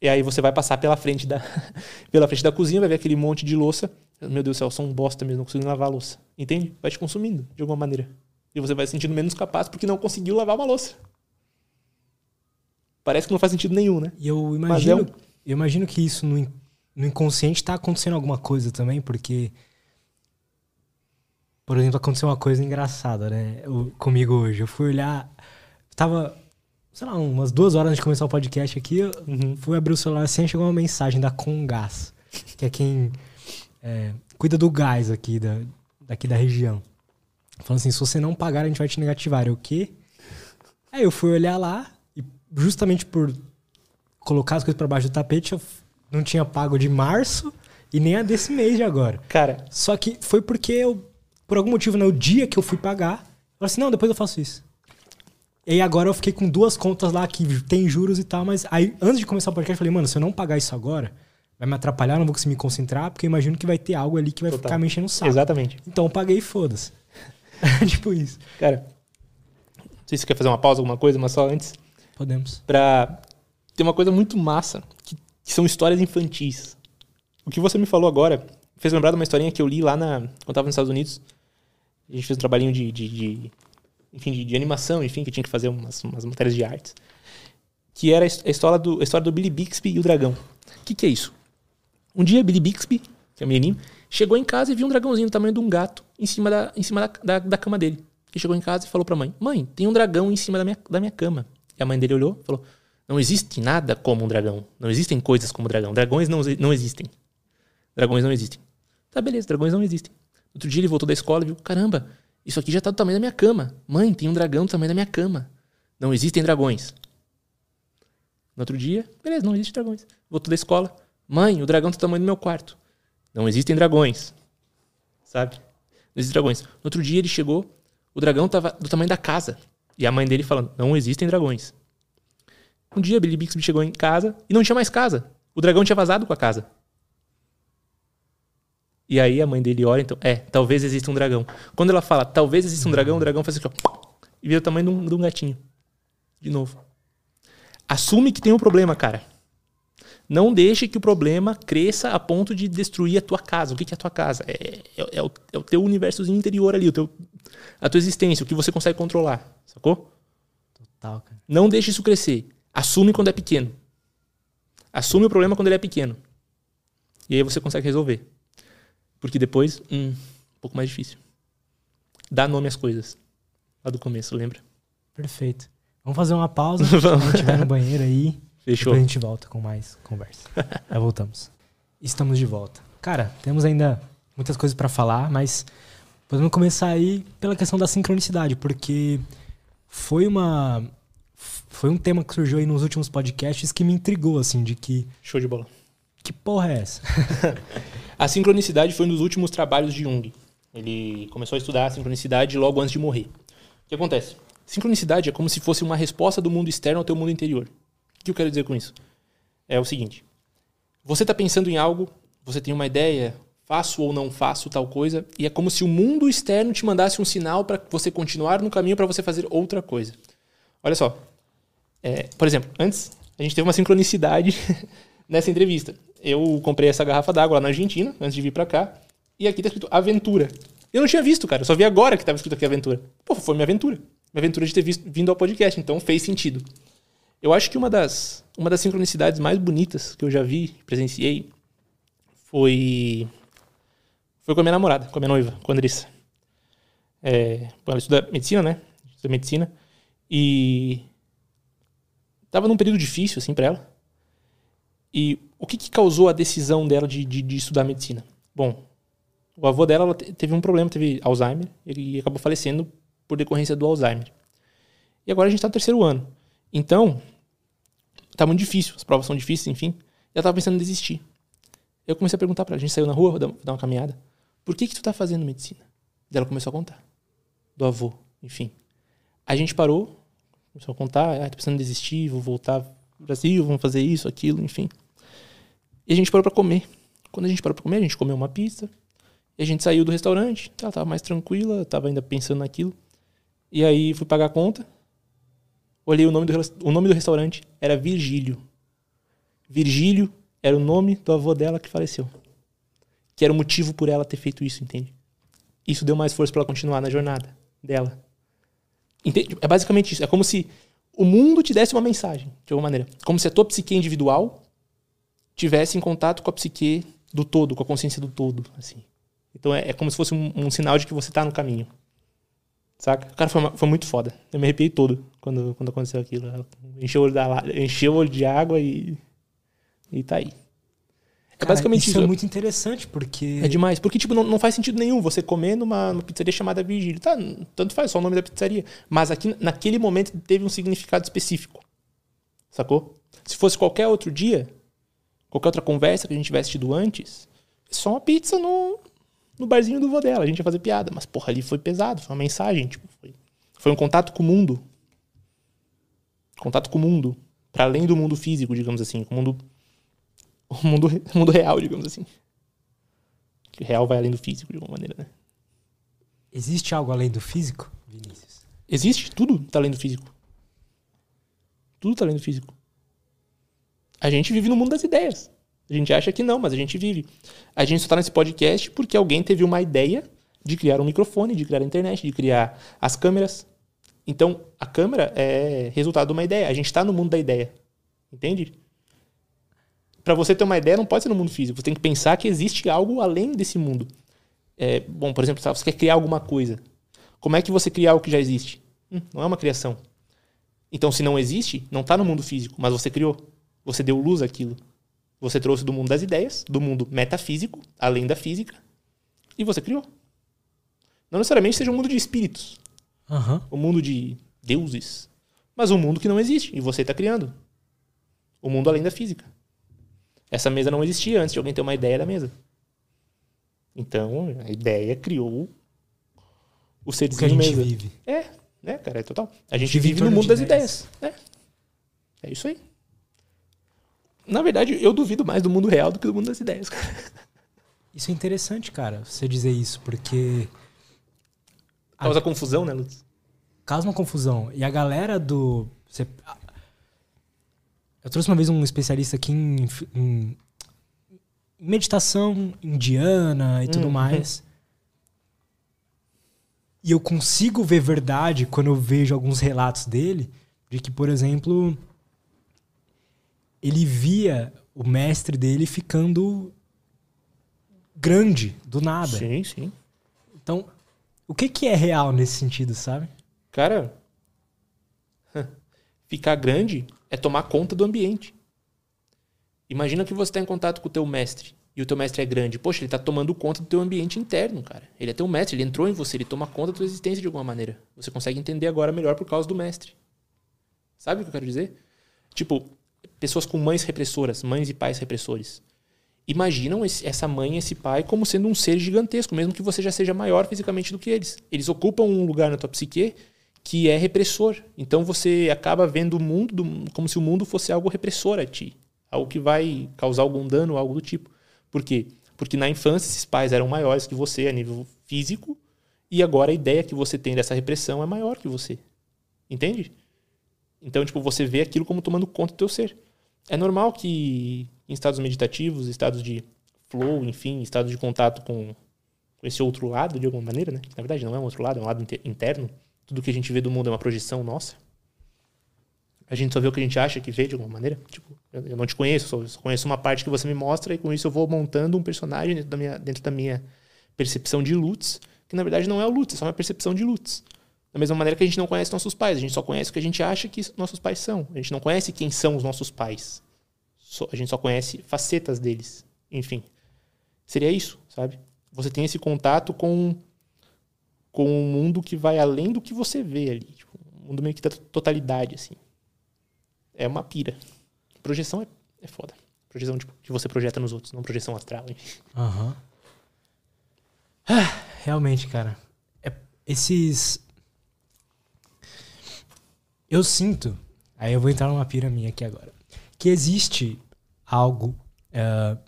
E aí você vai passar pela frente da pela frente da cozinha, vai ver aquele monte de louça. Meu Deus do céu, sou um bosta mesmo, não consigo lavar a louça. Entende? Vai te consumindo de alguma maneira. E você vai se sentindo menos capaz porque não conseguiu lavar uma louça. Parece que não faz sentido nenhum, né? E eu imagino, é um... eu imagino que isso no no inconsciente está acontecendo alguma coisa também, porque. Por exemplo, aconteceu uma coisa engraçada, né? Eu, comigo hoje. Eu fui olhar. Tava, sei lá, umas duas horas antes de começar o podcast aqui. Eu uhum. fui abrir o celular assim e chegou uma mensagem da Congás, que é quem é, cuida do gás aqui da, daqui da região. Falando assim: se você não pagar, a gente vai te negativar. Eu, o quê? Aí eu fui olhar lá justamente por colocar as coisas para baixo do tapete, eu não tinha pago de março e nem a desse mês de agora. Cara. Só que foi porque eu, por algum motivo, no dia que eu fui pagar, eu falei assim: não, depois eu faço isso. E aí agora eu fiquei com duas contas lá que tem juros e tal, mas aí antes de começar o podcast eu falei, mano, se eu não pagar isso agora, vai me atrapalhar, não vou conseguir me concentrar, porque eu imagino que vai ter algo ali que vai Total. ficar me enchendo o saco. Exatamente. Então eu paguei e foda-se. tipo isso. Cara, não sei se você quer fazer uma pausa, alguma coisa, mas só antes. Podemos. Pra. Tem uma coisa muito massa que que são histórias infantis. O que você me falou agora fez lembrar de uma historinha que eu li lá na, quando eu estava nos Estados Unidos. A gente fez um trabalhinho de, de, de enfim, de, de, animação, enfim, que tinha que fazer umas, umas matérias de artes. Que era a história do, a história do Billy Bixby e o dragão. O que, que é isso? Um dia, Billy Bixby, que é o menininho, chegou em casa e viu um dragãozinho do tamanho de um gato em cima da, em cima da, da, da cama dele. Ele chegou em casa e falou pra mãe: Mãe, tem um dragão em cima da minha, da minha cama. A mãe dele olhou e falou: não existe nada como um dragão. Não existem coisas como dragão. Dragões não, não existem. Dragões não existem. Tá, beleza, dragões não existem. Outro dia ele voltou da escola e viu: caramba, isso aqui já tá do tamanho da minha cama. Mãe, tem um dragão do tamanho da minha cama. Não existem dragões. No outro dia, beleza, não existem dragões. Voltou da escola. Mãe, o dragão tá do tamanho do meu quarto. Não existem dragões. Sabe? Não existem dragões. No outro dia ele chegou, o dragão tava do tamanho da casa. E a mãe dele falando: não existem dragões. Um dia Billy Bixby chegou em casa e não tinha mais casa. O dragão tinha vazado com a casa. E aí a mãe dele olha, então, é, talvez exista um dragão. Quando ela fala, talvez exista um dragão, o dragão faz assim, ó, e vira o tamanho de um, de um gatinho. De novo. Assume que tem um problema, cara. Não deixe que o problema cresça a ponto de destruir a tua casa. O que é a tua casa? É, é, é, o, é o, teu universo interior ali, o teu, a tua existência, o que você consegue controlar. Sacou? Total, cara. Não deixe isso crescer. Assume quando é pequeno. Assume o problema quando ele é pequeno. E aí você consegue resolver. Porque depois, hum, um pouco mais difícil. Dá nome às coisas. Lá do começo, lembra? Perfeito. Vamos fazer uma pausa. Quando estiver no banheiro aí. Fechou. Depois a gente volta com mais conversa. Já voltamos. Estamos de volta. Cara, temos ainda muitas coisas para falar, mas podemos começar aí pela questão da sincronicidade, porque foi uma foi um tema que surgiu aí nos últimos podcasts que me intrigou assim, de que show de bola. Que porra é essa? a sincronicidade foi um dos últimos trabalhos de Jung. Ele começou a estudar a sincronicidade logo antes de morrer. O que acontece? Sincronicidade é como se fosse uma resposta do mundo externo ao teu mundo interior. O que eu quero dizer com isso? É o seguinte: você está pensando em algo, você tem uma ideia, faço ou não faço tal coisa, e é como se o mundo externo te mandasse um sinal para você continuar no caminho para você fazer outra coisa. Olha só. É, por exemplo, antes a gente teve uma sincronicidade nessa entrevista. Eu comprei essa garrafa d'água lá na Argentina, antes de vir para cá, e aqui tá escrito aventura. Eu não tinha visto, cara. Eu só vi agora que estava escrito aqui aventura. Pô, foi minha aventura. Minha aventura de ter visto, vindo ao podcast, então fez sentido. Eu acho que uma das, uma das sincronicidades mais bonitas que eu já vi, presenciei, foi foi com a minha namorada, com a minha noiva, com a Andressa. É, ela estuda medicina, né? Estuda medicina. E tava num período difícil, assim, para ela. E o que, que, causou a decisão dela de, de, de, estudar medicina? Bom, o avô dela teve um problema, teve Alzheimer, ele acabou falecendo por decorrência do Alzheimer. E agora a gente está no terceiro ano. Então, tá muito difícil, as provas são difíceis, enfim. E ela tava pensando em desistir. Eu comecei a perguntar para ela, a gente saiu na rua, dar uma caminhada. Por que que tu tá fazendo medicina? Daí ela começou a contar. Do avô, enfim. A gente parou, começou a contar, ah, tô precisando desistir, vou voltar pro Brasil, vamos fazer isso, aquilo, enfim. E a gente parou para comer. Quando a gente parou para comer, a gente comeu uma pizza. E a gente saiu do restaurante. Ela tava mais tranquila, tava ainda pensando naquilo. E aí fui pagar a conta. Olhei o nome do, o nome do restaurante, era Virgílio. Virgílio era o nome do avô dela que faleceu. Que era o motivo por ela ter feito isso, entende? Isso deu mais força para ela continuar na jornada dela. Entende? É basicamente isso. É como se o mundo te desse uma mensagem, de alguma maneira. Como se a tua psique individual tivesse em contato com a psique do todo, com a consciência do todo, assim. Então é, é como se fosse um, um, sinal de que você está no caminho. Saca? Cara, foi, foi muito foda. Eu me arrepiei todo quando, quando aconteceu aquilo. Encheu o olho, da, encheu o olho de água e. E tá aí. É basicamente isso. Isso é muito interessante, porque. É demais. Porque, tipo, não, não faz sentido nenhum você comer numa, numa pizzaria chamada Virgílio. Tá, tanto faz, só o nome da pizzaria. Mas aqui, naquele momento, teve um significado específico. Sacou? Se fosse qualquer outro dia, qualquer outra conversa que a gente tivesse tido antes, é só uma pizza no, no barzinho do vô dela. A gente ia fazer piada. Mas, porra, ali foi pesado, foi uma mensagem. Tipo, foi, foi um contato com o mundo. Contato com o mundo. para além do mundo físico, digamos assim. Com o mundo, o mundo, o mundo real, digamos assim. Que o real vai além do físico, de alguma maneira, né? Existe algo além do físico, Vinícius? Existe. Tudo tá além do físico. Tudo tá além do físico. A gente vive no mundo das ideias. A gente acha que não, mas a gente vive. A gente só está nesse podcast porque alguém teve uma ideia de criar um microfone, de criar a internet, de criar as câmeras. Então, a câmera é resultado de uma ideia. A gente está no mundo da ideia. Entende? Para você ter uma ideia, não pode ser no mundo físico. Você tem que pensar que existe algo além desse mundo. É, bom, por exemplo, você quer criar alguma coisa. Como é que você cria algo que já existe? Hum, não é uma criação. Então, se não existe, não está no mundo físico, mas você criou. Você deu luz àquilo. Você trouxe do mundo das ideias, do mundo metafísico, além da física, E você criou. Não necessariamente seja um mundo de espíritos, Aham. um mundo de deuses, mas um mundo que não existe e você está criando. O mundo além da física. Essa mesa não existia antes de alguém ter uma ideia da mesa. Então, a ideia criou o O que a gente mesa. vive. É, né, cara? É total. A gente Vive em vive no torno mundo das ideias. ideias. É. é isso aí. Na verdade, eu duvido mais do mundo real do que do mundo das ideias, cara. Isso é interessante, cara, você dizer isso, porque. Causa confusão, né, Lutz? causa uma confusão. E a galera do. você- eu trouxe uma vez um especialista aqui em, em meditação indiana e tudo Uhum. mais. E eu consigo ver verdade quando eu vejo alguns relatos dele, de que, por exemplo, ele via o mestre dele ficando grande, do nada. Sim, sim. Então, o que, que é real nesse sentido, sabe? Cara, ficar grande é tomar conta do ambiente. Imagina que você está em contato com o teu mestre e o teu mestre é grande. Poxa, ele está tomando conta do teu ambiente interno, cara. Ele é teu mestre, ele entrou em você, ele toma conta da tua existência de alguma maneira. Você consegue entender agora melhor por causa do mestre. Sabe o que eu quero dizer? Tipo, pessoas com mães repressoras, mães e pais repressores. Imaginam esse- essa mãe esse pai como sendo um ser gigantesco, mesmo que você já seja maior fisicamente do que eles. Eles ocupam um lugar na tua psique que é repressor. Então você acaba vendo o mundo do- como se o mundo fosse algo repressor a ti. Algo que vai causar algum dano, algo do tipo. Por quê? Porque na infância esses pais eram maiores que você a nível físico e agora a ideia que você tem dessa repressão é maior que você. Entende? Então, tipo, você vê aquilo como tomando conta do teu ser. É normal que em estados meditativos, estados de flow, enfim, estados de contato com, esse outro lado, de alguma maneira, né? Que, na verdade não é um outro lado, é um lado inte- interno. Tudo que a gente vê do mundo é uma projeção nossa. A gente só vê o que a gente acha que vê de alguma maneira. Tipo, eu não te conheço, só, só conheço uma parte que você me mostra e com isso eu vou montando um personagem dentro da minha, dentro da minha percepção de Lutz, que na verdade não é o Lutz, é só uma percepção de Lutz. Da mesma maneira que a gente não conhece nossos pais, a gente só conhece o que a gente acha que nossos pais são. A gente não conhece quem são os nossos pais. A gente só conhece facetas deles. Enfim. Seria isso, sabe? Você tem esse contato com com um mundo que vai além do que você vê ali. Tipo, um mundo meio que da totalidade, assim. É uma pira. Projeção é, é foda. Projeção tipo, que você projeta nos outros, não projeção astral. Aham. Ah, realmente, cara. É- esses. Eu sinto. Aí eu vou entrar numa pira minha aqui agora. Que existe algo. eh,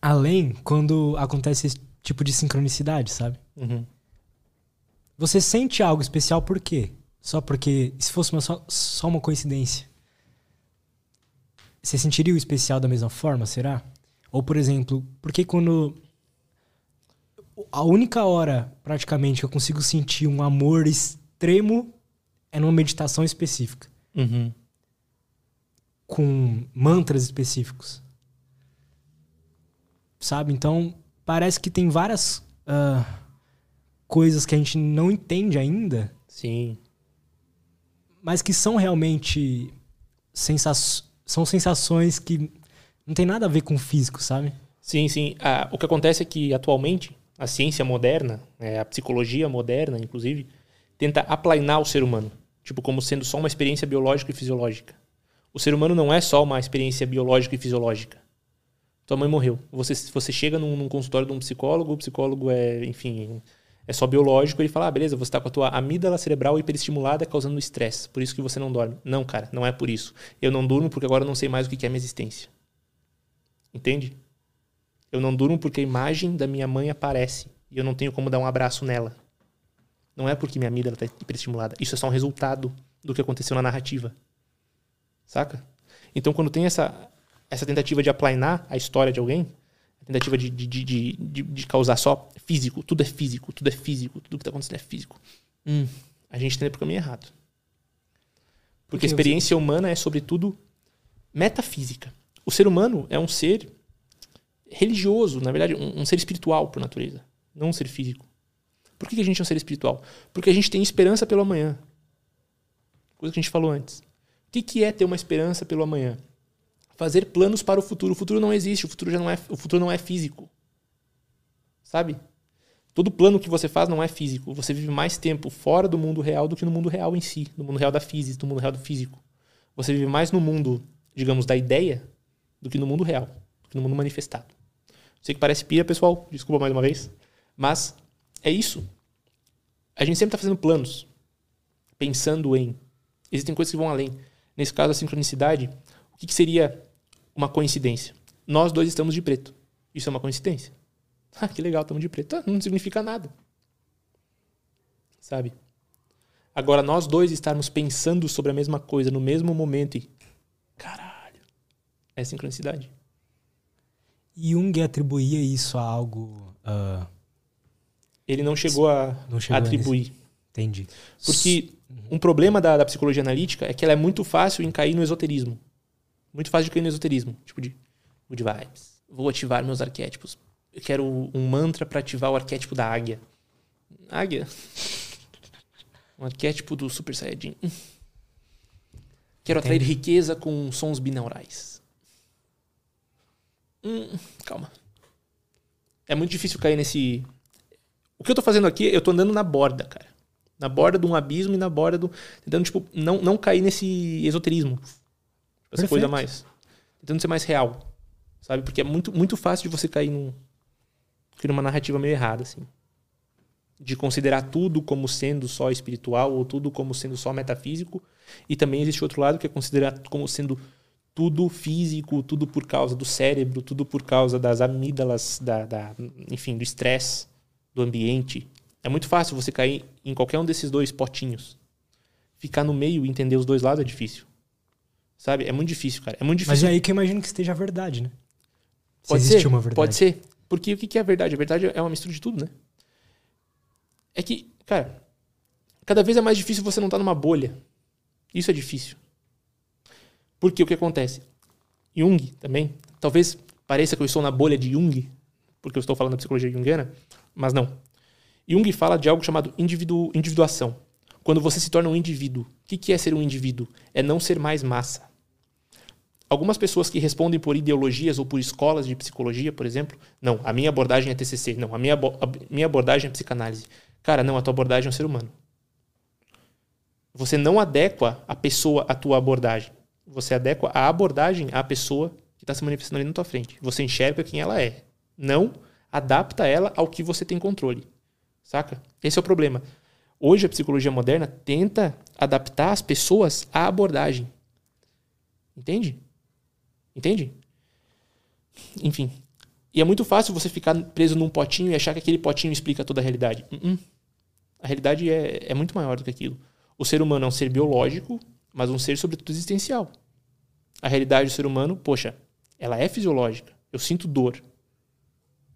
além quando acontece esse tipo de sincronicidade, sabe? Uhum. Você sente algo especial por quê? Só porque. Se fosse uma só, só uma coincidência. Você sentiria o especial da mesma forma, será? Ou, por exemplo, por que quando. A única hora, praticamente, que eu consigo sentir um amor extremo é numa meditação específica. Uhum. Com mantras específicos. Sabe? Então, parece que tem várias ah, coisas que a gente não entende ainda Sim. mas que são realmente sensa são sensações que não tem nada a ver com o físico, sabe? Sim, sim. Ah, o que acontece é que atualmente a ciência moderna, é, a psicologia moderna, inclusive, tenta aplainar o ser humano, tipo como sendo só uma experiência biológica e fisiológica. O ser humano não é só uma experiência biológica e fisiológica. Tua mãe morreu. Você, você chega num, num consultório de um psicólogo, o psicólogo é, enfim, é só biológico, ele fala, ah, beleza, você está com a tua amígdala cerebral hiperestimulada causando estresse, por isso que você não dorme. Não, cara, não é por isso. Eu não durmo porque agora não sei mais o que é minha existência. Entende? Eu não durmo porque a imagem da minha mãe aparece e eu não tenho como dar um abraço nela. Não é porque minha amígdala está hiperestimulada. Isso é só um resultado do que aconteceu na narrativa. Saca? Então, quando tem essa, essa tentativa de aplainar a história de alguém, a tentativa de, de, de, de, de- causar só físico, tudo é físico, tudo é físico, tudo que está acontecendo é físico, hum, a gente tende pro caminho errado. Porque que a experiência humana é, sobretudo, metafísica. O ser humano é um ser religioso, na verdade, um, um ser espiritual por natureza, não um ser físico. Por que a gente é um ser espiritual? Porque a gente tem esperança pelo amanhã. Coisa que a gente falou antes. O que, que é ter uma esperança pelo amanhã? fazer planos para o futuro. O futuro não existe, o futuro já não é, o futuro não é físico. Sabe? Todo plano que você faz não é físico. Você vive mais tempo fora do mundo real do que no mundo real em si, no mundo real da física, no mundo real do físico. Você vive mais no mundo, digamos, da ideia do que no mundo real, do que no mundo manifestado. Sei que parece pia, pessoal, desculpa mais uma vez, mas é isso. A gente sempre está fazendo planos, pensando em. Existem coisas que vão além. Nesse caso, a sincronicidade, o que, que seria uma coincidência? Nós dois estamos de preto. Isso é uma coincidência? Ah, que legal, estamos de preto. Ah, não significa nada. Sabe? Agora, nós dois estarmos pensando sobre a mesma coisa no mesmo momento e. Caralho. É sincronicidade. Jung atribuía isso a algo. Uh, Ele não chegou a não chegou atribuir. Entendi. Porque um problema da, da, psicologia analítica é que ela é muito fácil em cair no esoterismo. Muito fácil de cair no esoterismo. Tipo de good vibes. Vou ativar meus arquétipos. Eu quero um mantra para ativar o arquétipo da águia. Águia? Um arquétipo do Super Saiyajin. Quero atrair riqueza com sons binaurais. Hum, calma. É muito difícil cair nesse. O que eu tô fazendo aqui, eu tô andando na borda, cara. Na borda de um abismo e na borda do. Tentando, tipo, não, não cair nesse esoterismo. Essa Perfeito. coisa mais. Tentando ser mais real. Sabe? Porque é muito, muito fácil de você cair num, numa narrativa meio errada, assim. De considerar tudo como sendo só espiritual ou tudo como sendo só metafísico. E também existe outro lado que é considerar como sendo tudo físico, tudo por causa do cérebro, tudo por causa das amígdalas, da, da enfim, do estresse, do ambiente. É muito fácil você cair em qualquer um desses dois potinhos. Ficar no meio e entender os dois lados é difícil. Sabe? É muito difícil, cara. É muito difícil. Mas é aí que eu imagino que esteja a verdade, né? Se pode ser, uma verdade. Pode ser. Porque o que é a verdade? A verdade é uma mistura de tudo, né? É que, cara, cada vez é mais difícil você não estar numa bolha. Isso é difícil. Porque o que acontece? Jung também, talvez pareça que eu estou na bolha de Jung, porque eu estou falando da psicologia junguiana, mas não. Jung fala de algo chamado individu individuação. Quando você se torna um indivíduo. O que é ser um indivíduo? É não ser mais massa. Algumas pessoas que respondem por ideologias ou por escolas de psicologia, por exemplo, não, a minha abordagem é TCC, não, a minha, a minha abordagem é psicanálise. Cara, não, a tua abordagem é um ser humano. Você não adequa a pessoa à tua abordagem. Você adequa a abordagem à pessoa que está se manifestando ali na tua frente. Você enxerga quem ela é. Não adapta ela ao que você tem controle. Saca? Esse é o problema. Hoje a psicologia moderna tenta adaptar as pessoas à abordagem. Entende? Entende? Enfim. E é muito fácil você ficar preso num potinho e achar que aquele potinho explica toda a realidade. Uh -uh. A realidade é, é muito maior do que aquilo. O ser humano é um ser biológico, mas um ser sobretudo existencial. A realidade do ser humano, poxa, ela é fisiológica. Eu sinto dor.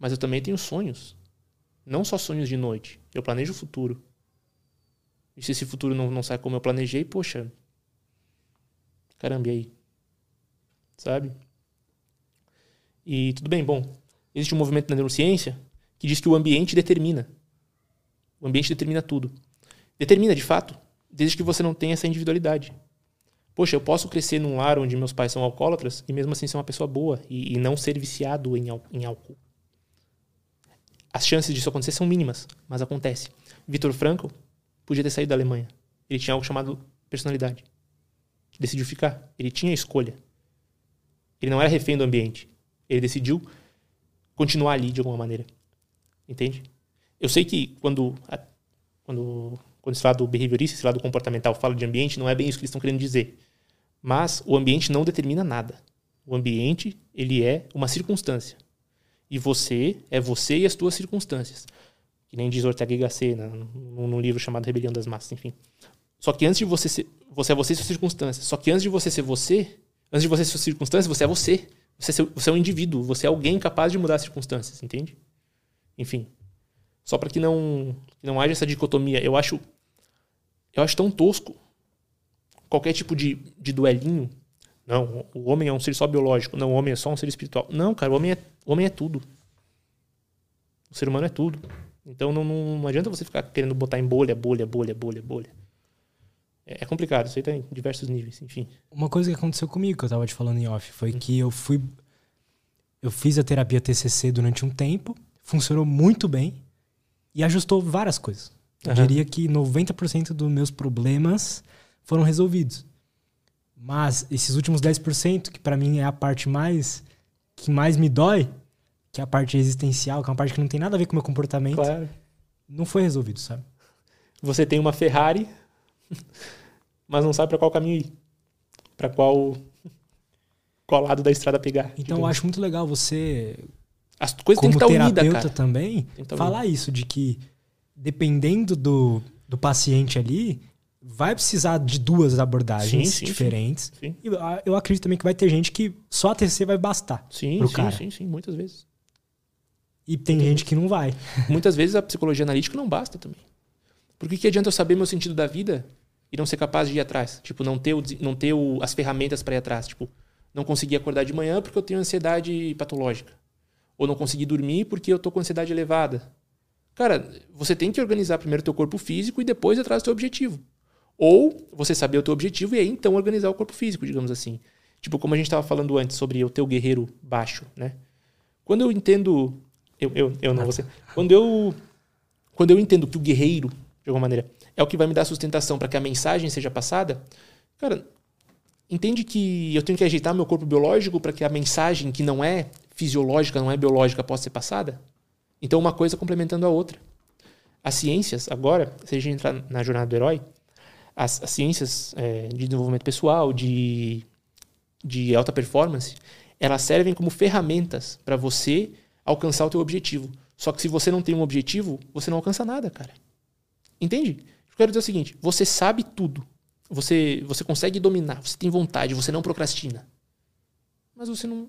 Mas eu também tenho sonhos. Não só sonhos de noite. Eu planejo o futuro. E se esse futuro não, não sai como eu planejei, poxa. Caramba, e aí? Sabe? E tudo bem, bom. Existe um movimento na neurociência que diz que o ambiente determina. O ambiente determina tudo. Determina, de fato, desde que você não tenha essa individualidade. Poxa, eu posso crescer num lar onde meus pais são alcoólatras e mesmo assim ser uma pessoa boa e, e não ser viciado em, em álcool. As chances disso acontecer são mínimas, mas acontece. Vitor Frankl podia ter saído da Alemanha. Ele tinha algo chamado personalidade. Decidiu ficar. Ele tinha escolha. Ele não era refém do ambiente. Ele decidiu continuar ali de alguma maneira. Entende? Eu sei que quando, quando quando se fala do behaviorista, se fala do comportamental, fala de ambiente, não é bem isso que eles estão querendo dizer. Mas o ambiente não determina nada. O ambiente, ele é uma circunstância. E você é você e as suas circunstâncias. Que nem diz Ortega y Gasset num, num livro chamado Rebelião das Massas, enfim. Só que antes de você ser, você é você e suas circunstâncias. Só que antes de você ser você, antes de você ser suas circunstâncias, você é você. Você é, você é um indivíduo, você é alguém capaz de mudar as circunstâncias, entende? Enfim, só para que não, que não haja essa dicotomia. Eu acho, eu acho tão tosco qualquer tipo de, de duelinho. Não, o homem é um ser só biológico. Não, o homem é só um ser espiritual. Não, cara, o homem é, o homem é tudo. O ser humano é tudo. Então não, não, não adianta você ficar querendo botar em bolha, bolha, bolha, bolha, bolha. É, é complicado, isso aí tá em diversos níveis, enfim. Uma coisa que aconteceu comigo, que eu tava te falando em off, foi que eu fui. Eu fiz a terapia TCC durante um tempo, funcionou muito bem e ajustou várias coisas. Eu Aham. diria que 90% dos meus problemas foram resolvidos. Mas esses últimos 10%, que pra mim é a parte mais que mais me dói, que é a parte existencial, que é uma parte que não tem nada a ver com o meu comportamento, Claro. não foi resolvido, sabe? Você tem uma Ferrari, mas não sabe para qual caminho ir. Para qual qual lado da estrada pegar. Então eu acho muito legal você, as coisas têm como que estar unidas, terapeuta cara. também, tá falar isso, de que dependendo do, do paciente ali, vai precisar de duas abordagens Sim, sim, diferentes. Sim. E eu- acredito também que vai ter gente que só a TCC vai bastar. Sim, pro sim, cara. sim, sim, muitas vezes. E tem gente que não vai. Muitas vezes a psicologia analítica não basta também. Porque que adianta eu saber meu sentido da vida e não ser capaz de ir atrás? Tipo, não ter, o, não ter o- as ferramentas para ir atrás. Tipo, não conseguir acordar de manhã porque eu tenho ansiedade patológica. Ou não conseguir dormir porque eu tô com ansiedade elevada. Cara, você tem que organizar primeiro o teu corpo físico e depois atrás do teu objetivo. Ou você saber o teu objetivo e aí então organizar o corpo físico, digamos assim. Tipo, como a gente estava falando antes sobre o teu guerreiro baixo, né? Quando eu entendo. Eu, eu, eu não, você. Quando eu, quando eu entendo que o guerreiro, de alguma maneira, é o que vai me dar sustentação para que a mensagem seja passada, cara, entende que eu tenho que ajeitar meu corpo biológico para que a mensagem que não é fisiológica, não é biológica, possa ser passada? Então, uma coisa complementando a outra. As ciências, agora, se a gente entrar na jornada do herói, as, as ciências é, de desenvolvimento pessoal, de, de alta performance, elas servem como ferramentas para você alcançar o teu objetivo. Só que se você não tem um objetivo, você não alcança nada, cara. Entende? Eu quero dizer o seguinte: você sabe tudo. Você, você consegue dominar, você tem vontade, você não procrastina. Mas você não,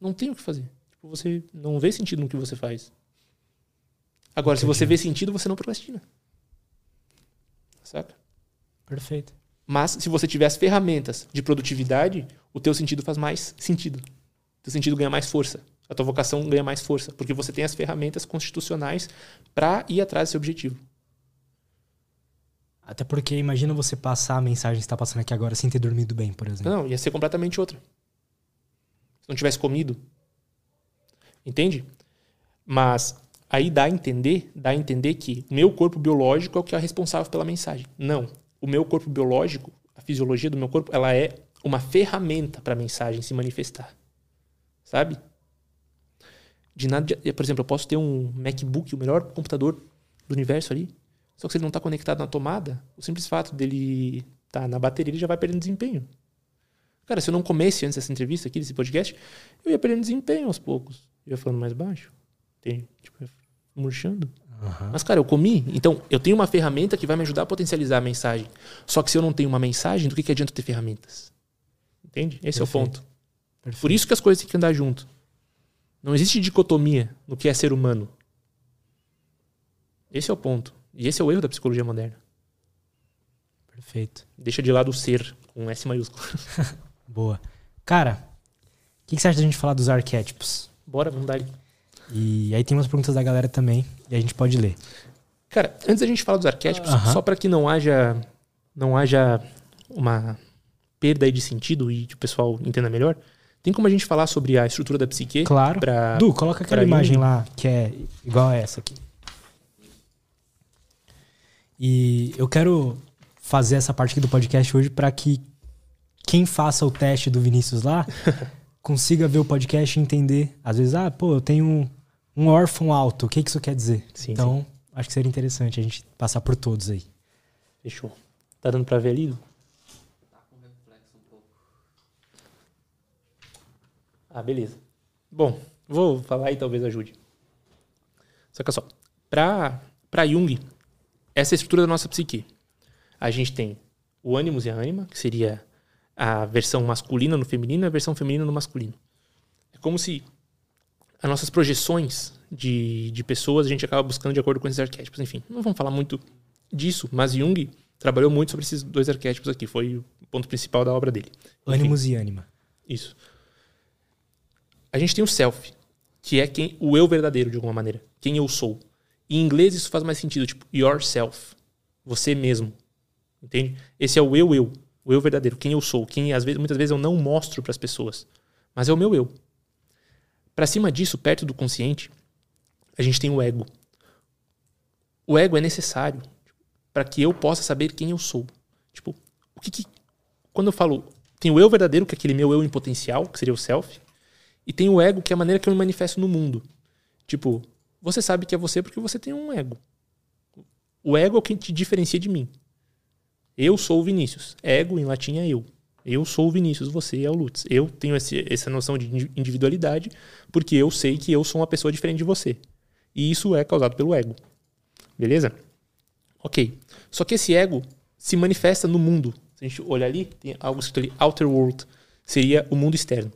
não tem o que fazer. Tipo, você não vê sentido no que você faz. Agora, se você vê sentido, você não procrastina. Saca? Perfeito. Mas se você tiver as ferramentas de produtividade, o teu sentido faz mais sentido. O teu sentido ganha mais força. A tua vocação ganha mais força, porque você tem as ferramentas constitucionais para ir atrás desse objetivo. Até porque imagina você passar a mensagem que está passando aqui agora sem ter dormido bem, por exemplo. Não, ia ser completamente outra. Se não tivesse comido. Entende? Mas aí dá a entender, dá a entender que o meu corpo biológico é o que é responsável pela mensagem. Não. O meu corpo biológico, a fisiologia do meu corpo, ela é uma ferramenta para a mensagem se manifestar. Sabe? De nada, de- por exemplo, eu posso ter um MacBook, o melhor computador do universo ali, só que se ele não está conectado na tomada, o simples fato dele estar na bateria, ele já vai perdendo desempenho. Cara, se eu não comesse antes dessa entrevista aqui, desse podcast, eu ia perdendo desempenho aos poucos. Eu ia falando mais baixo. Tem, tipo, murchando. Aham. Mas, cara, eu comi. Então, eu tenho uma ferramenta que vai me ajudar a potencializar a mensagem. Só que se eu não tenho uma mensagem, do que, que adianta ter ferramentas? Entende? Esse é o Perfeito. ponto. Perfeito. Por isso que as coisas têm que andar junto. Não existe dicotomia no que é ser humano. Esse é o ponto. E esse é o erro da psicologia moderna. Perfeito. Deixa de lado o ser, com S maiúsculo. Boa. Cara, o que, que você acha da gente falar dos arquétipos? Bora, vamos dar ali. E aí tem umas perguntas da galera também, e a gente pode ler. Cara, antes da gente falar dos arquétipos, Aham. só para que não haja não haja uma perda aí de sentido e que o pessoal entenda melhor, tem como a gente falar sobre a estrutura da psique? Claro. Pra, Du, coloca aquela imagem Jung? lá, que é igual a essa aqui. E eu quero fazer essa parte aqui do podcast hoje para que quem faça o teste do Vinícius lá consiga ver o podcast e entender. Às vezes, ah, pô, eu tenho um, um órfão alto, o que, isso quer dizer? Sim, então, acho que seria interessante a gente passar por todos aí. Fechou. Tá dando pra ver ali? Ah, beleza. Bom, vou falar e talvez ajude. Saca só. Pra, pra Jung, essa é a estrutura da nossa psique. A gente tem o ânimos e a ânima, que seria a versão masculina no feminino e a versão feminina no masculino. É como se as nossas projeções de, de pessoas a gente acaba buscando de acordo com esses arquétipos. Enfim, não vamos falar muito disso, mas Jung trabalhou muito sobre esses dois arquétipos aqui. Foi o ponto principal da obra dele. Ânimos e ânima. Isso. A gente tem o self, que é quem o eu verdadeiro, de alguma maneira. Quem eu sou. Em inglês isso faz mais sentido, tipo, yourself. Você mesmo. Entende? Esse é o eu, eu. O eu verdadeiro, quem eu sou. Quem às vezes, muitas vezes eu não mostro para as pessoas. Mas é o meu eu. Para cima disso, perto do consciente, a gente tem o ego. O ego é necessário para que eu possa saber quem eu sou. Tipo, o que, que quando eu falo, tem o eu verdadeiro, que é aquele meu eu em potencial, que seria o self, e tem o ego, que é a maneira que eu me manifesto no mundo. Tipo, você sabe que é você porque você tem um ego. O ego é o que te diferencia de mim. Eu sou o Vinícius. Ego em latim é eu. Eu sou o Vinícius, você é o Lutz. Eu tenho esse, essa noção de individualidade porque eu sei que eu sou uma pessoa diferente de você. E isso é causado pelo ego. Beleza? Ok. Só que esse ego se manifesta no mundo. Se a gente olhar ali, tem algo escrito ali, outer world. Seria o mundo externo.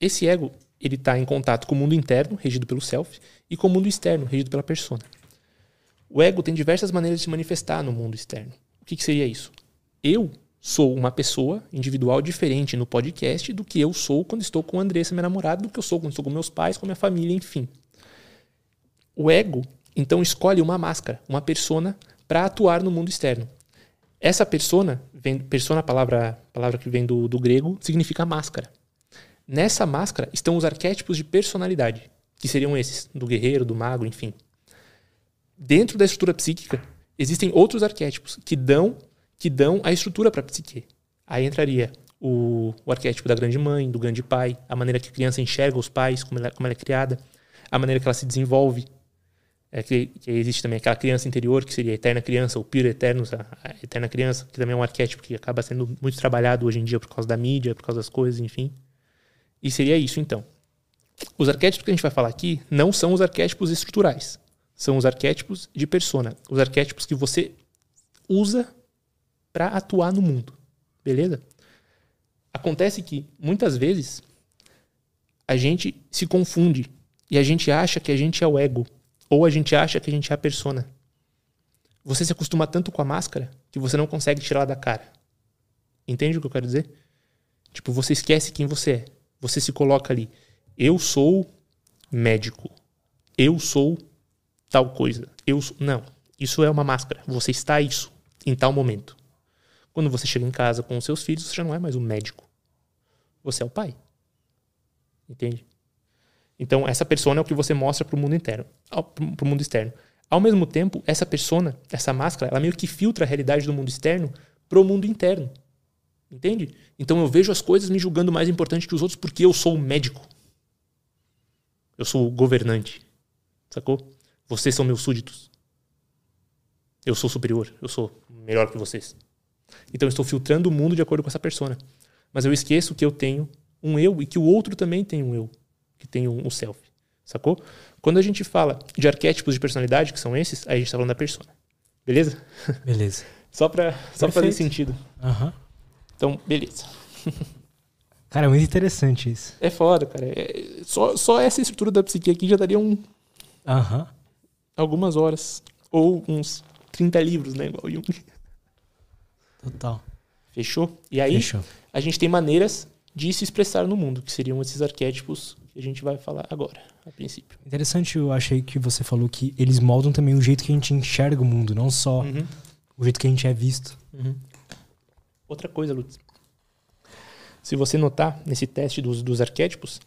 Esse ego, ele está em contato com o mundo interno, regido pelo self, e com o mundo externo, regido pela persona. O ego tem diversas maneiras de se manifestar no mundo externo. O que, que seria isso? Eu sou uma pessoa individual diferente no podcast do que eu sou quando estou com a Andressa, minha namorada, do que eu sou quando estou com meus pais, com minha família, enfim. O ego, então, escolhe uma máscara, uma persona, para atuar no mundo externo. Essa persona, vem, persona, palavra, palavra que vem do, do grego, significa máscara. Nessa máscara estão os arquétipos de personalidade, que seriam esses, do guerreiro, do mago, enfim. Dentro da estrutura psíquica, existem outros arquétipos que dão, que dão a estrutura para a psique. Aí entraria o, o, arquétipo da grande mãe, do grande pai, a maneira que a criança enxerga os pais, como ela, como ela é criada, a maneira que ela se desenvolve. É que, que, existe também aquela criança interior, que seria a eterna criança, ou Piro Eternus, a, a eterna criança, que também é um arquétipo que acaba sendo muito trabalhado hoje em dia por causa da mídia, por causa das coisas, enfim. E seria isso, então. Os arquétipos que a gente vai falar aqui não são os arquétipos estruturais. São os arquétipos de persona. Os arquétipos que você usa para atuar no mundo. Beleza? Acontece que, muitas vezes, a gente se confunde e a gente acha que a gente é o ego. Ou a gente acha que a gente é a persona. Você se acostuma tanto com a máscara que você não consegue tirá-la da cara. Entende o que eu quero dizer? Tipo, você esquece quem você é. Você se coloca ali. Eu sou médico. Eu sou tal coisa. Eu sou... Não. Isso é uma máscara. Você está isso em tal momento. Quando você chega em casa com os seus filhos, você já não é mais o médico. Você é o pai. Entende? Então, essa persona é o que você mostra para o mundo interno, para o mundo externo. Ao mesmo tempo, essa persona, essa máscara, ela meio que filtra a realidade do mundo externo para o mundo interno. Entende? Então eu vejo as coisas me julgando mais importante que os outros porque eu sou o médico. Eu sou o governante. Sacou? Vocês são meus súditos. Eu sou superior. Eu sou melhor que vocês. Então eu estou filtrando o mundo de acordo com essa persona. Mas eu esqueço que eu tenho um eu e que o outro também tem um eu. Que tem um, self. Sacou? Quando a gente fala de arquétipos de personalidade, que são esses, aí a gente está falando da persona. Beleza? Beleza. só para só fazer sentido. Uhum. Então, beleza. Cara, é muito interessante isso. É foda, cara. É, só, só essa estrutura da psique aqui já daria um. Aham. Algumas horas. Ou uns 30 livros, né? Igual Jung. Total. Fechou? E aí, Fechou. a gente tem maneiras de se expressar no mundo, que seriam esses arquétipos que a gente vai falar agora, a princípio. Interessante, eu achei que você falou que eles moldam também o jeito que a gente enxerga o mundo, não só uhum. o jeito que a gente é visto. Uhum. Outra coisa, Lutz. Se você notar nesse teste dos, dos arquétipos,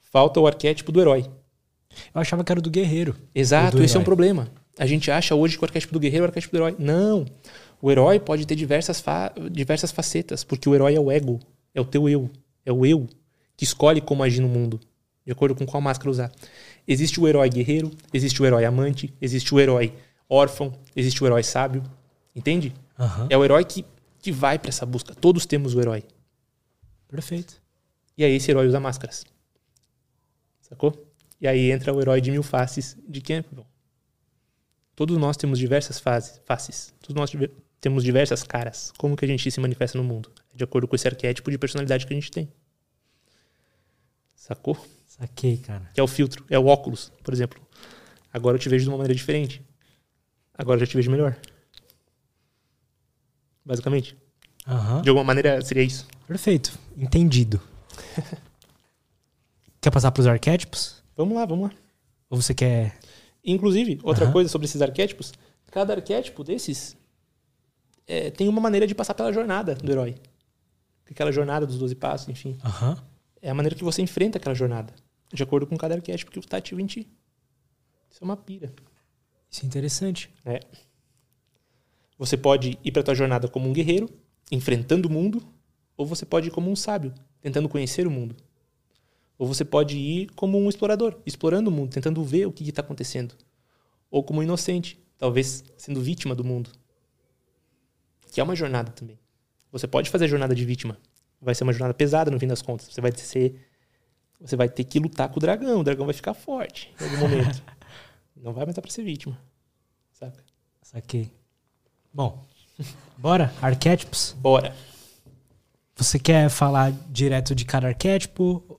falta o arquétipo do herói. Eu achava que era do guerreiro. Exato, esse herói. é um problema. A gente acha hoje que o arquétipo do guerreiro é o arquétipo do herói. Não. O herói pode ter diversas, fa diversas facetas, porque o herói é o ego, é o teu eu, é o eu que escolhe como agir no mundo, de acordo com qual máscara usar. Existe o herói guerreiro, existe o herói amante, existe o herói órfão, existe o herói sábio. Entende? Uhum. É o herói que que vai para essa busca. Todos temos o herói. Perfeito. E aí esse herói usa máscaras. Sacou? E aí entra o herói de mil faces de Campbell. Todos nós temos diversas fases, faces. Todos nós temos diversas caras. Como que a gente se manifesta no mundo? De acordo com esse arquétipo de personalidade que a gente tem. Sacou? Saquei, cara. Que é o filtro, é o óculos, por exemplo. Agora eu te vejo de uma maneira diferente. Agora eu já te vejo melhor basicamente. Uhum. De alguma maneira seria isso. Perfeito, entendido. quer passar para os arquétipos? Vamos lá, vamos lá. Ou você quer. Inclusive, outra uhum. coisa sobre esses arquétipos: cada arquétipo desses, é, tem uma maneira de passar pela jornada do herói. Aquela jornada dos 12 passos, enfim. Aham. É a maneira que você enfrenta aquela jornada. De acordo com cada arquétipo que está ativo em ti. Isso é uma pira. Isso é interessante. Você pode ir para tua jornada como um guerreiro, enfrentando o mundo, ou você pode ir como um sábio, tentando conhecer o mundo. Ou você pode ir como um explorador, explorando o mundo, tentando ver o que está acontecendo. Ou como um inocente, talvez sendo vítima do mundo. Que é uma jornada também. Você pode fazer a jornada de vítima. Vai ser uma jornada pesada no fim das contas. Você vai ser você vai ter que lutar com o dragão, o dragão vai ficar forte em algum momento. Não vai mais dar para ser vítima. Saca? Saquei. Bom, bora? Arquétipos? Bora. Você quer falar direto de cada arquétipo?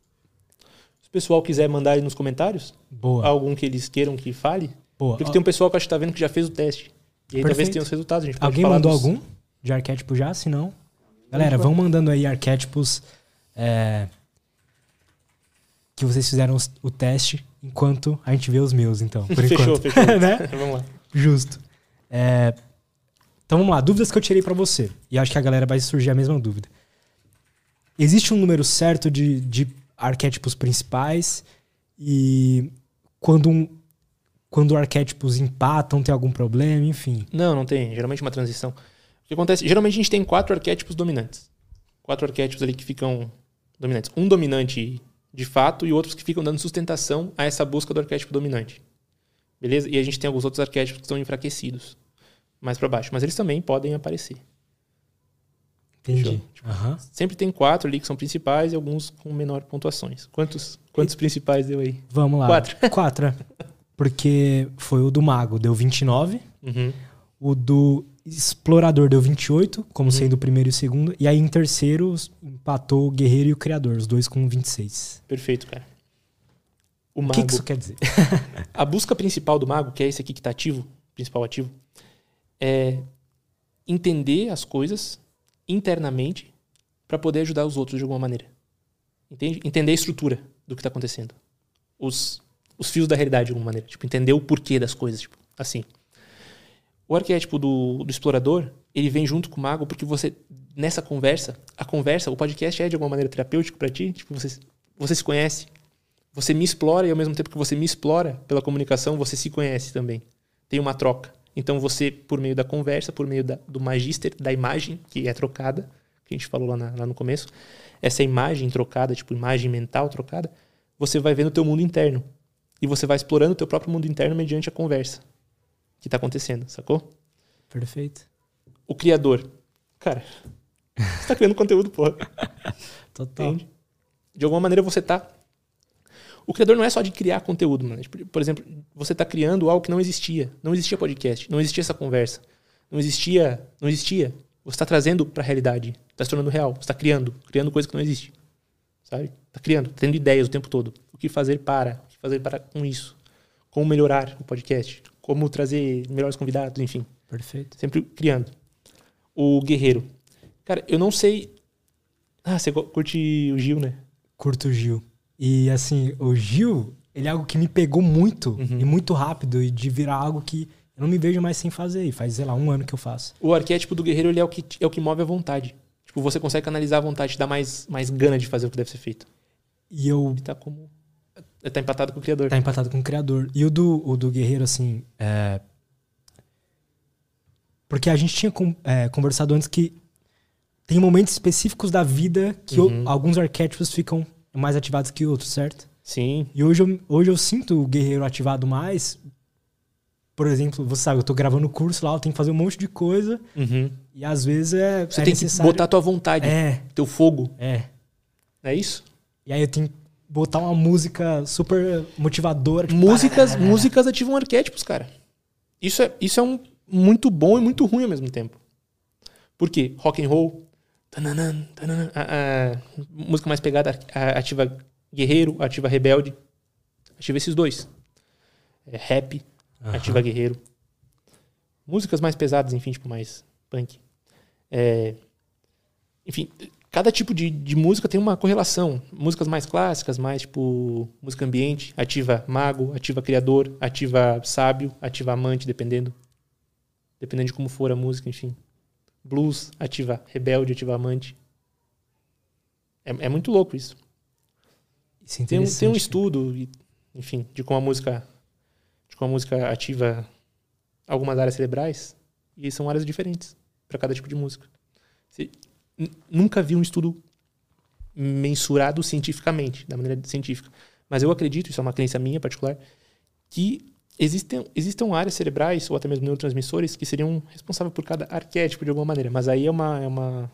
Se o pessoal quiser mandar aí nos comentários Boa. algum que eles queiram que fale, boa. porque tem um pessoal que eu acho que tá vendo que já fez o teste. E aí talvez Perfeito. tenha os resultados. A gente pode Alguém falar mandou dos- algum de arquétipo já? Se não. Galera, vão mandando aí arquétipos é, que vocês fizeram o teste enquanto a gente vê os meus, então. Por Fechou, enquanto. fechou. né? Vamos lá. Justo. É, então vamos lá, dúvidas que eu tirei pra você. E acho que a galera vai surgir a mesma dúvida. Existe um número certo de, de arquétipos principais e quando, um, quando arquétipos empatam, tem algum problema, enfim. Não, não tem. Geralmente uma transição. O que acontece? Geralmente a gente tem quatro arquétipos dominantes. Quatro arquétipos ali que ficam dominantes. Um dominante de fato e outros que ficam dando sustentação a essa busca do arquétipo dominante. Beleza? E a gente tem alguns outros arquétipos que estão enfraquecidos mais para baixo. Mas eles também podem aparecer. Entendi. Fechou? Aham. Sempre tem quatro ali que são principais e alguns com menor pontuações. Quantos, quantos principais deu aí? Vamos lá. Quatro. Quatro, é. Porque foi o do mago, deu 29. Uhum. O do explorador deu 28, como Uhum. sendo o primeiro e o segundo. E aí em terceiro empatou o guerreiro e o criador, os dois com 26. Perfeito, cara. O O mago. que, que isso quer dizer? A busca principal do mago, que é esse aqui que está ativo, principal ativo, é entender as coisas internamente para poder ajudar os outros de alguma maneira. Entende? Entender a estrutura do que está acontecendo. Os, os fios da realidade de alguma maneira. Tipo, entender o porquê das coisas. Tipo, assim. O arquétipo do, do explorador, ele vem junto com o mago porque você, nessa conversa, a conversa, o podcast é de alguma maneira terapêutico para ti. Tipo, você, você se conhece. Você me explora e ao mesmo tempo que você me explora pela comunicação, você se conhece também. Tem uma troca. Então você, por meio da conversa, por meio da, do magister, da imagem que é trocada, que a gente falou lá, na- lá no começo, essa imagem trocada, tipo imagem mental trocada, você vai vendo o teu mundo interno. E você vai explorando o teu próprio mundo interno mediante a conversa que está acontecendo, sacou? Perfeito. O criador. Cara, você tá criando conteúdo, porra. Total. Entende? De alguma maneira você tá. O criador não é só de criar conteúdo, mano. Tipo, Por exemplo, você tá criando algo que não existia. Não existia podcast, não existia essa conversa. Não existia. Não existia. Você está trazendo para a realidade. Está se tornando real. Você está criando. Criando coisa que não existe. Sabe? Está criando. Tendo ideias o tempo todo. O que fazer para. O que fazer para com isso. Como melhorar o podcast. Como trazer melhores convidados, enfim. Perfeito. Sempre criando. O guerreiro. Cara, eu não sei. Ah, você curte o Gil, né? Curto o Gil. E assim, o Gil, ele é algo que me pegou muito Uhum. e muito rápido e de virar algo que eu não me vejo mais sem fazer. E faz, sei lá, um ano que eu faço. O arquétipo do guerreiro ele é o que é o que move a vontade. Tipo, você consegue canalizar a vontade, te dá mais mais gana de fazer o que deve ser feito. E eu Ele tá como tá empatado com o criador. tá empatado com o criador. E o do, o do Guerreiro, assim. É... Porque a gente tinha con- é, conversado antes que tem momentos específicos da vida que o- Uhum. alguns arquétipos ficam mais ativados que outros, certo? Sim. E hoje eu, hoje eu sinto o Guerreiro ativado mais. Por exemplo, você sabe, eu tô gravando o curso lá, eu tenho que fazer um monte de coisa. Uhum. E às vezes é. Você é tem necessário... que botar a tua vontade, É, teu fogo. é. É isso? E aí eu tenho botar uma música super motivadora. tipo, Músicas, músicas ativam arquétipos, cara. Isso é, isso é um muito bom e muito ruim ao mesmo tempo. Por quê? Rock and roll, a- a música mais pegada a- ativa guerreiro, ativa rebelde. Ativa esses dois. É, rap, ativa guerreiro. Músicas mais pesadas, enfim, tipo mais punk. É, enfim, cada tipo de, de música tem uma correlação. Músicas mais clássicas, mais tipo música ambiente, ativa mago, ativa criador, ativa sábio, ativa amante, dependendo. Dependendo de como for a música, enfim. Blues ativa rebelde, ativa amante. É, é muito louco isso. Isso é Tem um, tem um estudo, enfim, de como a música de como a música ativa algumas áreas cerebrais e são áreas diferentes para cada tipo de música. Nunca vi um estudo mensurado cientificamente, da maneira científica. Mas eu acredito, isso é uma crença minha particular, que existem, existam áreas cerebrais ou até mesmo neurotransmissores que seriam responsáveis por cada arquétipo de alguma maneira. Mas aí é uma, é uma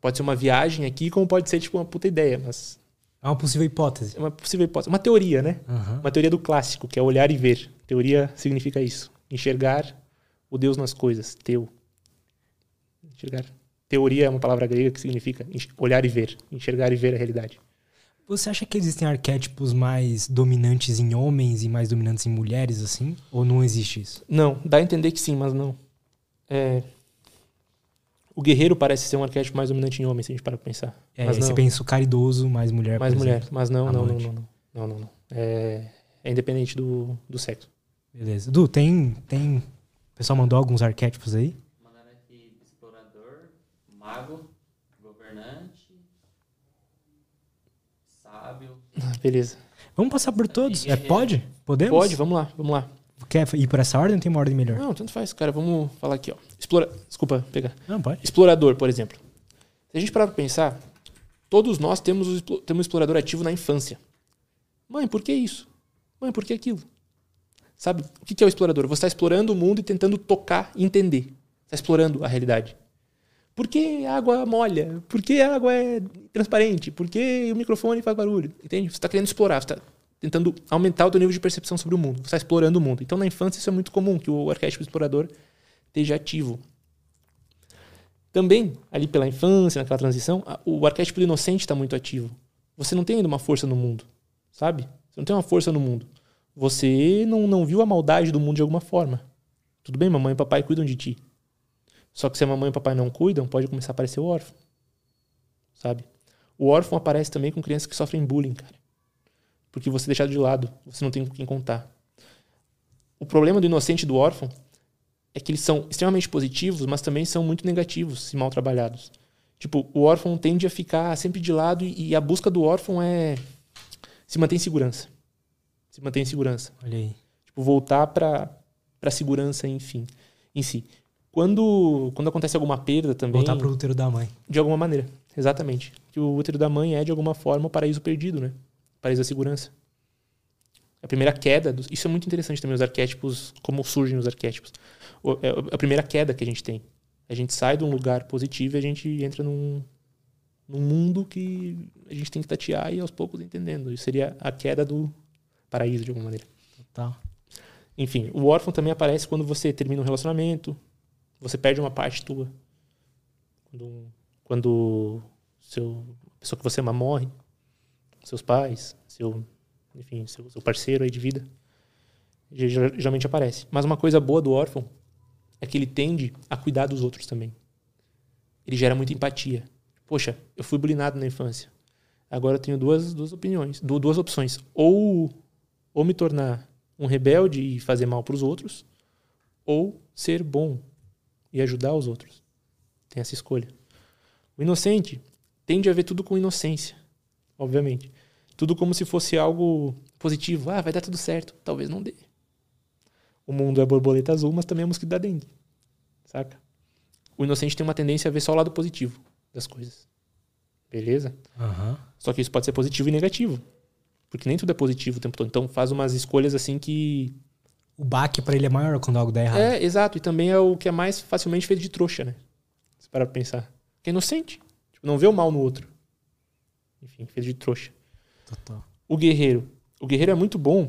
pode ser uma viagem aqui, como pode ser tipo uma puta ideia, mas É uma possível hipótese. é uma possível hipótese, uma teoria, né? Aham. Uma teoria do clássico, que é olhar e ver. Teoria significa isso. Enxergar o Deus nas coisas. Teu. Enxergar. Teoria é uma palavra grega que significa olhar e ver. Enxergar e ver a realidade. Você acha que existem arquétipos mais dominantes em homens e mais dominantes em mulheres, assim? Ou não existe isso? Não, dá a entender que sim, mas não. É, O guerreiro parece ser um arquétipo mais dominante em homem, se a gente parar pra pensar. É, mas você não. pensa o caridoso, mais mulher, mais por mulher. exemplo. Mas não, não, não, não, não. Não, não, não. É, é independente do, do sexo. Beleza. Du, tem, tem... O pessoal mandou alguns arquétipos aí? Mago, governante, sábio. Ah, Beleza. Vamos passar por todos? É, pode? Podemos? Pode, vamos lá, vamos lá. Quer ir por essa ordem ou tem uma ordem melhor? Não, tanto faz, cara. Vamos falar aqui, ó. Explora... Desculpa, pegar. Não, pode. Explorador, por exemplo. Se a gente parar pra pensar, todos nós temos, o temos um explorador ativo na infância. Mãe, por que isso? Mãe, por que aquilo? Sabe? O que que é o explorador? Você está explorando o mundo e tentando tocar e entender. Está explorando a realidade. Por que a água molha? Por que a água é transparente? Por que o microfone faz barulho? Entende? Você está querendo explorar, você está tentando aumentar o seu nível de percepção sobre o mundo. Você está explorando o mundo. Então, na infância, isso é muito comum, que o arquétipo explorador esteja ativo. Também, ali pela infância, naquela transição, o arquétipo do inocente está muito ativo. Você não tem ainda uma força no mundo, sabe? Você não tem uma força no mundo. Você não, não viu a maldade do mundo de alguma forma. Tudo bem, mamãe e papai cuidam de ti. Só que se a mamãe e o papai não cuidam, pode começar a aparecer o órfão. Sabe? O órfão aparece também com crianças que sofrem bullying, cara. Porque você é deixado de lado, você não tem com quem contar. O problema do inocente e do órfão é que eles são extremamente positivos, mas também são muito negativos se mal trabalhados. Tipo, o órfão tende a ficar sempre de lado e, e a busca do órfão é se manter em segurança. Se manter em segurança. Olha aí. Tipo, voltar para para segurança, enfim, em si. Quando quando acontece alguma perda também, Voltar pro útero da mãe. de alguma maneira, exatamente. Que o útero da mãe é de alguma forma o paraíso perdido, né? O paraíso da segurança. A primeira queda, dos- isso é muito interessante também, os arquétipos, como surgem os arquétipos. O- É a primeira queda que a gente tem. A gente sai de um lugar positivo e a gente entra num, num mundo que a gente tem que tatear e aos poucos entendendo. Isso seria a queda do paraíso, de alguma maneira. Total. Enfim, o órfão também aparece quando você termina um relacionamento, você perde uma parte tua. Quando, quando seu, a pessoa que você ama morre, seus pais, seu, enfim, seu, seu parceiro aí de vida, ge- ge- geralmente aparece. Mas uma coisa boa do órfão é que ele tende a cuidar dos outros também. Ele gera muita empatia. Poxa, eu fui bulinado na infância. Agora eu tenho duas, duas opiniões, du- duas opções. Ou, ou me tornar um rebelde e fazer mal para os outros, ou ser bom e ajudar os outros. Tem essa escolha. O inocente tende a ver tudo com inocência, obviamente. Tudo como se fosse algo positivo. Ah, vai dar tudo certo. Talvez não dê. O mundo é borboleta azul, mas também é mosquito da dengue. Saca? O inocente tem uma tendência a ver só o lado positivo das coisas. Beleza? Aham. Só que isso pode ser positivo e negativo. Porque nem tudo é positivo o tempo todo. Então faz umas escolhas assim que O baque pra ele é maior quando algo dá errado. É, exato. E também é o que é mais facilmente feito de trouxa, né? Se parar pra pensar. Que é inocente. Tipo, não vê o mal no outro. Enfim, feito de trouxa. Total. O guerreiro. O guerreiro é muito bom.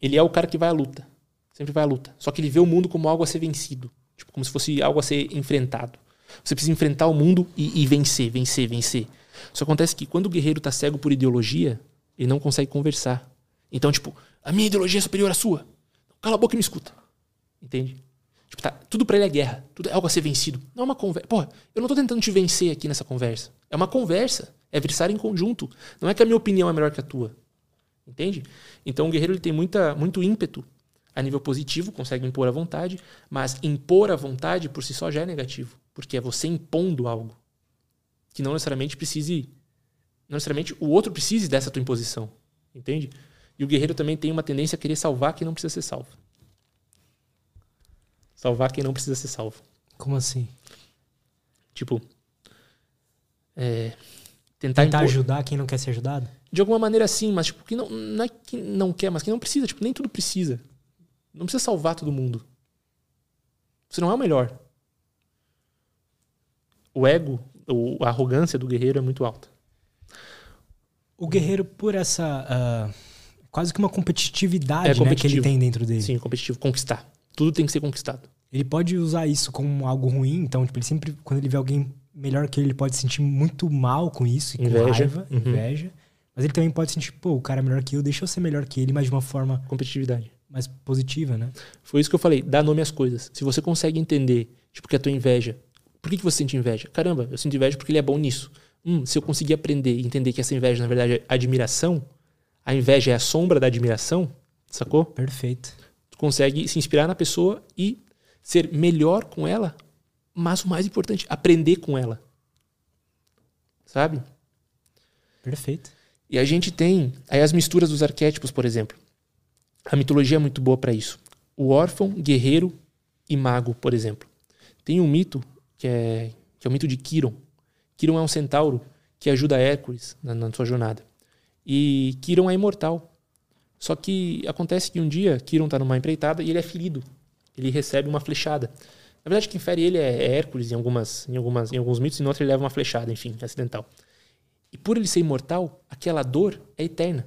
Ele é o cara que vai à luta. Sempre vai à luta. Só que ele vê o mundo como algo a ser vencido. Tipo, como se fosse algo a ser enfrentado. Você precisa enfrentar o mundo e, e vencer, vencer, vencer. Só acontece que quando o guerreiro tá cego por ideologia, ele não consegue conversar. Então, tipo, a minha ideologia é superior à sua. Cala a boca e me escuta. Entende? Tipo, tá, tudo pra ele é guerra. Tudo é algo a ser vencido. Não é uma conversa. Porra, eu não tô tentando te vencer aqui nessa conversa. É uma conversa. É versar em conjunto. Não é que a minha opinião é melhor que a tua. Entende? Então o guerreiro ele tem muita, muito ímpeto a nível positivo, consegue impor a vontade, mas impor a vontade por si só já é negativo. Porque é você impondo algo que não necessariamente precise. Não necessariamente o outro precise dessa tua imposição. Entende? E o guerreiro também tem uma tendência a querer salvar quem não precisa ser salvo. Salvar quem não precisa ser salvo. Como assim? Tipo. É, tentar, Tentar impor- ajudar quem não quer ser ajudado? De alguma maneira sim, mas tipo, que não, não é que não quer, mas que não precisa. Tipo, nem tudo precisa. Não precisa salvar todo mundo. Você não é o melhor. O ego, a arrogância do guerreiro é muito alta. O guerreiro, por essa. ah, quase que uma competitividade É né, que ele tem dentro dele. Sim, competitivo, conquistar. Tudo tem que ser conquistado. Ele pode usar isso como algo ruim, então, tipo, ele sempre, quando ele vê alguém melhor que ele, ele pode se sentir muito mal com isso, e com Inveja. raiva, Uhum. inveja. Mas ele também pode sentir, pô, o cara é melhor que eu, deixa eu ser melhor que ele, mas de uma forma Competitividade. mais positiva, né? Foi isso que eu falei, dá nome às coisas. Se você consegue entender, tipo, que a tua inveja. Por que, que você sente inveja? Caramba, eu sinto inveja porque ele é bom nisso. Hum, se eu conseguir aprender e entender que essa inveja, na verdade, é admiração, a inveja é a sombra da admiração, sacou? Perfeito. Tu consegue se inspirar na pessoa e ser melhor com ela, mas o mais importante, aprender com ela. Sabe? Perfeito. E a gente tem aí as misturas dos arquétipos, por exemplo. A mitologia é muito boa para isso. O órfão, guerreiro e mago, por exemplo. Tem um mito que é, que é o mito de Quiron. Quiron é um centauro que ajuda Hércules na, na sua jornada. E Quiron é imortal. Só que acontece que um dia Quiron está numa empreitada e ele é ferido. Ele recebe uma flechada. Na verdade, quem fere ele é, é Hércules em, algumas, em, algumas, em alguns mitos, e no outro ele leva uma flechada, enfim, acidental. E por ele ser imortal, aquela dor é eterna.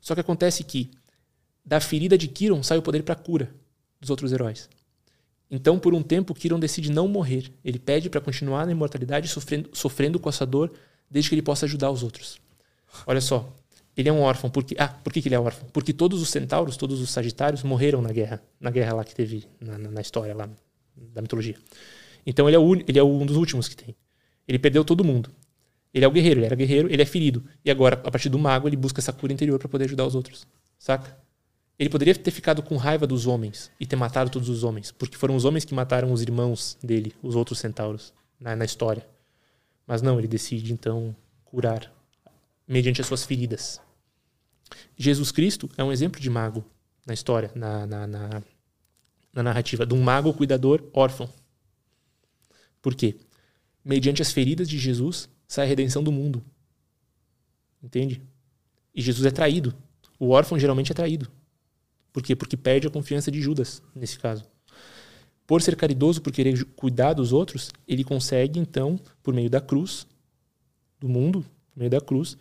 Só que acontece que da ferida de Kiron sai o poder para cura dos outros heróis. Então, por um tempo, Kiron decide não morrer. Ele pede para continuar na imortalidade, sofrendo, sofrendo com essa dor, desde que ele possa ajudar os outros. Olha só, ele é um órfão. Porque, ah, por que, que ele é órfão? Porque todos os centauros, todos os sagitários morreram na guerra, na guerra lá que teve na, na- na história lá da mitologia. Então ele é, o, ele é um dos últimos que tem. Ele perdeu todo mundo. Ele é o guerreiro, ele era guerreiro, ele é ferido. E agora, a partir do mago, ele busca essa cura interior para poder ajudar os outros. Saca? Ele poderia ter ficado com raiva dos homens e ter matado todos os homens, porque foram os homens que mataram os irmãos dele, os outros centauros, na, na história. Mas não, ele decide então curar mediante as suas feridas. Jesus Cristo é um exemplo de mago na história, na, na, na, na narrativa, de um mago cuidador órfão. Por quê? Mediante as feridas de Jesus sai a redenção do mundo. Entende? E Jesus é traído. O órfão geralmente é traído. Por quê? Porque perde a confiança de Judas, nesse caso. Por ser caridoso, por querer cuidar dos outros, ele consegue, então, por meio da cruz, do mundo, por meio da cruz,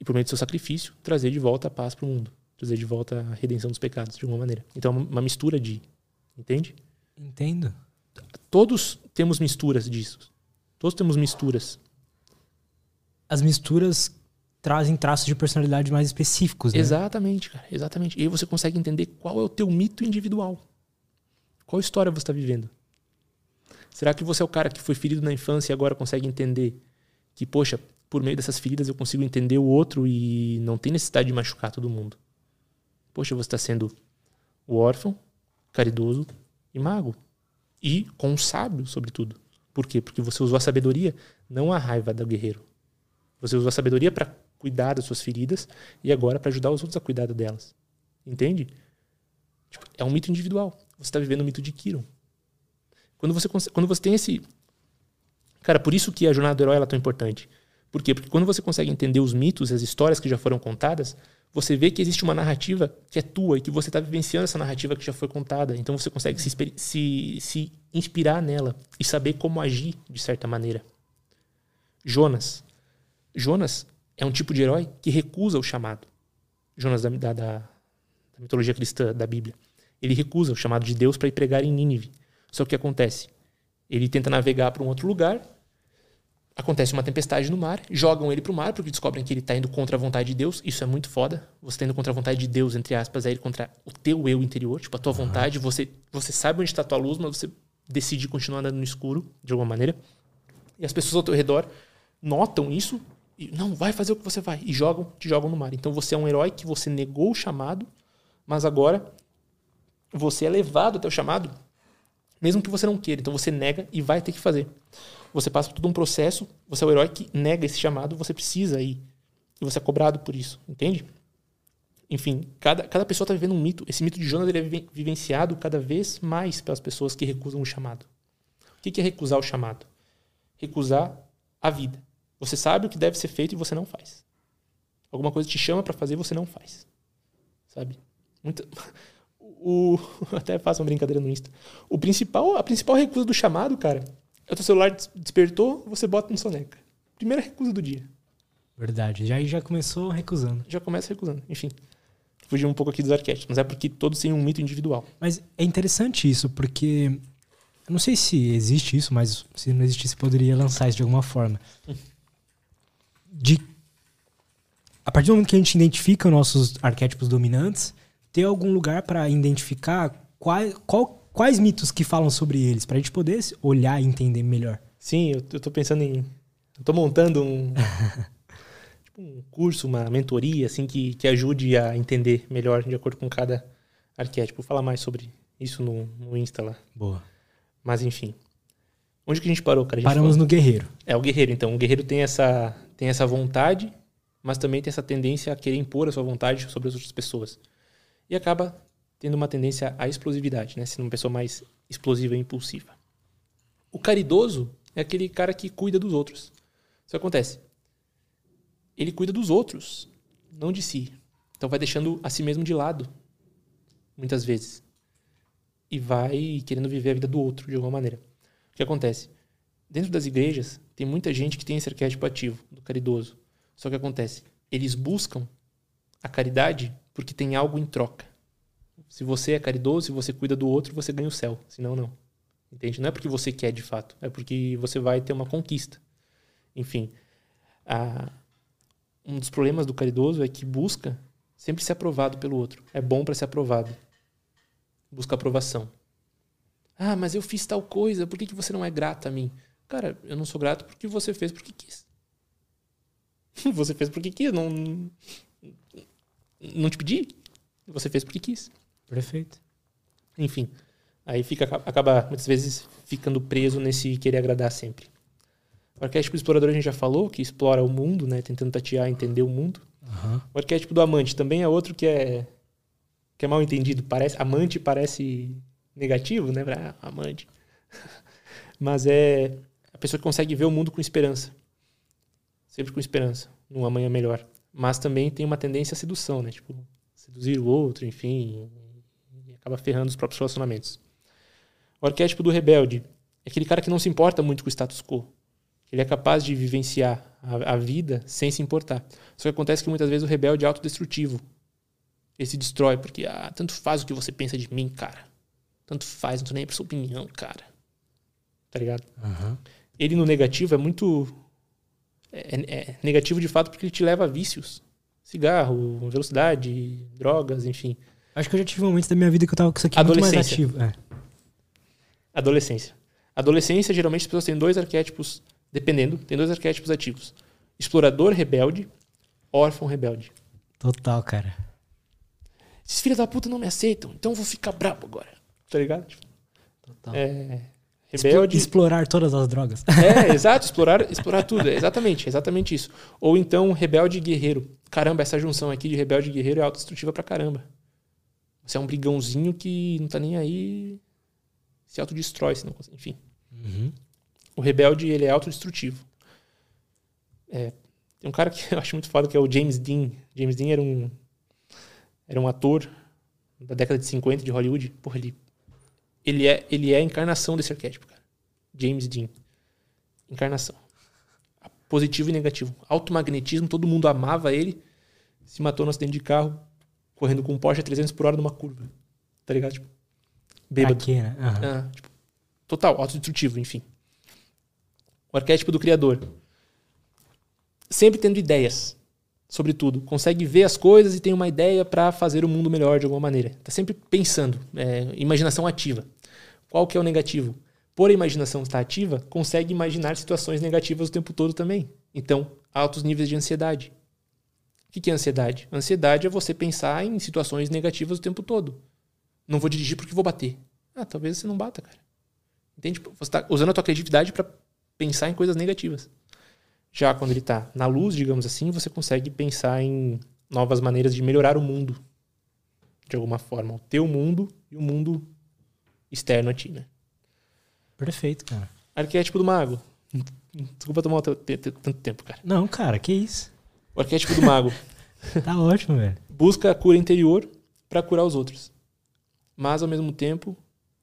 e por meio do seu sacrifício, trazer de volta a paz para o mundo. Trazer de volta a redenção dos pecados, de alguma maneira. Então, é uma- mistura de. Entende? Entendo. Todos temos misturas disso. Todos temos misturas. As misturas trazem traços de personalidade mais específicos, né? Exatamente, cara. Exatamente. E aí você consegue entender qual é o teu mito individual. Qual história você está vivendo? Será que você é o cara que foi ferido na infância e agora consegue entender que, poxa, por meio dessas feridas eu consigo entender o outro e não tem necessidade de machucar todo mundo? Poxa, você está sendo o órfão, caridoso e mago. E com um sábio, sobretudo. Por quê? Porque você usou a sabedoria, não a raiva do guerreiro. Você usou a sabedoria para cuidar das suas feridas e agora para ajudar os outros a cuidar delas. Entende? Tipo, é um mito individual. Você está vivendo o mito de Kiron. Quando você, quando você tem esse. Cara, por isso que a jornada do herói é tão importante. Por quê? Porque quando você consegue entender os mitos, as histórias que já foram contadas, você vê que existe uma narrativa que é tua e que você está vivenciando essa narrativa que já foi contada. Então você consegue se, se, se inspirar nela e saber como agir de certa maneira. Jonas. Jonas é um tipo de herói que recusa o chamado. Jonas da, da- da mitologia cristã, da Bíblia. Ele recusa o chamado de Deus para ir pregar em Nínive. Só que o que acontece? Ele tenta navegar para um outro lugar, acontece uma tempestade no mar, jogam ele para o mar porque descobrem que ele está indo contra a vontade de Deus. Isso é muito foda. Você está indo contra a vontade de Deus, entre aspas, é ir contra o teu eu interior, tipo a tua vontade. Você, você sabe onde está a tua luz, mas você decide continuar andando no escuro, de alguma maneira. E as pessoas ao teu redor notam isso e não, vai fazer o que você vai. E jogam, te jogam no mar. Então você é um herói que você negou o chamado, mas agora você é levado até o chamado Mesmo que você não queira. Então você nega e vai ter que fazer. Você passa por todo um processo, você é o herói que nega esse chamado, você precisa ir. E você é cobrado por isso, entende? Enfim, cada, cada pessoa está vivendo um mito. Esse mito de Jonas ele é viven- vivenciado cada vez mais pelas pessoas que recusam o chamado. O que é recusar o chamado? Recusar a vida. Você sabe o que deve ser feito e você não faz. Alguma coisa te chama para fazer e você não faz. Sabe? Muita... O... Até faço uma brincadeira no Insta. O principal, a principal recusa do chamado, cara, o teu celular des- despertou, você bota no soneca. Primeira recusa do dia. Verdade. Já aí já começou recusando. Já começa recusando. Enfim. Fugir um pouco aqui dos arquétipos, mas é porque todos têm um mito individual. Mas é interessante isso, porque eu não sei se existe isso, mas se não existisse, poderia lançar isso de alguma forma. De a partir do momento que a gente identifica os nossos arquétipos dominantes, ter algum lugar para identificar quais, qual- quais mitos que falam sobre eles, para a gente poder olhar e entender melhor. Sim, eu, eu tô pensando em. Eu tô montando um. tipo um curso, uma mentoria, assim, que, que ajude a entender melhor de acordo com cada arquétipo. Vou falar mais sobre isso no, no Insta lá. Boa. Mas enfim. Onde que a gente parou, cara? A gente Paramos falou- no guerreiro. É o guerreiro, então. O guerreiro tem essa, tem essa vontade, mas também tem essa tendência a querer impor a sua vontade sobre as outras pessoas. E acaba tendo uma tendência à explosividade, né? Sendo uma pessoa mais explosiva e impulsiva. O caridoso é aquele cara que cuida dos outros. Isso acontece. Ele cuida dos outros, não de si. Então vai deixando a si mesmo de lado, muitas vezes. E vai querendo viver a vida do outro de alguma maneira. O que acontece? Dentro das igrejas, tem muita gente que tem esse arquétipo ativo, do caridoso. Só que acontece? Eles buscam a caridade porque tem algo em troca. Se você é caridoso, se você cuida do outro, você ganha o céu. Senão, não. Entende? Não é porque você quer de fato. É porque você vai ter uma conquista. Enfim. a- um dos problemas do caridoso é que busca sempre ser aprovado pelo outro. É bom para ser aprovado. Busca aprovação. Ah, mas eu fiz tal coisa, por que, que você não é grato a mim? Cara, eu não sou grato porque você fez porque quis. Você fez porque quis, não. Não te pedi. Você fez porque quis. Perfeito. Enfim. Aí fica, acaba, muitas vezes, ficando preso nesse querer agradar sempre. O arquétipo explorador a gente já falou, que explora o mundo, né? Tentando tatear, entender o mundo. Aham. O arquétipo do amante também é outro que é que é mal entendido. Parece amante parece negativo, né? Ah, amante. Mas é a pessoa que consegue ver o mundo com esperança. Sempre com esperança, num amanhã melhor. Mas também tem uma tendência à sedução, né? Tipo, seduzir o outro, enfim, acaba ferrando os próprios relacionamentos. O arquétipo do rebelde é aquele cara que não se importa muito com o status quo. Ele é capaz de vivenciar a, a vida sem se importar. Só que acontece que muitas vezes o rebelde é autodestrutivo. Ele se destrói porque, ah, tanto faz o que você pensa de mim, cara. Tanto faz, não tô nem aí pra sua opinião, cara. Tá ligado? Aham. Ele no negativo é muito. É, é negativo de fato porque ele te leva a vícios. Cigarro, velocidade, drogas, enfim. Acho que eu já tive momentos da minha vida que eu tava com isso aqui muito mais ativo. É. Adolescência. Adolescência, geralmente as pessoas têm dois arquétipos, dependendo, tem dois arquétipos ativos: explorador rebelde, órfão rebelde. Total, cara. Esses filhos da puta não me aceitam, então eu vou ficar brabo agora. Tá ligado? Tipo, Total. é, rebelde. Explorar todas as drogas. É, exato, explorar, explorar tudo. É exatamente, exatamente isso. Ou então rebelde e guerreiro. Caramba, essa junção aqui de rebelde e guerreiro é autodestrutiva pra caramba. Você é um brigãozinho que não tá nem aí, se autodestrói, se não consegue. Enfim. Uhum. O rebelde, ele é autodestrutivo. É, tem um cara que eu acho muito foda que é o James Dean. James Dean era um era um ator da década de 50 de Hollywood. Porra, ele ele é ele é a encarnação desse arquétipo, cara. James Dean. Encarnação. Positivo e negativo. Automagnetismo, todo mundo amava ele. Se matou no acidente de carro correndo com um Porsche a 300 por hora numa curva. Tá ligado? Tipo, bêbado. Aqui, né? Ah, tipo, total, autodestrutivo, enfim. O arquétipo do criador. Sempre tendo ideias sobre tudo. Consegue ver as coisas e tem uma ideia para fazer o mundo melhor de alguma maneira. Tá sempre pensando. É, imaginação ativa. Qual que é o negativo? Por a imaginação estar ativa, consegue imaginar situações negativas o tempo todo também. Então, altos níveis de ansiedade. O que é ansiedade? Ansiedade é você pensar em situações negativas o tempo todo. Não vou dirigir porque vou bater. Ah, talvez você não bata, cara. Entende? Você está usando a tua criatividade para pensar em coisas negativas. Já quando ele está na luz, digamos assim, você consegue pensar em novas maneiras de melhorar o mundo. De alguma forma. O teu mundo e o mundo externo a ti, né? Perfeito, cara. Arquétipo do mago. Desculpa tomar tanto tempo, cara. Não, cara, que isso. O arquétipo do mago. tá ótimo, velho. Busca a cura interior para curar os outros. Mas, ao mesmo tempo,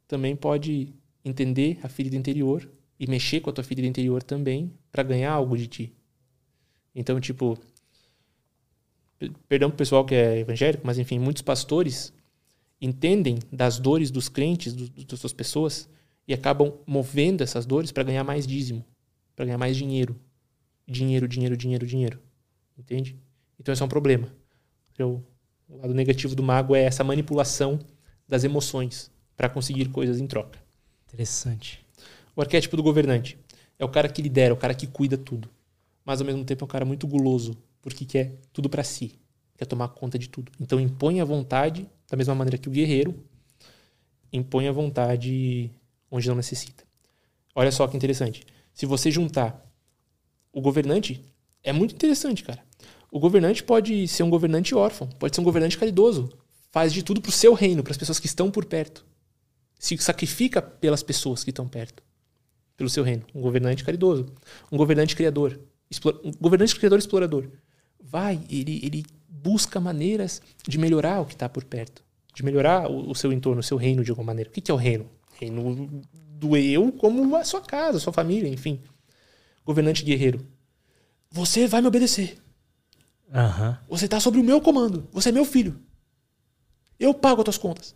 também pode entender a ferida interior e mexer com a tua ferida interior também para ganhar algo de ti. Então, tipo, perdão pro pessoal que é evangélico, mas enfim, muitos pastores entendem das dores dos crentes, do, das suas pessoas, e acabam movendo essas dores para ganhar mais dízimo, para ganhar mais dinheiro. Dinheiro, dinheiro, dinheiro, dinheiro. Entende? Então esse é um problema. Então, o lado negativo do mago é essa manipulação das emoções para conseguir coisas em troca. Interessante. O arquétipo do governante é o cara que lidera, o cara que cuida tudo. Mas ao mesmo tempo é um cara muito guloso, porque quer tudo para si, quer tomar conta de tudo. Então impõe a vontade, da mesma maneira que o guerreiro impõe a vontade onde não necessita. Olha só que interessante. Se você juntar o governante, é muito interessante, cara. O governante pode ser um governante órfão, pode ser um governante caridoso, faz de tudo para o seu reino, para as pessoas que estão por perto. Se sacrifica pelas pessoas que estão perto, pelo seu reino. Um governante caridoso, um governante criador, um governante criador explorador. Vai, ele, ele busca maneiras de melhorar o que está por perto, de melhorar o, o, seu entorno, o seu reino de alguma maneira. O que, que é o reino? Reino do eu como a sua casa, a sua família, enfim. Governante guerreiro. Você vai me obedecer. Uhum. Você está sobre o meu comando. Você é meu filho. Eu pago as tuas contas.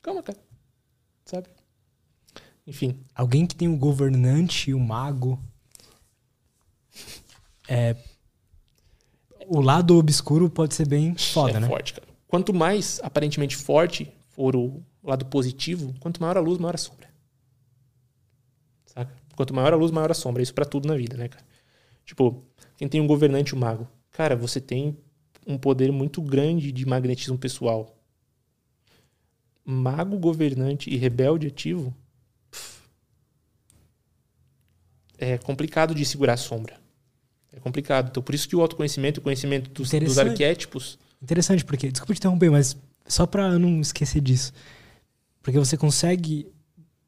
Calma, cara. Sabe? Enfim. Alguém que tem o governante e o mago. É, o lado obscuro pode ser bem foda, é né? forte, cara. Quanto mais aparentemente forte for o lado positivo, quanto maior a luz, maior a sombra. Saca? Quanto maior a luz, maior a sombra. Isso para tudo na vida, né, cara? Tipo, quem tem um governante, um mago. Cara, você tem um poder muito grande de magnetismo pessoal. Mago, governante e rebelde ativo. Pff, é complicado de segurar a sombra. É complicado. Então, por isso que o autoconhecimento, o conhecimento dos, dos arquétipos. Interessante, porque. Desculpa te interromper, mas só para não esquecer disso. Porque você consegue.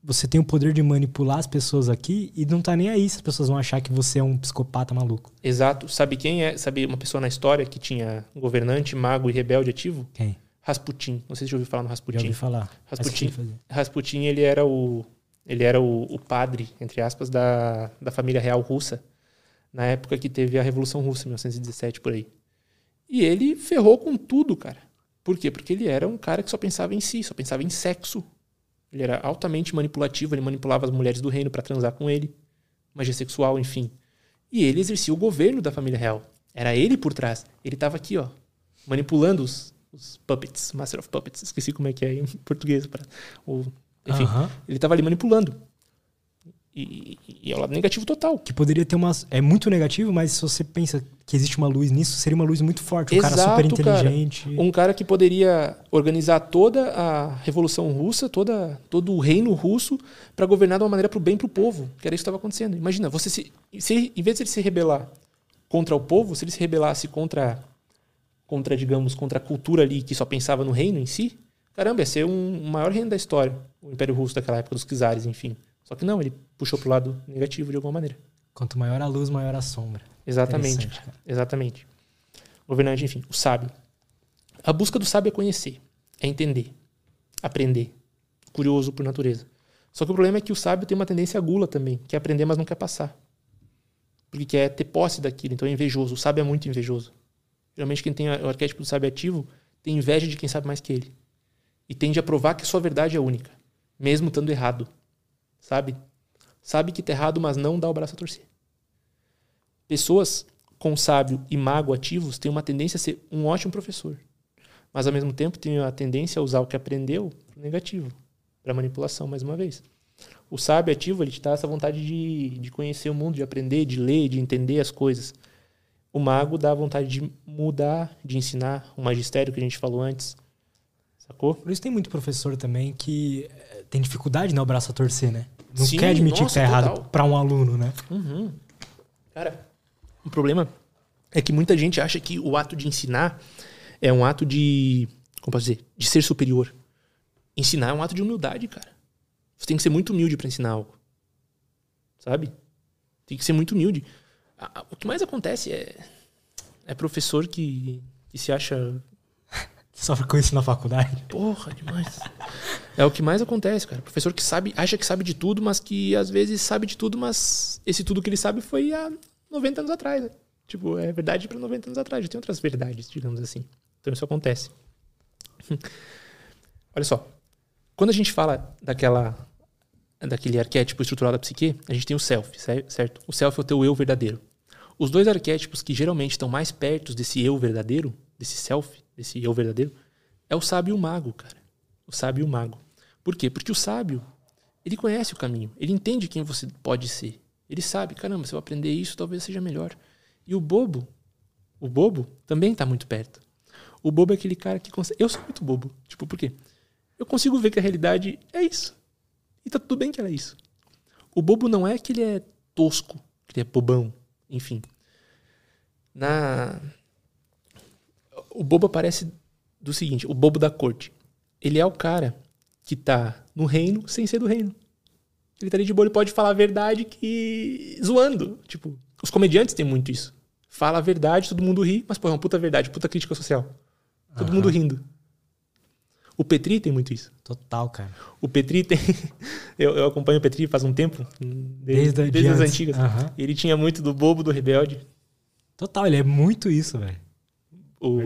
Você tem o poder de manipular as pessoas aqui e não tá nem aí se as pessoas vão achar que você é um psicopata maluco. Exato. Sabe quem é? Sabe uma pessoa na história que tinha governante, mago e rebelde ativo? Quem? Rasputin. Não sei se já ouviu falar no Rasputin. Já ouvi falar. Rasputin, Rasputin ele era o ele era o, o, padre, entre aspas, da, da família real russa, na época que teve a Revolução Russa, 1917, por aí. E ele ferrou com tudo, cara. Por quê? Porque ele era um cara que só pensava em si, só pensava em sexo. Ele era altamente manipulativo, ele manipulava as mulheres do reino para transar com ele, magia sexual, enfim. E ele exercia o governo da família real. Era ele por trás. Ele estava aqui, ó, manipulando os, os puppets, Master of Puppets, esqueci como é que é em português. Pra, o, enfim, ele estava ali manipulando. E, e, é o lado negativo total. Que poderia ter uma. É muito negativo, mas se você pensa que existe uma luz nisso, seria uma luz muito forte. Um Exato, cara super inteligente. Cara. Um cara que poderia organizar toda a Revolução Russa, toda, todo o reino russo, para governar de uma maneira para o bem para o povo. Que era isso que estava acontecendo. Imagina, você se, se. Em vez de ele se rebelar contra o povo, se ele se rebelasse contra. Contra, digamos, contra a cultura ali que só pensava no reino em si, caramba, ia ser um, o maior reino da história. O Império Russo daquela época, dos czares, enfim. Só que não, ele puxou pro lado negativo de alguma maneira. Quanto maior a luz, maior a sombra. Exatamente. Exatamente. Governante, enfim, o sábio. A busca do sábio é conhecer, é entender, aprender. Curioso por natureza. Só que o problema é que o sábio tem uma tendência gula também, quer aprender, mas não quer passar. Porque quer ter posse daquilo, então é invejoso. O sábio é muito invejoso. Geralmente quem tem o arquétipo do sábio ativo tem inveja de quem sabe mais que ele. E tende a provar que a sua verdade é única, mesmo estando errado. Sabe? Sabe que tá errado, mas não dá o braço a torcer. Pessoas com sábio e mago ativos têm uma tendência a ser um ótimo professor, mas ao mesmo tempo têm a tendência a usar o que aprendeu para negativo, para manipulação, mais uma vez. O sábio ativo ele te dá essa vontade de, de conhecer o mundo, de aprender, de ler, de entender as coisas. O mago dá vontade de mudar, de ensinar, o magistério que a gente falou antes. Sacou? Por isso tem muito professor também que eh, tem dificuldade, né, o braço a torcer, né? Não Sim, quer admitir nossa, que tá errado total. pra um aluno, né? Uhum. Cara, o problema é que muita gente acha que o ato de ensinar é um ato de. Como posso dizer? De ser superior. Ensinar é um ato de humildade, cara. Você tem que ser muito humilde pra ensinar algo. Sabe? Tem que ser muito humilde. O que mais acontece é. É professor que, que se acha. Sofre com isso na faculdade. Porra, demais. É o que mais acontece, cara. Professor que sabe, acha que sabe de tudo, mas que às vezes sabe de tudo, mas esse tudo que ele sabe foi há 90 anos atrás. Né? Tipo, é verdade para 90 anos atrás. Já tem outras verdades, digamos assim. Então isso acontece. Olha só. Quando a gente fala daquela daquele arquétipo estrutural da psique, a gente tem o self, cer- certo? O self é o teu eu verdadeiro. Os dois arquétipos que geralmente estão mais perto desse eu verdadeiro, desse self, desse eu verdadeiro, é o sábio e o mago, cara. O sábio e o mago. Por quê? Porque o sábio, ele conhece o caminho, ele entende quem você pode ser. Ele sabe, caramba, se eu aprender isso, talvez seja melhor. E o bobo, o bobo também está muito perto. O bobo é aquele cara que consegue. Eu sou muito bobo. Tipo, por quê? Eu consigo ver que a realidade é isso. E tá tudo bem que ela é isso. O bobo não é que ele é tosco, que ele é bobão, enfim. Na o bobo aparece do seguinte, o bobo da corte. Ele é o cara que tá no reino sem ser do reino. Ele tá ali de boa, ele pode falar a verdade que zoando, tipo, os comediantes têm muito isso. Fala a verdade, todo mundo ri, mas pô, é uma puta verdade, puta crítica social. Todo Aham. mundo rindo. O Petri tem muito isso. Total, cara. O Petri tem. eu, eu acompanho o Petri faz um tempo, desde, Desde, desde de as antigas. Aham. Ele tinha muito do bobo do rebelde. Total, ele é muito isso, velho. O,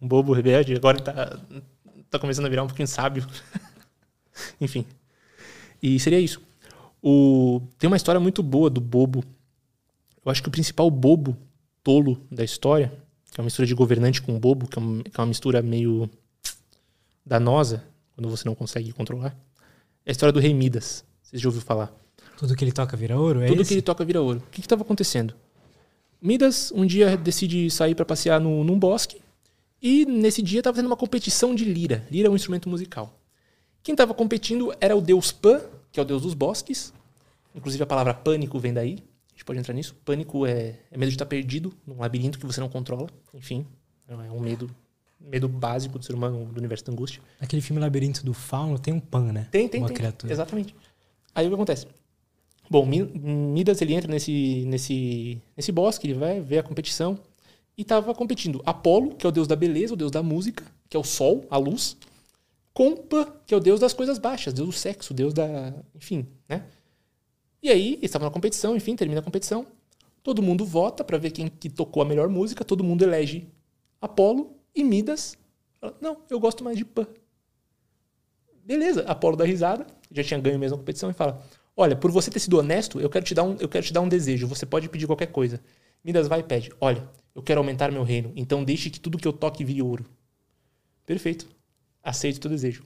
um bobo rebelde. Agora tá, tá começando a virar um pouquinho sábio. Enfim. E seria isso. O, tem uma história muito boa do bobo. Eu acho que o principal bobo tolo da história, que é uma mistura de governante com bobo, que é uma, que é uma mistura meio danosa, quando você não consegue controlar, é a história do rei Midas. Vocês já ouviram falar? Tudo que ele toca vira ouro, é Tudo esse? que ele toca vira ouro. O que estava acontecendo? Midas um dia decide sair para passear no, num bosque e nesse dia estava tendo uma competição de lira. Lira é um instrumento musical. Quem estava competindo era o deus Pan, que é o deus dos bosques. Inclusive a palavra pânico vem daí. A gente pode entrar nisso. Pânico é, é medo de estar perdido num labirinto que você não controla. Enfim, é um medo, medo básico do ser humano, do universo da angústia. Aquele filme Labirinto do Fauno tem um pan, né? Tem, tem, Uma tem. criatura. Exatamente. Aí o que acontece? Bom, Mi- Midas ele entra nesse, nesse, nesse bosque, ele vai ver a competição e estava competindo Apolo, que é o deus da beleza, o deus da música, que é o sol, a luz, com Pan, que é o deus das coisas baixas, deus do sexo, deus da. Enfim, né? E aí, eles estavam na competição, enfim, termina a competição. Todo mundo vota para ver quem que tocou a melhor música, todo mundo elege Apolo e Midas. fala, Não, eu gosto mais de Pan. Beleza, Apolo dá risada, já tinha ganho mesmo a competição e fala: Olha, por você ter sido honesto, eu quero te dar um, eu quero te dar um desejo. Você pode pedir qualquer coisa. Midas vai e pede: Olha, eu quero aumentar meu reino, então deixe que tudo que eu toque vire ouro. Perfeito. Aceito o teu desejo.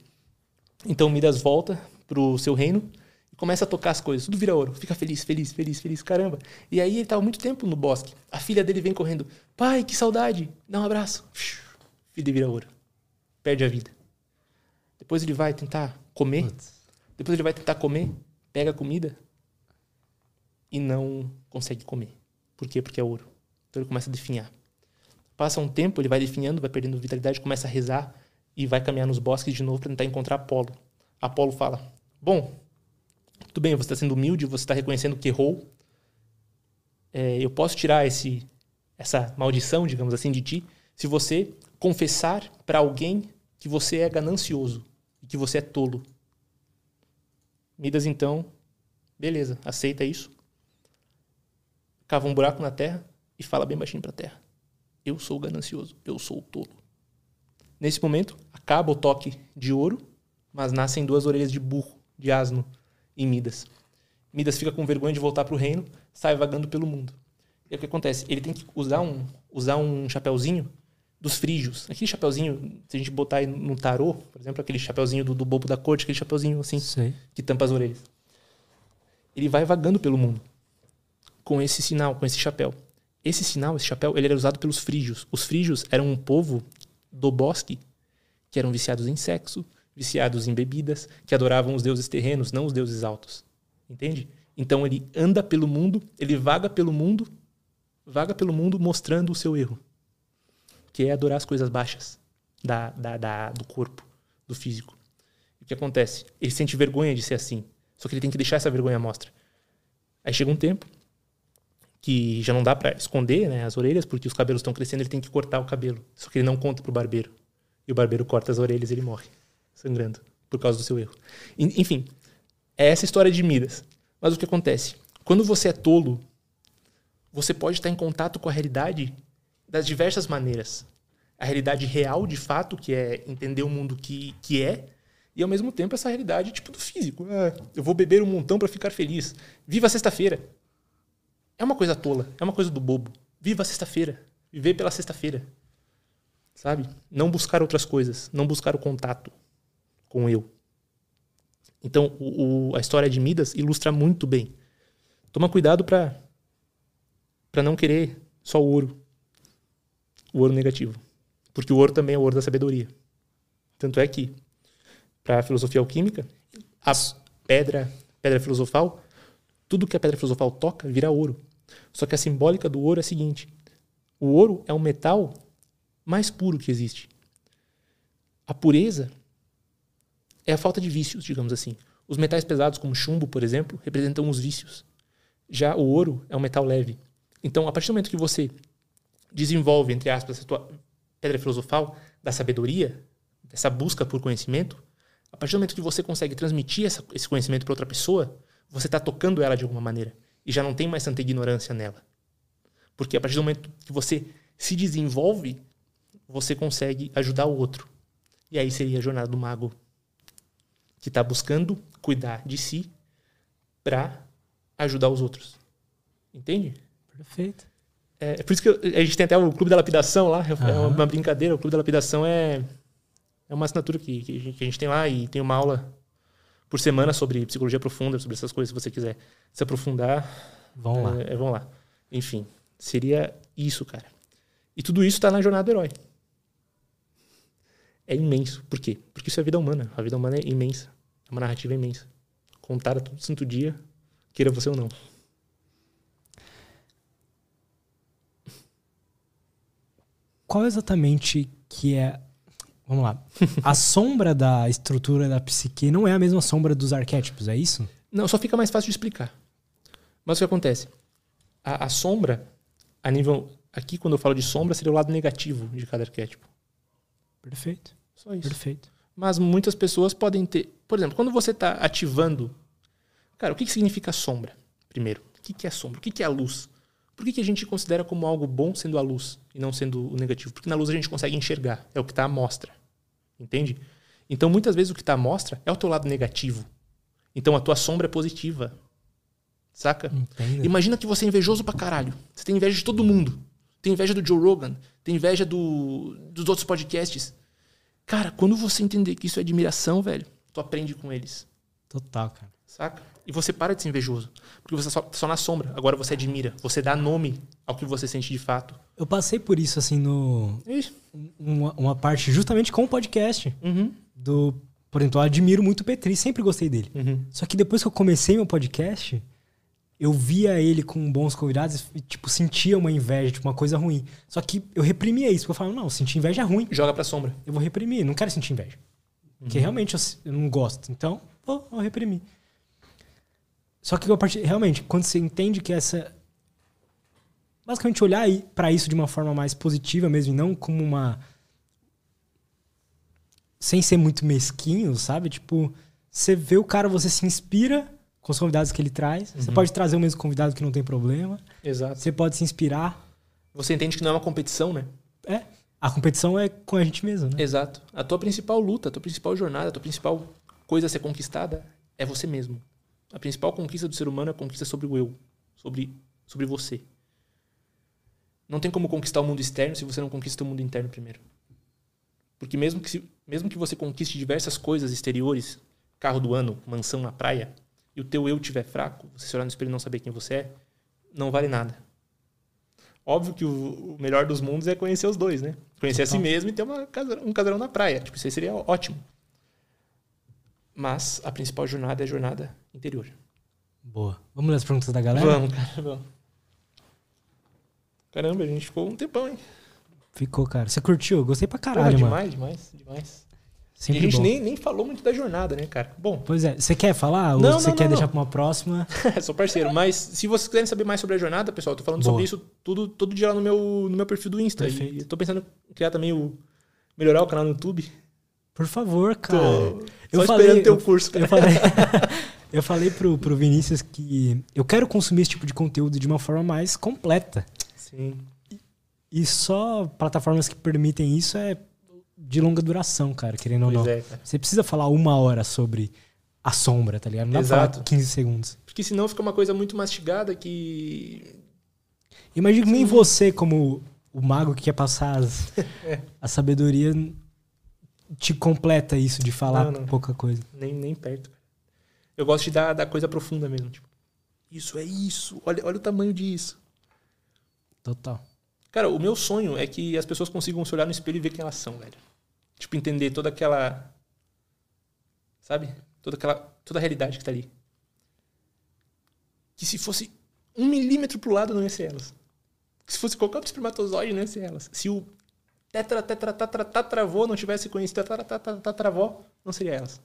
Então Midas volta pro seu reino e começa a tocar as coisas. Tudo vira ouro. Fica feliz, feliz, feliz, feliz, caramba. E aí ele tava muito tempo no bosque. A filha dele vem correndo. Pai, que saudade. Dá um abraço. Vida vira ouro. Perde a vida. Depois ele vai tentar comer. Depois ele vai tentar comer, pega a comida e não consegue comer. Por quê? Porque é ouro. Então ele começa a definhar. Passa um tempo, ele vai definhando, vai perdendo vitalidade, começa a rezar e vai caminhar nos bosques de novo para tentar encontrar Apolo. Apolo fala: Bom, tudo bem, você está sendo humilde, você está reconhecendo que errou. É, eu posso tirar esse, essa maldição, digamos assim, de ti, se você confessar para alguém que você é ganancioso e que você é tolo. Midas, então, beleza, aceita isso. Cava um buraco na terra e fala bem baixinho para a terra. Eu sou ganancioso, eu sou tolo. Nesse momento, acaba o toque de ouro, mas nascem duas orelhas de burro, de asno, em Midas. Midas fica com vergonha de voltar para o reino, sai vagando pelo mundo. E aí o que acontece? Ele tem que usar um, usar um chapeuzinho dos frígios. Aquele chapeuzinho, se a gente botar aí no tarô, por exemplo, aquele chapeuzinho do, do bobo da corte, aquele chapeuzinho assim, Sei. que tampa as orelhas. Ele vai vagando pelo mundo com esse sinal, com esse chapéu. Esse sinal, esse chapéu, ele era usado pelos frígios. Os frígios eram um povo do bosque que eram viciados em sexo, viciados em bebidas, que adoravam os deuses terrenos, não os deuses altos. Entende? Então ele anda pelo mundo, ele vaga pelo mundo, vaga pelo mundo mostrando o seu erro, que é adorar as coisas baixas da, da, da, do corpo, do físico. O que acontece? Ele sente vergonha de ser assim, só que ele tem que deixar essa vergonha à mostra. Aí chega um tempo que já não dá para esconder né, as orelhas, porque os cabelos estão crescendo, ele tem que cortar o cabelo. Só que ele não conta pro barbeiro. E o barbeiro corta as orelhas e ele morre, sangrando, por causa do seu erro. Enfim, é essa história de Midas. Mas o que acontece? Quando você é tolo, você pode estar em contato com a realidade das diversas maneiras. A realidade real, de fato, que é entender o mundo que, que é, e ao mesmo tempo essa realidade tipo do físico. Ah, eu vou beber um montão para ficar feliz. Viva sexta-feira. É uma coisa tola, é uma coisa do bobo. Viva sexta-feira. Viver pela sexta-feira. Sabe? Não buscar outras coisas, não buscar o contato com eu. Então, o, o, a história de Midas ilustra muito bem. Toma cuidado para para não querer só ouro. O ouro negativo. Porque o ouro também é o ouro da sabedoria. Tanto é que para a filosofia alquímica, a pedra, pedra filosofal, tudo que a pedra filosofal toca vira ouro. Só que a simbólica do ouro é a seguinte: o ouro é o metal mais puro que existe. A pureza é a falta de vícios, digamos assim. Os metais pesados, como chumbo, por exemplo, representam os vícios. Já o ouro é um metal leve. Então, a partir do momento que você desenvolve, entre aspas, a tua pedra filosofal da sabedoria, dessa busca por conhecimento, a partir do momento que você consegue transmitir essa, esse conhecimento para outra pessoa, você está tocando ela de alguma maneira. E já não tem mais tanta ignorância nela. Porque a partir do momento que você se desenvolve, você consegue ajudar o outro. E aí seria a jornada do mago, que está buscando cuidar de si para ajudar os outros. Entende? Perfeito. É, é por isso que a gente tem até o Clube da Lapidação lá, é uma brincadeira. O Clube da Lapidação é é uma assinatura que, que, a gente tem lá e tem uma aula por semana sobre psicologia profunda, sobre essas coisas, se você quiser se aprofundar. Vão é, lá. É, vão lá. Enfim, seria isso, cara. E tudo isso está na jornada do herói. É imenso. Por quê? Porque isso é a vida humana. A vida humana é imensa. É uma narrativa imensa. Contar todo santo dia, queira você ou não. Qual exatamente que é Vamos lá. A sombra da estrutura da psique não é a mesma sombra dos arquétipos, é isso? Não, só fica mais fácil de explicar. Mas o que acontece? A, a sombra, a nível. Aqui, quando eu falo de sombra, seria o lado negativo de cada arquétipo. Perfeito. Só isso. Perfeito. Mas muitas pessoas podem ter. Por exemplo, quando você está ativando. Cara, o que, que significa sombra? Primeiro, o que, que é sombra? O que, que é a luz? Por que, que a gente considera como algo bom sendo a luz e não sendo o negativo? Porque na luz a gente consegue enxergar, é o que está à mostra. Entende? Então, muitas vezes o que está à mostra é o teu lado negativo. Então, a tua sombra é positiva. Saca? Entendo. Imagina que você é invejoso pra caralho. Você tem inveja de todo mundo. Tem inveja do Joe Rogan. Tem inveja do, dos outros podcasts. Cara, quando você entender que isso é admiração, velho, tu aprende com eles. Total, cara. Saca? E você para de ser invejoso. Porque você só, só na sombra. Agora você admira. Você dá nome ao que você sente de fato. Eu passei por isso, assim, no. Uma, uma, parte justamente com o podcast. Uhum. Do. Por exemplo, eu admiro muito o Petri, sempre gostei dele. Uhum. Só que depois que eu comecei meu podcast, eu via ele com bons convidados e, tipo, sentia uma inveja, tipo, uma coisa ruim. Só que eu reprimia isso, porque eu falava, não, sentir inveja é ruim. Joga pra sombra. Eu vou reprimir, não quero sentir inveja. Uhum. Porque realmente eu, eu, não gosto. Então, vou, vou reprimir. Só que partir, realmente, quando você entende que essa. Basicamente, olhar para isso de uma forma mais positiva mesmo, e não como uma. Sem ser muito mesquinho, sabe? Tipo, você vê o cara, você se inspira com os convidados que ele traz. Uhum. Você pode trazer o mesmo convidado que não tem problema. Exato. Você pode se inspirar. Você entende que não é uma competição, né? É. A competição é com a gente mesmo, né? Exato. A tua principal luta, a tua principal jornada, a tua principal coisa a ser conquistada é você mesmo. A principal conquista do ser humano é a conquista sobre o eu, sobre, sobre você. Não tem como conquistar o mundo externo se você não conquista o mundo interno primeiro. Porque mesmo que, mesmo que você conquiste diversas coisas exteriores, carro do ano, mansão na praia, e o teu eu estiver fraco, você se olhar no espelho e não saber quem você é, não vale nada. Óbvio que o, o melhor dos mundos é conhecer os dois, né? Conhecer a si Total. mesmo e ter uma casa- um casarão na praia. Tipo, isso aí seria ótimo. Mas a principal jornada é a jornada interior. Boa. Vamos ler as perguntas da galera? Vamos, cara, vamos. Caramba, a gente ficou um tempão, hein? Ficou, cara. Você curtiu? Gostei pra Porra, caralho, mano. demais, demais, demais. E a gente bom. nem, nem falou muito da jornada, né, cara? Bom, Pois é. Você quer falar? Ou Não, você não, quer não, deixar pra uma próxima? sou parceiro. Mas se vocês quiserem saber mais sobre a jornada, pessoal, eu tô falando Boa. sobre isso tudo, todo dia lá no meu, no meu perfil do Insta. Perfeito. E tô pensando em criar também o. melhorar o canal no YouTube. Por favor, Tô cara. só eu esperando falei- ter o eu- curso, cara. Eu falei, eu falei pro, pro Vinícius que eu quero consumir esse tipo de conteúdo de uma forma mais completa. Sim. E só plataformas que permitem isso é de longa duração, cara, querendo ou Pois não. é. Você precisa falar uma hora sobre a sombra, tá ligado? Não dá pra Exato. falar 15 segundos. Porque senão fica uma coisa muito mastigada que. Imagina que nem você, como o mago que quer passar as- É. a sabedoria, te completa isso de falar Não, não. pouca coisa. Nem, nem perto. Eu gosto de dar, dar coisa profunda mesmo. Tipo, isso é isso. Olha, olha o tamanho disso. Total. Cara, o meu sonho é que as pessoas consigam se olhar no espelho e ver quem elas são, velho. Tipo, entender toda aquela. Sabe? Toda aquela. Toda a realidade que tá ali. Que se fosse um milímetro pro lado, não ia ser elas. Que se fosse qualquer outro espermatozoide, não ia ser elas. Se o tetra, tetra, tetra, tatravô não tivesse conhecido tetra, tetra, tatravó, não seria elas.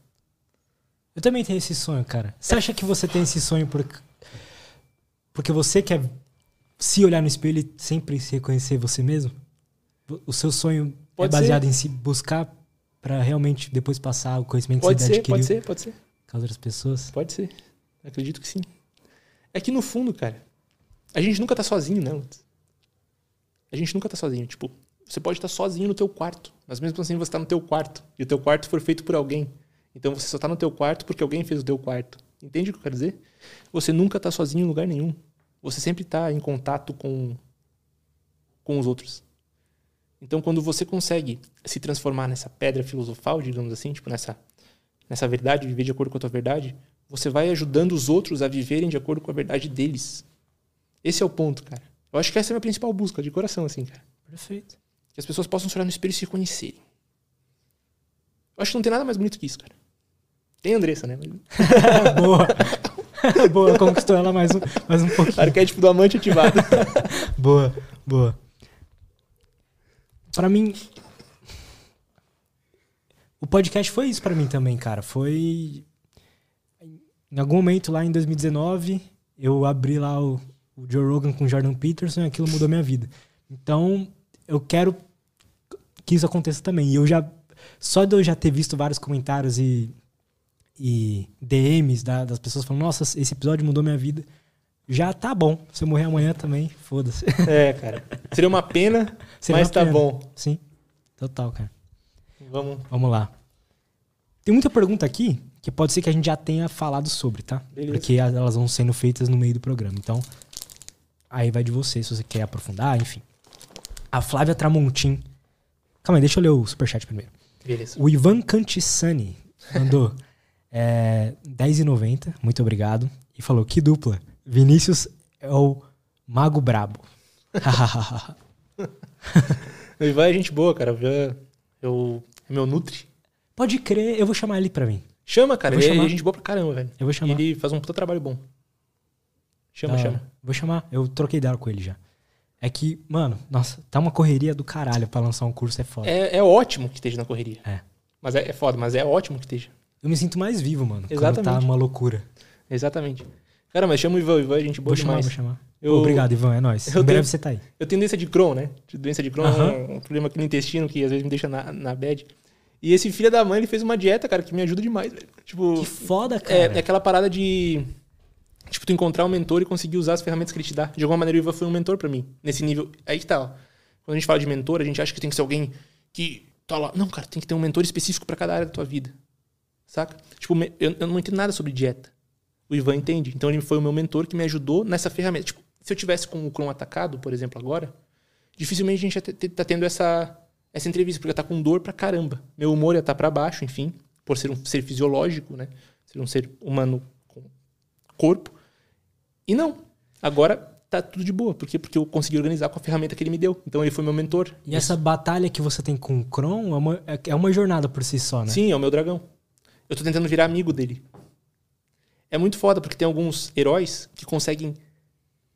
Eu também tenho esse sonho, cara. Você acha que você tem esse sonho porque, porque você quer se olhar no espelho e sempre se reconhecer você mesmo? O seu sonho Pode é baseado ser. em se buscar pra realmente depois passar o conhecimento Pode que você ser, adquiriu pode ser, pode ser. com as outras pessoas? Pode ser. Acredito que sim. É que no fundo, cara, a gente nunca tá sozinho, né, Lutz? A gente nunca tá sozinho. Tipo, você pode estar sozinho no teu quarto, mas mesmo assim você tá no teu quarto. E o teu quarto foi feito por alguém. Então você só tá no teu quarto porque alguém fez o teu quarto. Entende o que eu quero dizer? Você nunca tá sozinho em lugar nenhum. Você sempre tá em contato com com os outros. Então quando você consegue se transformar nessa pedra filosofal, digamos assim, tipo nessa nessa verdade, viver de acordo com a tua verdade, você vai ajudando os outros a viverem de acordo com a verdade deles. Esse é o ponto, cara. Eu acho que essa é a minha principal busca, de coração, assim, cara. Perfeito. Que as pessoas possam se olhar no espelho e se reconhecerem. Eu acho que não tem nada mais bonito que isso, cara. Tem a Andressa, né? Boa. boa, conquistou ela mais um, mais um pouquinho. arquétipo do amante ativado. Boa, boa. Pra mim. O podcast foi isso pra mim também, cara. Foi. Em algum momento lá em 2019, eu abri lá o, o Joe Rogan com o Jordan Peterson e aquilo mudou minha vida. Então, eu quero que isso aconteça também. E eu já. Só de eu já ter visto vários comentários e. E DMs da- das pessoas falando, nossa, esse episódio mudou minha vida. Já tá bom. Se eu morrer amanhã também, foda-se. é, cara. Seria uma pena, Seria mas uma tá pena. bom. Sim, total, cara. Vamos. Vamos lá. Tem muita pergunta aqui que pode ser que a gente já tenha falado sobre, tá? Beleza. Porque as- elas vão sendo feitas no meio do programa. Então, aí vai de você, se você quer aprofundar, enfim. A Flávia Tramontim. Calma aí, deixa eu ler o superchat primeiro. Beleza. O Ivan Cantissani mandou é, 10,90, muito obrigado. E falou: que dupla. Vinícius é o Mago Brabo. O Ivan é gente boa, cara. O Ivan eu, é meu nutri. Pode crer, eu vou chamar ele pra mim. Chama, cara. Ele chamar. é gente boa pra caramba, velho. Eu vou chamar. Ele faz um puta trabalho bom. Chama, Da chama. Vou chamar. Eu troquei dela com ele já. É que, mano, nossa, tá uma correria do caralho pra lançar um curso, é foda. É, é ótimo que esteja na correria. É. Mas é, é foda, mas é ótimo que esteja. Eu me sinto mais vivo, mano. Quando Exatamente. tá uma loucura. Exatamente. Cara, mas chama o Ivan. O Ivan é gente boa Vou chamar, demais. vou chamar. Eu- Obrigado, Ivan, é nóis. eu Em breve tenho- você tá aí. Eu tenho doença de Crohn, né? Doença de Crohn é um problema aqui no intestino que às vezes me deixa na, na bad. E esse filho da mãe, ele fez uma dieta, cara, que me ajuda demais, velho. Tipo, Que foda, é, cara. é aquela parada de. Tipo, tu encontrar um mentor e conseguir usar as ferramentas que ele te dá. De alguma maneira, o Ivan foi um mentor pra mim. Nesse nível. Aí que tá, ó. Quando a gente fala de mentor, a gente acha que tem que ser alguém que tá lá. Não, cara, tem que ter um mentor específico pra cada área da tua vida. Saca? Tipo, eu, eu não entendo nada sobre dieta. O Ivan entende. Então ele foi o meu mentor que me ajudou nessa ferramenta. Tipo, se eu tivesse com o Crohn atacado, por exemplo, agora, dificilmente a gente ia tá tendo essa, essa entrevista, porque eu tá com dor pra caramba. Meu humor ia estar pra baixo, enfim, por ser um ser fisiológico, né? Ser um ser humano com corpo. E não. Agora tá tudo de boa. Por quê? Porque eu consegui organizar com a ferramenta que ele me deu. Então ele foi meu mentor. E essa batalha que você tem com o Kron é uma, é uma jornada por si só, né? Sim, é o meu dragão. Eu tô tentando virar amigo dele. É muito foda, porque tem alguns heróis que conseguem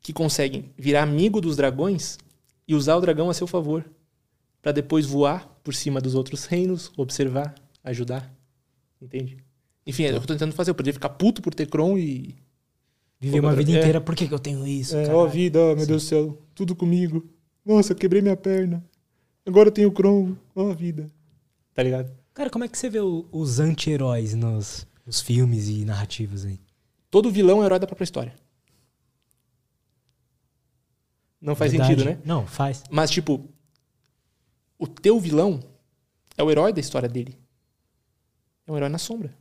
que conseguem virar amigo dos dragões e usar o dragão a seu favor. Pra depois voar por cima dos outros reinos, observar, ajudar. Entende? Enfim, é o que eu tô tentando fazer. Eu poderia ficar puto por ter Kron e. Viver uma vida é. inteira, por que, que eu tenho isso? É, ó a vida, ó, meu Deus do céu, tudo comigo. Nossa, quebrei minha perna. Agora eu tenho Kron, ó a vida. Tá ligado? Cara, como é que você vê o- os anti-heróis nos, nos filmes e narrativas aí? Todo vilão é herói da própria história. Não faz Verdade. sentido, né? Não, faz. Mas, tipo, o teu vilão é o herói da história dele. É um herói na sombra.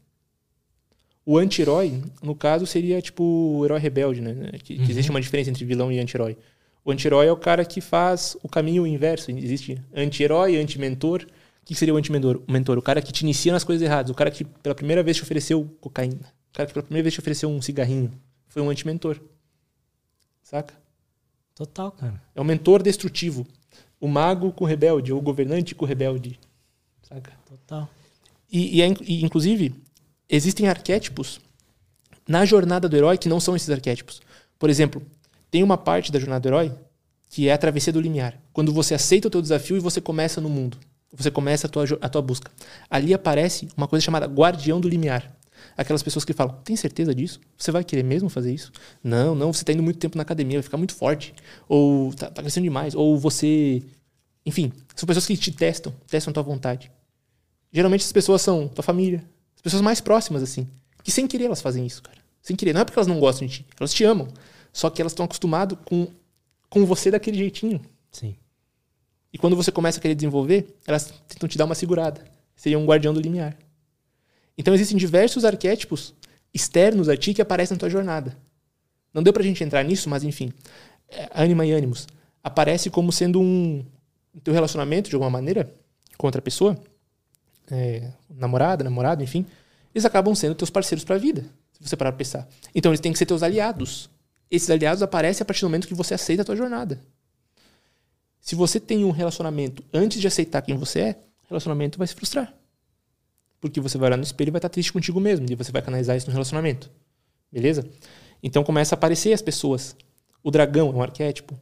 O anti-herói, no caso, seria tipo o herói rebelde, né? Que, que Uhum. existe uma diferença entre vilão e anti-herói. O anti-herói é o cara que faz o caminho inverso. Existe anti-herói, anti-mentor. O que seria o anti-mentor? O mentor, o cara que te inicia nas coisas erradas. O cara que pela primeira vez te ofereceu cocaína. O cara que pela primeira vez te ofereceu um cigarrinho. Foi um anti-mentor. Saca? Total, cara. É o mentor destrutivo. O mago com o rebelde, ou o governante com o rebelde. Saca? Total. E, e é e, inclusive, existem arquétipos na jornada do herói que não são esses arquétipos. Por exemplo, tem uma parte da jornada do herói que é a travessia do limiar. Quando você aceita o teu desafio e você começa no mundo. Você começa a tua, a tua busca. Ali aparece uma coisa chamada guardião do limiar. Aquelas pessoas que falam, tem certeza disso? Você vai querer mesmo fazer isso? Não, não, você está indo muito tempo na academia, vai ficar muito forte. Ou tá, tá crescendo demais. Ou você... Enfim, são pessoas que te testam, testam a tua vontade. Geralmente as pessoas são tua família, as pessoas mais próximas, assim. Que sem querer elas fazem isso, cara. Sem querer. Não é porque elas não gostam de ti, elas te amam. Só que elas estão acostumadas com, com você daquele jeitinho. Sim. E quando você começa a querer desenvolver, elas tentam te dar uma segurada. Seria um guardião do limiar. Então existem diversos arquétipos externos a ti que aparecem na tua jornada. Não deu pra gente entrar nisso, mas enfim. É, Anima e ânimos aparece como sendo um um teu relacionamento de alguma maneira com outra pessoa, é, namorada, namorado, enfim, eles acabam sendo teus parceiros pra vida, se você parar pra pensar. Então eles têm que ser teus aliados. Esses aliados aparecem a partir do momento que você aceita a tua jornada. Se você tem um relacionamento antes de aceitar quem você é, o relacionamento vai se frustrar. Porque você vai olhar no espelho e vai estar triste contigo mesmo. E você vai canalizar isso no relacionamento. Beleza? Então começa a aparecer as pessoas. O dragão é um arquétipo.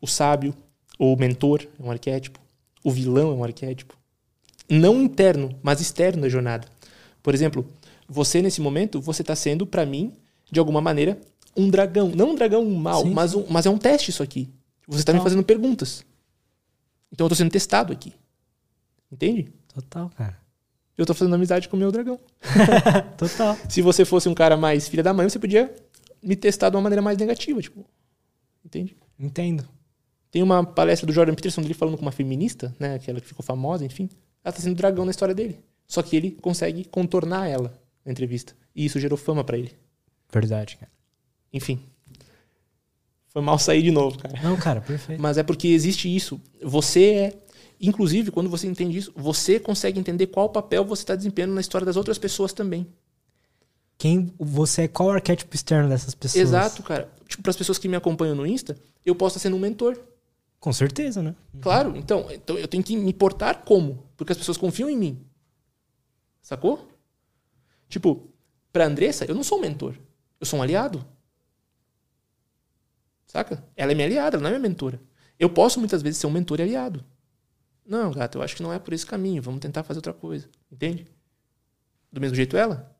O sábio, ou o mentor, é um arquétipo. O vilão é um arquétipo. Não interno, mas externo da jornada. Por exemplo, você nesse momento, você está sendo, para mim, de alguma maneira, um dragão. Não um dragão mau, Sim, mas, um- mas é um teste isso aqui. Você está me fazendo perguntas. Então eu tô sendo testado aqui. Entende? Total, cara. Eu tô fazendo amizade com o meu dragão. Total. Se você fosse um cara mais filha da mãe, você podia me testar de uma maneira mais negativa, tipo. Entende? Entendo. Tem uma palestra do Jordan Peterson dele falando com uma feminista, né? Aquela que ficou famosa, enfim. Ela tá sendo dragão na história dele. Só que ele consegue contornar ela na entrevista. E isso gerou fama pra ele. Verdade, cara. Enfim. Foi mal sair de novo, cara. Não, cara, perfeito. Mas é porque existe isso. Você é. Inclusive, quando você entende isso, você consegue entender qual papel você está desempenhando na história das outras pessoas também. Quem você é, qual o arquétipo externo dessas pessoas? Exato, cara. Tipo, para as pessoas que me acompanham no Insta, eu posso estar sendo um mentor. Com certeza, né? Claro, então, então eu tenho que me portar como? Porque as pessoas confiam em mim. Sacou? Tipo, pra Andressa, eu não sou um mentor. Eu sou um aliado. Saca? Ela é minha aliada, ela não é minha mentora. Eu posso muitas vezes ser um mentor e aliado. Não, gato, eu acho que não é por esse caminho. Vamos tentar fazer outra coisa. Entende? Do mesmo jeito ela.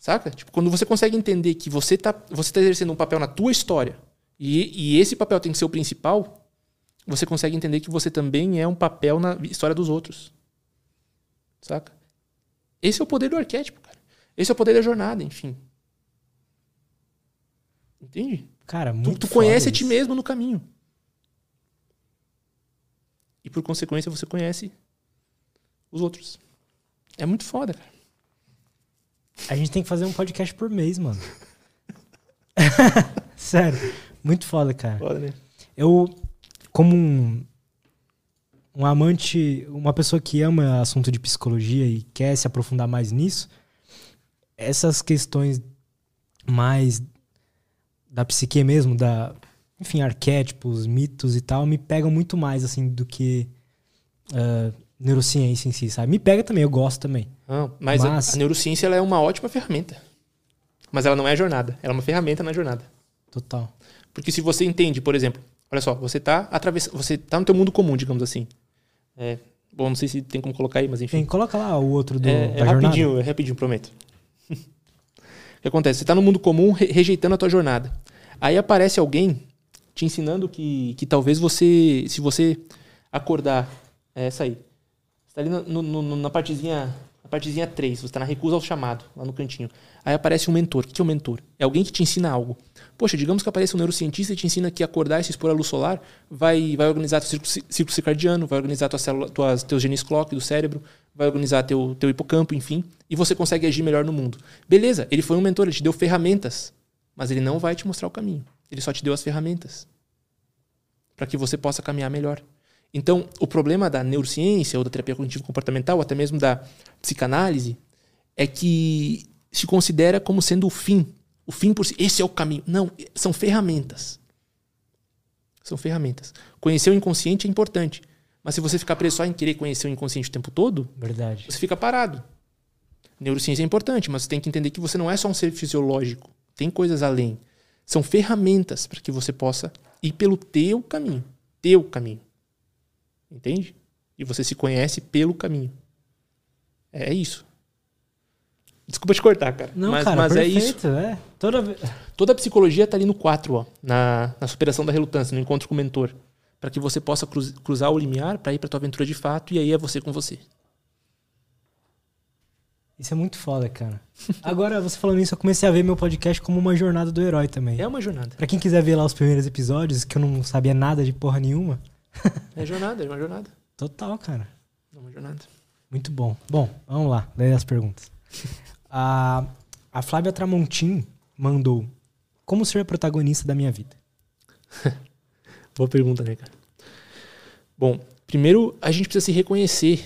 Saca? Tipo, quando você consegue entender que você tá, você tá exercendo um papel na tua história e, e esse papel tem que ser o principal, você consegue entender que você também é um papel na história dos outros. Saca? Esse é o poder do arquétipo, cara. Esse é o poder da jornada, enfim. Entende? Cara, Tu, muito tu foda conhece a ti mesmo no caminho. E por consequência você conhece os outros. É muito foda, cara. A gente tem que fazer um podcast por mês, mano. Sério. Muito foda, cara. Foda, né? Eu, como um, um amante, uma pessoa que ama assunto de psicologia e quer se aprofundar mais nisso, essas questões mais da psique mesmo, da, enfim, arquétipos, mitos e tal, me pegam muito mais, assim, do que ah, neurociência em si, sabe? Me pega também, eu gosto também. Não, mas, a- Mas- A, neurociência ela é uma ótima ferramenta. Mas ela não é a jornada. Ela é uma ferramenta na jornada. Total. Porque se você entende, por exemplo, olha só, você tá atravessando, você tá no teu mundo comum, digamos assim. É, bom, não sei se tem como colocar aí, mas enfim. Enfim, coloca lá o outro do, É, é da jornada. rapidinho, é rapidinho, prometo. o que acontece? Você tá no mundo comum re- rejeitando a tua jornada. Aí aparece alguém te ensinando que, que talvez você, se você acordar, é essa aí. Você tá ali no- no- no- na partezinha, na partezinha 3, você tá na recusa ao chamado, lá no cantinho. Aí aparece um mentor. O que é um mentor? É alguém que te ensina algo. Poxa, digamos que apareça um neurocientista e te ensina que acordar e se expor à luz solar vai, vai organizar teu ciclo, ci- ciclo circadiano, vai organizar tua célula, tuas, teus genes clock do cérebro, vai organizar teu, teu hipocampo, enfim, e você consegue agir melhor no mundo. Beleza, ele foi um mentor, ele te deu ferramentas, mas ele não vai te mostrar o caminho. Ele só te deu as ferramentas para que você possa caminhar melhor. Então, o problema da neurociência ou da terapia cognitivo comportamental, até mesmo da psicanálise, é que se considera como sendo o fim. O fim por si. Esse é o caminho. Não, são ferramentas. São ferramentas. Conhecer o inconsciente é importante. Mas se você ficar preso só em querer conhecer o inconsciente o tempo todo, Verdade. você fica parado. Neurociência é importante, mas você tem que entender que você não é só um ser fisiológico. Tem coisas além. São ferramentas para que você possa ir pelo teu caminho. Teu caminho. Entende? E você se conhece pelo caminho. É isso. Desculpa te cortar, cara. Não, mas cara, mas é perfeito, isso. é. Toda. Toda a psicologia está ali no 4, ó, na, na superação da relutância, no encontro com o mentor. Para que você possa cruz- cruzar o limiar para ir para tua aventura de fato e aí é você com você. Isso é muito foda, cara. Agora, você falando isso, eu comecei a ver meu podcast como uma jornada do herói também. É uma jornada. Pra quem quiser ver lá os primeiros episódios, que eu não sabia nada de porra nenhuma, É jornada, é uma jornada. total, cara. É uma jornada. Muito bom. Bom, vamos lá, daí as perguntas. A, a Flávia Tramontim mandou: Como ser a protagonista da minha vida? Boa pergunta, né, cara? Bom, primeiro a gente precisa se reconhecer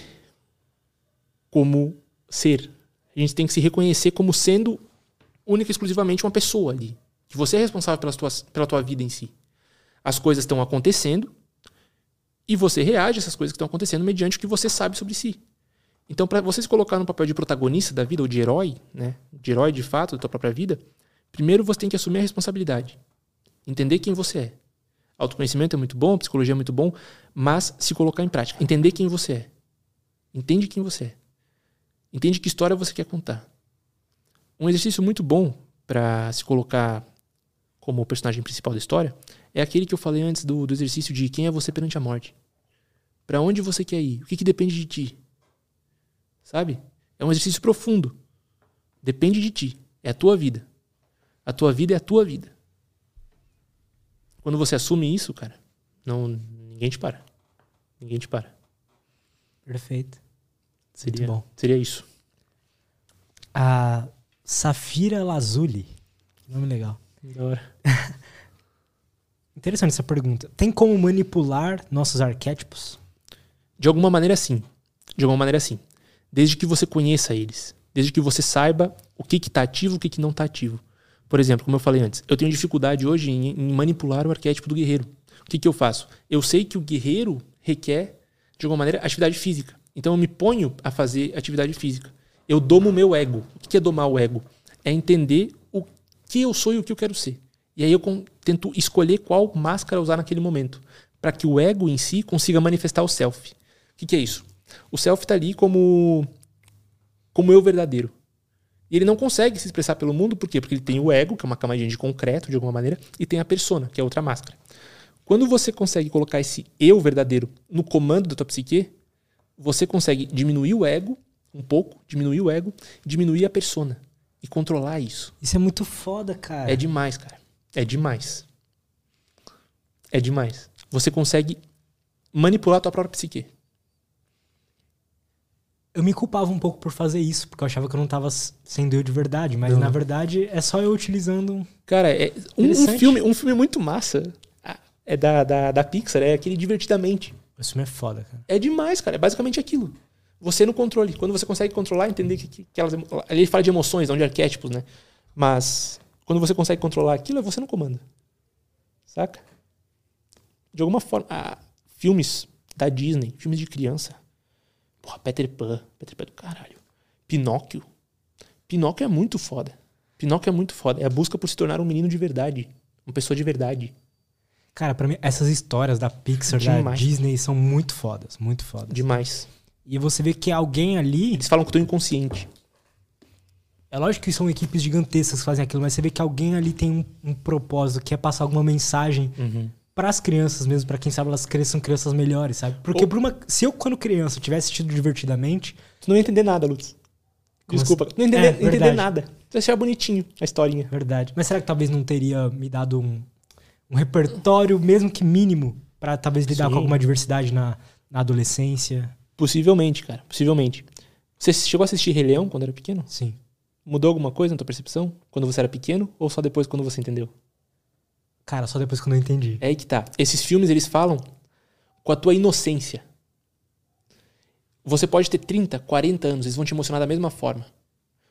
como ser. A gente tem que se reconhecer como sendo única e exclusivamente uma pessoa ali. Que você é responsável pelas tuas, pela tua vida em si. As coisas estão acontecendo e você reage a essas coisas que estão acontecendo mediante o que você sabe sobre si. Então, para você se colocar no papel de protagonista da vida ou de herói, né, de herói de fato da tua própria vida, primeiro você tem que assumir a responsabilidade. Entender quem você é. Autoconhecimento é muito bom, psicologia é muito bom, mas se colocar em prática. Entender quem você é. Entende quem você é. Entende que história você quer contar. Um exercício muito bom para se colocar como personagem principal da história é aquele que eu falei antes do, do exercício de quem é você perante a morte. Para onde você quer ir? O que, que depende de ti? Sabe? É um exercício profundo. Depende de ti. É a tua vida. A tua vida é a tua vida. Quando você assume isso, cara, não ninguém te para. Ninguém te para. Perfeito. Seria, bom. seria isso. A Safira Lazuli. Que nome legal. Da hora. Interessante essa pergunta. Tem como manipular nossos arquétipos? De alguma maneira, sim. De alguma maneira, sim. Desde que você conheça eles. Desde que você saiba o que está ativo e o que, que não está ativo. Por exemplo, como eu falei antes, eu tenho dificuldade hoje em, em manipular o arquétipo do guerreiro. O que, que eu faço? Eu sei que o guerreiro requer, de alguma maneira, atividade física. Então eu me ponho a fazer atividade física. Eu domo o meu ego. O que que é domar o ego? É entender o que eu sou e o que eu quero ser. E aí eu tento escolher qual máscara usar naquele momento. Para que o ego em si consiga manifestar o self. O que, que é isso? O self está ali como, como eu verdadeiro. E ele não consegue se expressar pelo mundo, por quê? Porque ele tem o ego, que é uma camadinha de concreto, de alguma maneira, e tem a persona, que é outra máscara. Quando você consegue colocar esse eu verdadeiro no comando da tua psique, você consegue diminuir o ego um pouco, diminuir o ego, diminuir a persona e controlar isso. Isso é muito foda, cara. É demais, cara. É demais. É demais. Você consegue manipular a tua própria psique. Eu me culpava um pouco por fazer isso, porque eu achava que eu não tava s- sendo eu de verdade, mas Não. na verdade é só eu utilizando. Cara, é um, um filme, um filme muito massa. Ah, É da, da, da Pixar, é aquele Divertidamente. Isso me é foda, cara. É demais, cara. É basicamente aquilo. Você no controle. Quando você consegue controlar, entender que, que, que elas. Ali ele fala de emoções, não de arquétipos, né? Mas Quando você consegue controlar aquilo, é você não comanda. Saca? De alguma forma. ah, filmes da Disney, filmes de criança. Porra, Peter Pan. Peter Pan é do caralho. Pinóquio. Pinóquio é muito foda. Pinóquio é muito foda. É a busca por se tornar um menino de verdade. Uma pessoa de verdade. Cara, pra mim, essas histórias da Pixar, da Demais. Disney são muito fodas, muito fodas. Demais. E você vê que alguém ali. Eles falam que eu tô inconsciente. É lógico que são equipes gigantescas que fazem aquilo, mas você vê que alguém ali tem um, um propósito, que é passar alguma mensagem para as crianças mesmo, pra quem sabe elas cresçam crianças melhores, sabe? Porque Ou- pra uma, se eu, quando criança, tivesse assistido divertidamente, Tu não ia entender nada, Lutz. Como Desculpa. assim? Não ia entender, É, entender nada. Tu ia achar bonitinho a historinha. verdade. Mas será que talvez não teria me dado um, um repertório, mesmo que mínimo, pra talvez lidar Sim. com alguma diversidade na, na adolescência? Possivelmente, cara. Possivelmente. Você chegou a assistir Rei Leão quando era pequeno? Sim. Mudou alguma coisa na tua percepção? Quando você era pequeno? Ou só depois quando você entendeu? Cara, só depois quando eu entendi. É aí que tá. Esses filmes, eles falam com a tua inocência. Você pode ter 30, 40 anos, eles vão te emocionar da mesma forma.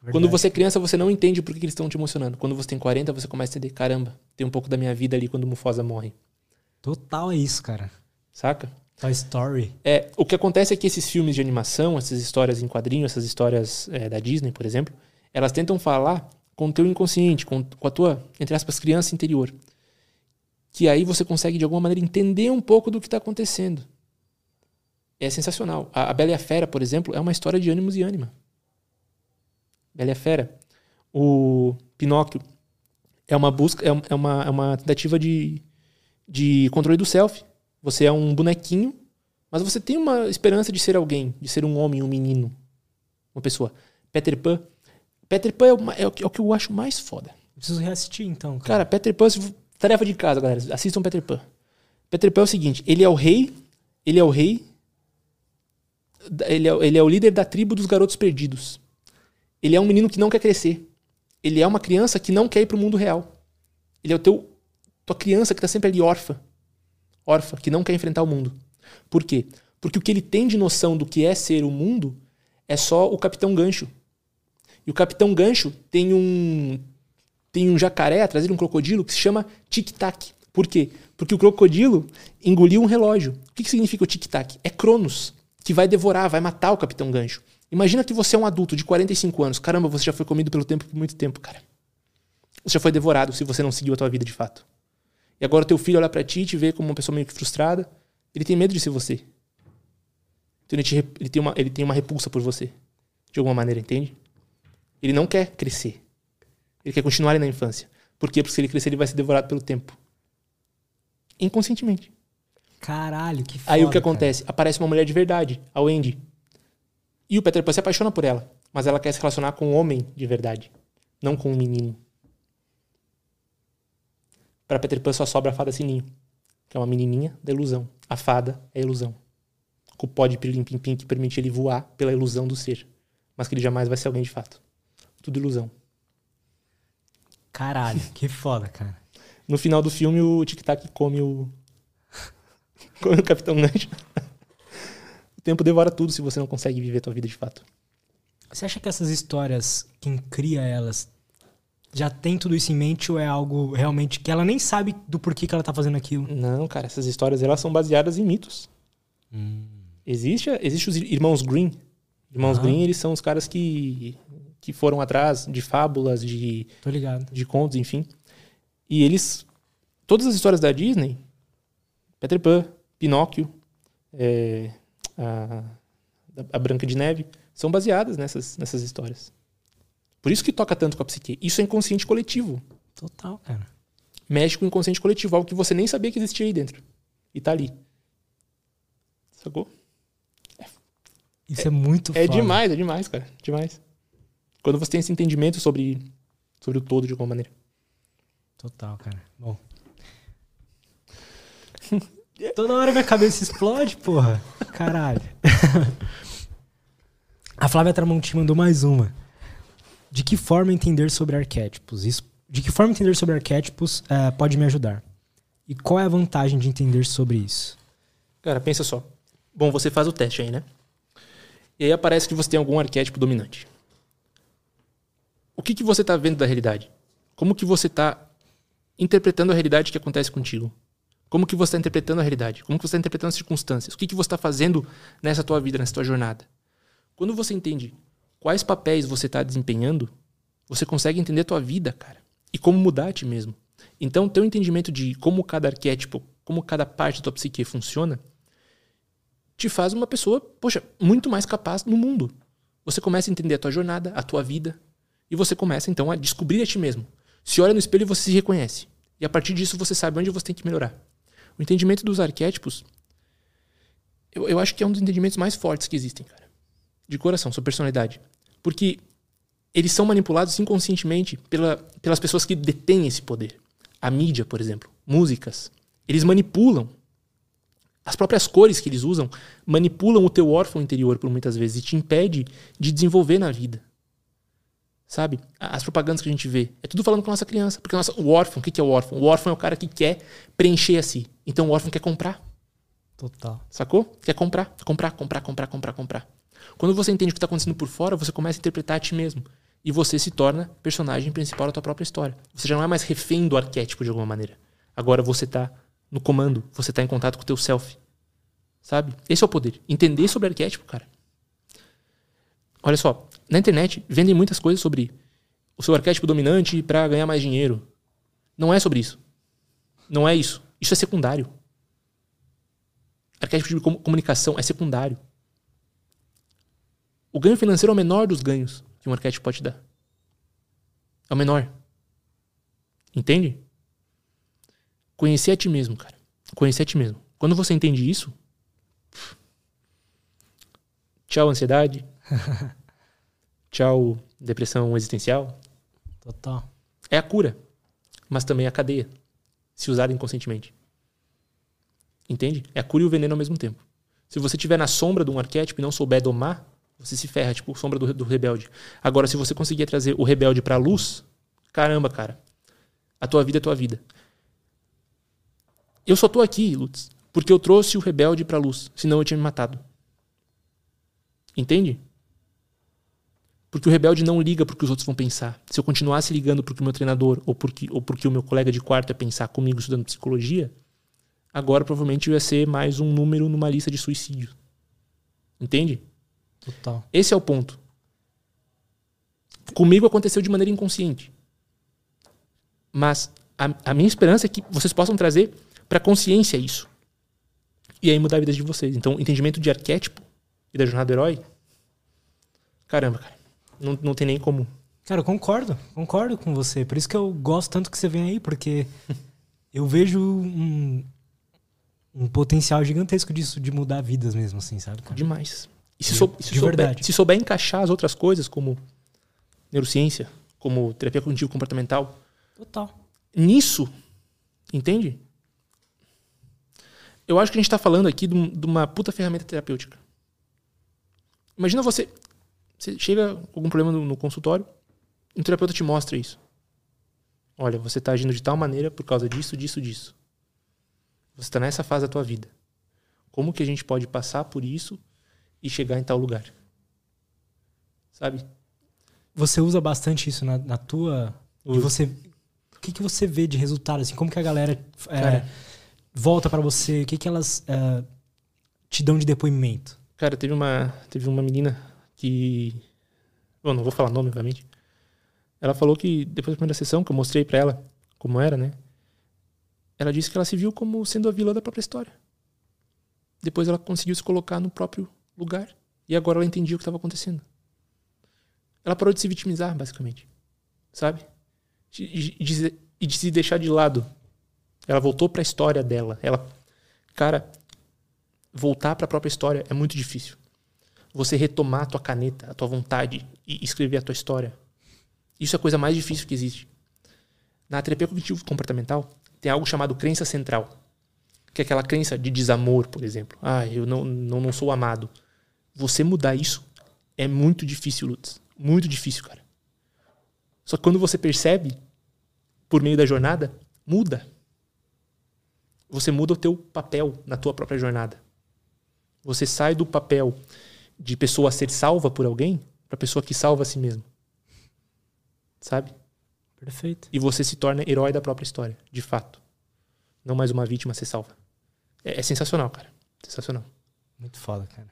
Quando Verdade. você é criança, você não entende por que que eles estão te emocionando. Quando você tem 40, você começa a entender, caramba, tem um pouco da minha vida ali quando o Mufasa morre. Total é isso, cara. Saca? Toy Story. É, o que acontece é que esses filmes de animação, essas histórias em quadrinho, essas histórias é, da Disney, por exemplo, elas tentam falar com o teu inconsciente, com, com a tua, entre aspas, criança interior. Que aí você consegue, de alguma maneira, entender um pouco do que está acontecendo. É sensacional. A, a Bela e a Fera, por exemplo, é uma história de ânimos e ânima. Bela e a Fera. O Pinóquio é uma busca, é, é uma, é uma tentativa de, de controle do self. Você é um bonequinho, mas você tem uma esperança de ser alguém, de ser um homem, um menino, uma pessoa. Peter Pan. Peter Pan é, o é o que é o que eu acho mais foda. Preciso reassistir, então, cara. Cara, Peter Pan, tarefa de casa, galera. Assistam Peter Pan. Peter Pan é o seguinte: ele é o rei, ele é o rei, ele é, ele é o líder da tribo dos garotos perdidos. Ele é um menino que não quer crescer. Ele é uma criança que não quer ir pro mundo real. Ele é o teu tua criança que tá sempre ali órfã. Órfã, que não quer enfrentar o mundo. Por quê? Porque o que ele tem de noção do que é ser o mundo é só o Capitão Gancho. E o Capitão Gancho tem um tem um jacaré atrás dele, um crocodilo, que se chama tic-tac. Por quê? Porque o crocodilo engoliu um relógio. O que, que significa o tic-tac? É Cronos, que vai devorar, vai matar o Capitão Gancho. Imagina que você é um adulto de 45 anos. Caramba, você já foi comido pelo tempo por muito tempo, cara. Você já foi devorado se você não seguiu a tua vida de fato. E agora teu filho olha pra ti e te vê como uma pessoa meio que frustrada. Ele tem medo de ser você. Então ele, te ele tem uma, ele tem uma repulsa por você. De alguma maneira, entende? Ele não quer crescer. Ele quer continuar ali na infância. Por quê? Porque se ele crescer, ele vai ser devorado pelo tempo. Inconscientemente. Caralho, que foda, Aí o que cara. acontece? Aparece uma mulher de verdade, a Wendy. E o Peter Pan se apaixona por ela. Mas ela quer se relacionar com um homem de verdade. Não com um menino. Para Peter Pan só sobra a fada Sininho. Que é uma menininha da ilusão. A fada é a ilusão. Com o pó de pirlim-pim-pim que permite ele voar pela ilusão do ser. Mas que ele jamais vai ser alguém de fato. Tudo ilusão. Caralho, que foda, cara. No final do filme, o Tic Tac come o. come o Capitão Gancho. o tempo devora tudo se você não consegue viver a tua vida de fato. Você acha que essas histórias, quem cria elas, já tem tudo isso em mente ou é algo realmente que ela nem sabe do porquê que ela tá fazendo aquilo? Não, cara, essas histórias elas são baseadas em mitos. Existe, existe os irmãos Green. Irmãos Ah. Green, eles são os caras que, que foram atrás de fábulas, de, de contos, enfim. E eles. Todas as histórias da Disney, Peter Pan, Pinóquio, é, a, a Branca de Neve, são baseadas nessas, nessas histórias. Por isso que toca tanto com a psique. Isso é inconsciente coletivo. Total, cara. Mexe com o inconsciente coletivo, algo que você nem sabia que existia aí dentro. E tá ali. Sacou? Isso é, muito É foda. demais, é demais, cara. Demais. Quando você tem esse entendimento sobre, sobre o todo de alguma maneira. Total, cara. Bom. Toda hora minha cabeça explode, porra. Caralho. A Flávia Tramonti mandou mais uma. De que forma entender sobre arquétipos? Isso, de que forma entender sobre arquétipos eh, pode me ajudar? E qual é a vantagem de entender sobre isso? Cara, pensa só. Bom, você faz o teste aí, né? E aí aparece que você tem algum arquétipo dominante. O que, que você tá vendo da realidade? Como que você está interpretando a realidade que acontece contigo? Como que você está interpretando a realidade? Como que você está interpretando as circunstâncias? O que, que você está fazendo nessa tua vida, nessa tua jornada? Quando você entende quais papéis você está desempenhando, você consegue entender a tua vida, cara. E como mudar a ti mesmo. Então, ter um entendimento de como cada arquétipo, como cada parte da tua psique funciona, te faz uma pessoa, poxa, muito mais capaz no mundo. Você começa a entender a tua jornada, a tua vida, e você começa então a descobrir a ti mesmo. Se olha no espelho e você se reconhece. E a partir disso você sabe onde você tem que melhorar. O entendimento dos arquétipos, eu, eu acho que é um dos entendimentos mais fortes que existem, cara. De coração, sua personalidade. Porque eles são manipulados inconscientemente pela, pelas pessoas que detêm esse poder. A mídia, por exemplo, músicas. Eles manipulam. As próprias cores que eles usam manipulam o teu órfão interior por muitas vezes e te impede de desenvolver na vida. Sabe? As propagandas que a gente vê. É tudo falando com a nossa criança. Porque nossa, o órfão, o que é o órfão? O órfão é o cara que quer preencher a si. Então o órfão quer comprar. Total. Sacou? Quer comprar, comprar, comprar, comprar, comprar, comprar. Quando você entende o que está acontecendo por fora, você começa a interpretar a ti mesmo. E você se torna personagem principal da tua própria história. Você já não é mais refém do arquétipo de alguma maneira. Agora você está no comando, você está em contato com o teu self. Sabe? Esse é o poder. Entender sobre arquétipo, cara. Olha só, na internet vendem muitas coisas sobre o seu arquétipo dominante para ganhar mais dinheiro. Não é sobre isso. Não é isso. Isso é secundário. Arquétipo de comunicação é secundário. O ganho financeiro é o menor dos ganhos que um arquétipo pode dar. É o menor. Entende? Conhecer a ti mesmo, cara. Conhecer a ti mesmo. Quando você entende isso, tchau ansiedade. tchau depressão existencial. Total. É a cura, mas também é a cadeia, se usada inconscientemente. Entende? É a cura e o veneno ao mesmo tempo. Se você estiver na sombra de um arquétipo e não souber domar, você se ferra, tipo, sombra do, do rebelde. Agora, se você conseguir trazer o rebelde pra luz, caramba, cara. A tua vida é tua vida. Eu só tô aqui, Lutz, porque eu trouxe o rebelde pra luz. Senão eu tinha me matado. Entende? Porque o rebelde não liga porque os outros vão pensar. Se eu continuasse ligando porque o meu treinador ou porque, ou porque o meu colega de quarto ia pensar comigo estudando psicologia, agora provavelmente eu ia ser mais um número numa lista de suicídios. Entende? Total. Esse é o ponto. Comigo aconteceu de maneira inconsciente. Mas a, a minha esperança é que vocês possam trazer para consciência isso. E aí mudar a vida de vocês. Então, entendimento de arquétipo e da jornada do herói. Caramba, cara. Não, não tem nem como. Cara, eu concordo. Concordo com você. Por isso que eu gosto tanto que você vem aí, porque eu vejo um, um potencial gigantesco disso, de mudar vidas mesmo, assim, sabe? Cara? Demais. E se, De- sou, se de souber, verdade. se souber encaixar as outras coisas, como neurociência, como terapia cognitivo comportamental, Total. nisso, entende? Eu acho que a gente está falando aqui de, de uma puta ferramenta terapêutica. Imagina você, você chega com algum problema no, no consultório, e um terapeuta te mostra isso. Olha, você está agindo de tal maneira por causa disso, disso, disso. Você está nessa fase da tua vida. Como que a gente pode passar por isso e chegar em tal lugar? Sabe? Você usa bastante isso na, na tua. E Uso. você. O que, que você vê de resultado? Assim, como que a galera é, volta pra você? O que, que elas é, te dão de depoimento? Cara, teve uma, teve uma menina que. Bom, não vou falar nome, obviamente. Ela falou que depois da primeira sessão, que eu mostrei pra ela como era, né? Ela disse que ela se viu como sendo a vilã da própria história. Depois ela conseguiu se colocar no próprio lugar. E agora ela entendia o que estava acontecendo. Ela parou de se vitimizar, basicamente. Sabe? E de, de- se deixar de lado. Ela voltou pra história dela. Ela. Cara, voltar para a própria história é muito difícil. Você retomar a tua caneta, a tua vontade e escrever a tua história. Isso é a coisa mais difícil que existe. Na terapia cognitivo comportamental tem algo chamado crença central, que é aquela crença de desamor, por exemplo. Ah, eu não, não, não sou amado. Você mudar isso é muito difícil, Lutz. Muito difícil, cara. Só que quando você percebe, por meio da jornada, muda. Você muda o teu papel na tua própria jornada. Você sai do papel de pessoa ser salva por alguém para pessoa que salva a si mesmo. Sabe? Perfeito. E você se torna herói da própria história, de fato. Não mais uma vítima ser salva. É, é sensacional, cara. Sensacional. Muito foda, cara.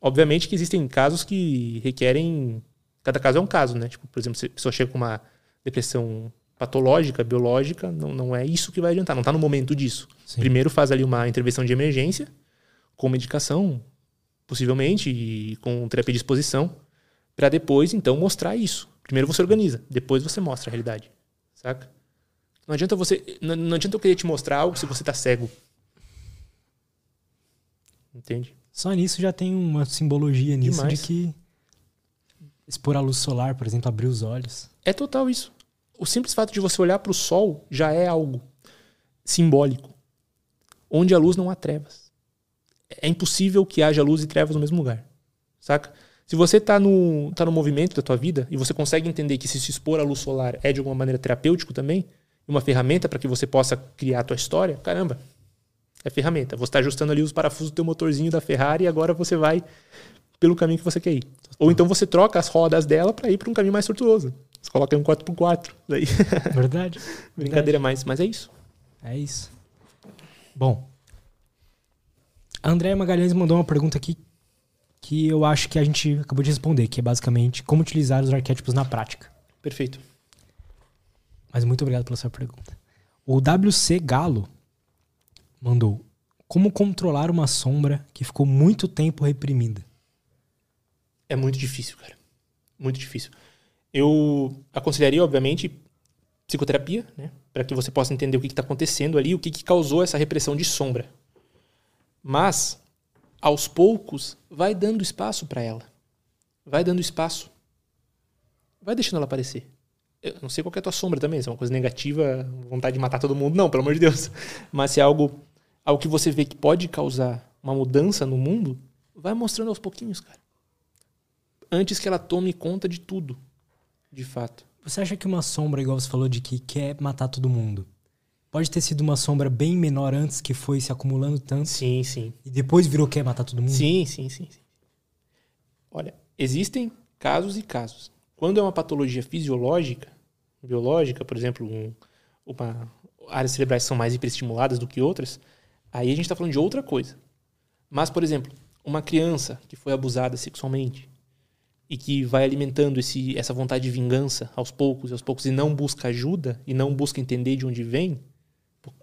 Obviamente que existem casos que requerem. Cada caso é um caso, né? Tipo, por exemplo, se a pessoa chega com uma depressão patológica, biológica, não, não é isso que vai adiantar, não está no momento disso. Sim. Primeiro faz ali uma intervenção de emergência, com medicação, possivelmente, e com terapia de exposição, para depois, então, mostrar isso. Primeiro você organiza, depois você mostra a realidade. Saca? Não adianta você. Não, não adianta eu querer te mostrar algo se você tá cego. Entende? Só nisso já tem uma simbologia nisso Demais. de que expor a luz solar, por exemplo, abrir os olhos. É total isso. O simples fato de você olhar para o sol já é algo simbólico. Onde a luz não há trevas. É impossível que haja luz e trevas no mesmo lugar. Saca? Se você tá no, tá no movimento da tua vida e você consegue entender que se se expor à luz solar é de alguma maneira terapêutico também, uma ferramenta para que você possa criar a tua história, caramba, é ferramenta. Você está ajustando ali os parafusos do teu motorzinho da Ferrari e agora você vai pelo caminho que você quer ir. Ou então você troca as rodas dela para ir para um caminho mais tortuoso. Você coloca um 4x4. Daí, Verdade. brincadeira mais, mas é isso. É isso. Bom. A Andréia Magalhães mandou uma pergunta aqui que eu acho que a gente acabou de responder, que é basicamente como utilizar os arquétipos na prática. Perfeito. Mas muito obrigado pela sua pergunta. O WC Galo mandou: Como controlar uma sombra que ficou muito tempo reprimida? É muito difícil, cara. Muito difícil. Eu aconselharia, obviamente, psicoterapia, né? Para que você possa entender o que está acontecendo ali, o que, que causou essa repressão de sombra. Mas, aos poucos, vai dando espaço para ela. Vai dando espaço. Vai deixando ela aparecer. Eu não sei qual é a tua sombra também, se é uma coisa negativa, vontade de matar todo mundo. Não, pelo amor de Deus. Mas se é algo, algo que você vê que pode causar uma mudança no mundo, vai mostrando aos pouquinhos, cara. Antes que ela tome conta de tudo, de fato. Você acha que uma sombra, igual você falou, de que quer matar todo mundo, pode ter sido uma sombra bem menor antes que foi se acumulando tanto Sim, sim. e depois virou quer matar todo mundo? Sim, sim, sim, sim. Olha, existem casos e casos. Quando é uma patologia fisiológica, biológica, por exemplo, um, uma, áreas cerebrais são mais hiperestimuladas do que outras, aí a gente está falando de outra coisa. Mas, por exemplo, uma criança que foi abusada sexualmente e que vai alimentando esse, essa vontade de vingança aos poucos, aos poucos, e não busca ajuda, e não busca entender de onde vem,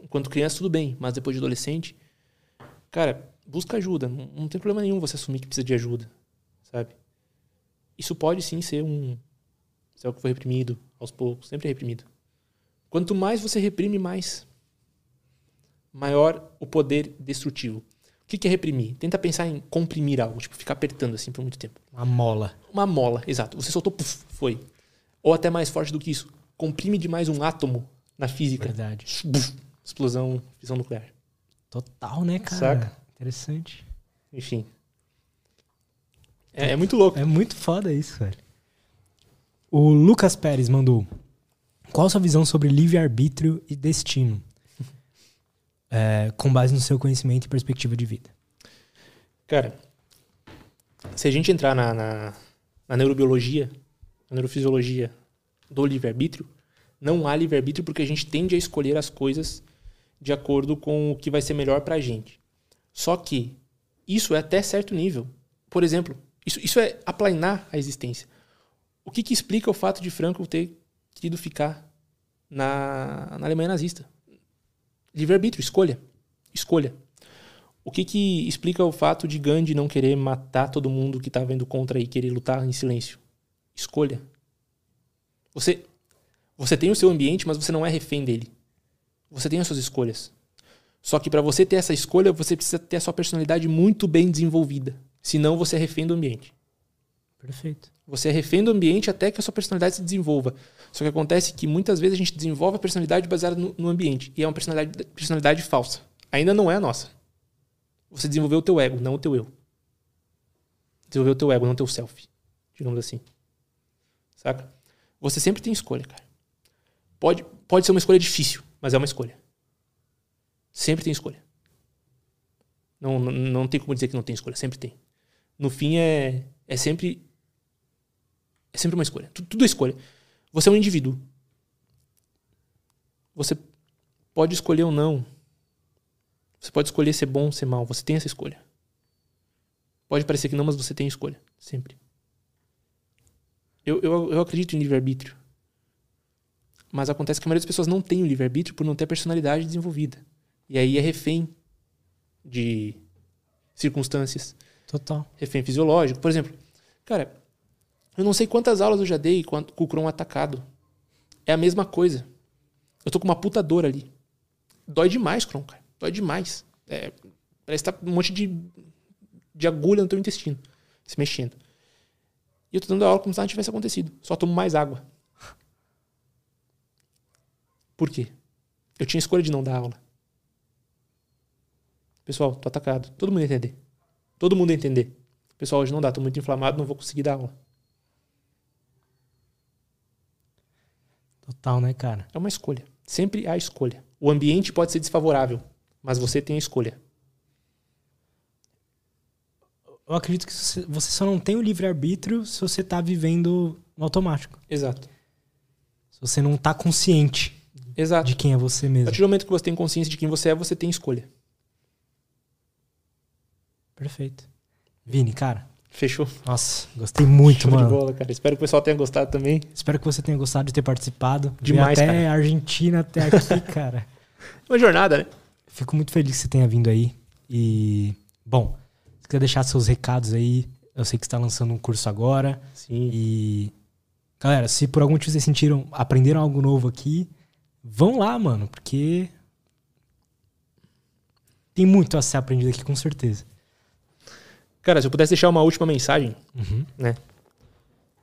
enquanto criança tudo bem, mas depois de adolescente, cara, busca ajuda. Não, não tem problema nenhum você assumir que precisa de ajuda, sabe? Isso pode sim ser um ser algo que foi reprimido aos poucos, sempre é reprimido. Quanto mais você reprime, mais maior o poder destrutivo. O que é reprimir? Tenta pensar em comprimir algo, tipo ficar apertando assim por muito tempo. Uma mola. Uma mola, exato. Você soltou, foi. Ou até mais forte do que isso, comprime demais um átomo na física. Verdade. Buf, explosão, fissão nuclear. Total, né, cara? Saca? Interessante. Enfim. É, é muito louco. É muito foda isso, velho. O Lucas Pérez mandou. Qual a sua visão sobre livre-arbítrio e destino? É, com base no seu conhecimento e perspectiva de vida. Cara, se a gente entrar na, na, na neurobiologia, na neurofisiologia do livre-arbítrio, não há livre-arbítrio porque a gente tende a escolher as coisas de acordo com o que vai ser melhor pra gente. Só que isso é até certo nível. Por exemplo, isso, isso é aplainar a existência. O que, que explica o fato de Franco ter querido ficar na, na Alemanha nazista? Livre-arbítrio, escolha. Escolha. O que, que explica o fato de Gandhi não querer matar todo mundo que estava indo contra e querer lutar em silêncio? Escolha. Você, você tem o seu ambiente, mas você não é refém dele. Você tem as suas escolhas. Só que para você ter essa escolha, você precisa ter a sua personalidade muito bem desenvolvida. Senão você é refém do ambiente. Perfeito. Você é refém do ambiente até que a sua personalidade se desenvolva. Só que acontece que muitas vezes a gente desenvolve a personalidade baseada no, no ambiente. E é uma personalidade, personalidade falsa. Ainda não é a nossa. Você desenvolveu o teu ego, não o teu eu. Desenvolveu o teu ego, não o teu self. Digamos assim. Saca? Você sempre tem escolha, cara. Pode, pode ser uma escolha difícil, mas é uma escolha. Sempre tem escolha. Não, não, não tem como dizer que não tem escolha, sempre tem. No fim é, é sempre é sempre uma escolha. Tudo, tudo é escolha. Você é um indivíduo. Você pode escolher ou não. Você pode escolher ser bom ou ser mal. Você tem essa escolha. Pode parecer que não, mas você tem escolha. Sempre. Eu, eu, eu acredito em livre-arbítrio. Mas acontece que a maioria das pessoas não tem o livre-arbítrio por não ter personalidade desenvolvida. E aí é refém de circunstâncias, Total. refém fisiológico. Por exemplo, cara, eu não sei quantas aulas eu já dei com a- o Chrome atacado. É a mesma coisa. Eu tô com uma puta dor ali. Dói demais, Chrome, cara. Dói demais. É, parece que tá um monte de, de agulha no teu intestino se mexendo. E eu tô dando aula como se nada tivesse acontecido. Só tomo mais água. Por quê? Eu tinha escolha de não dar aula. Pessoal, tô atacado. Todo mundo entender. Todo mundo entender. Pessoal, hoje não dá, tô muito inflamado, não vou conseguir dar aula. Total, né, cara? É uma escolha. Sempre há escolha. O ambiente pode ser desfavorável, mas você tem a escolha. Eu acredito que você você só não tem o livre-arbítrio se você tá vivendo no automático. Exato. Se você não tá consciente Exato. de quem é você A mesmo. partir do momento que você tem consciência de quem você é, você tem escolha. Perfeito. Vini, cara, Fechou? nossa, gostei muito, Show de mano. bola, cara. Espero que o pessoal tenha gostado também. Espero que você tenha gostado de ter participado. Veio Demais, até cara. a Argentina, até aqui, cara. Uma jornada, né? Fico muito feliz que você tenha vindo aí. E, bom, se quiser deixar seus recados aí, eu sei que você está lançando um curso agora. Sim. E, galera, se por algum motivo vocês sentiram, aprenderam algo novo aqui, vão lá, mano, porque tem muito a ser aprendido aqui, com certeza. Cara, se eu pudesse deixar uma última mensagem, Uhum.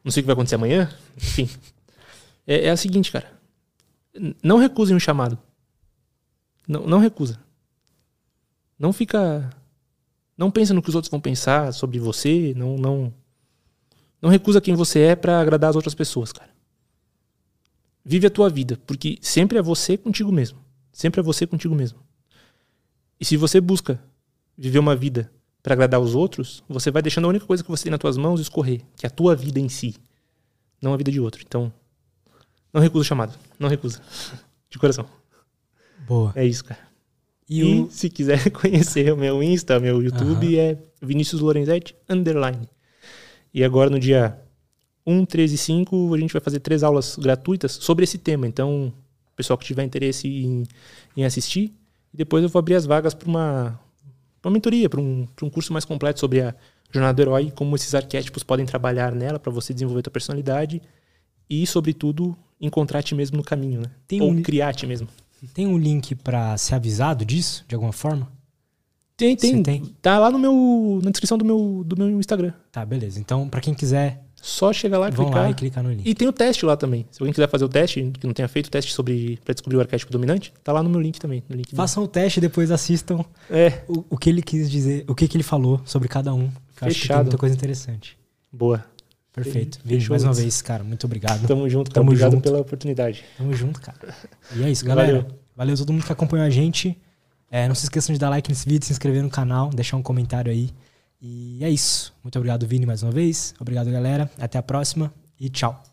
não sei o que vai acontecer amanhã, enfim. É, é a seguinte, cara. Não recusem um chamado. Não, não recusa. Não fica. Não pensa no que os outros vão pensar sobre você. Não, não, não recusa quem você é pra agradar as outras pessoas, cara. Vive a tua vida, porque sempre é você contigo mesmo. Sempre é você contigo mesmo. E se você busca viver uma vida pra agradar os outros, você vai deixando a única coisa que você tem nas tuas mãos escorrer, que é a tua vida em si, não a vida de outro. Então, não recusa o chamado, não recusa. De coração. Boa. É isso, cara. E, E, o. se quiser conhecer o meu Insta, meu YouTube é Vinícius Lorenzetti underline. E agora no dia 1, 13 e 5 a gente vai fazer três aulas gratuitas sobre esse tema. Então, o pessoal que tiver interesse em, em assistir, e depois eu vou abrir as vagas para uma, pra uma mentoria, para um, pra um curso mais completo sobre a jornada do herói, como esses arquétipos podem trabalhar nela para você desenvolver tua personalidade e, sobretudo, encontrar a ti mesmo no caminho, né? Tem Ou um- criar a ti mesmo. Tem um link pra ser avisado disso, de alguma forma? Tem, Você tem. tem? Tá lá no meu, na descrição do meu, do meu Instagram. Tá, beleza. Então, pra quem quiser, Só chegar lá e vão clicar. lá e clicar no link. E tem o teste lá também. Se alguém quiser fazer o teste, que não tenha feito o teste sobre para descobrir o arquétipo dominante, tá lá no meu link também. No link do- Façam o teste e depois assistam É, o, o que ele quis dizer, o que, que ele falou sobre cada um. Eu acho que tem Fechado. muita coisa interessante. boa. Perfeito. Vini, mais uma vez, cara, muito obrigado. Tamo junto, cara. Tamo Obrigado junto. pela oportunidade. Tamo junto, cara. E é isso, galera. Valeu. Valeu, todo mundo que acompanhou a gente. É, não se esqueçam de dar like nesse vídeo, se inscrever no canal, deixar um comentário aí. E é isso. Muito obrigado, Vini, mais uma vez. Obrigado, galera. Até a próxima e tchau.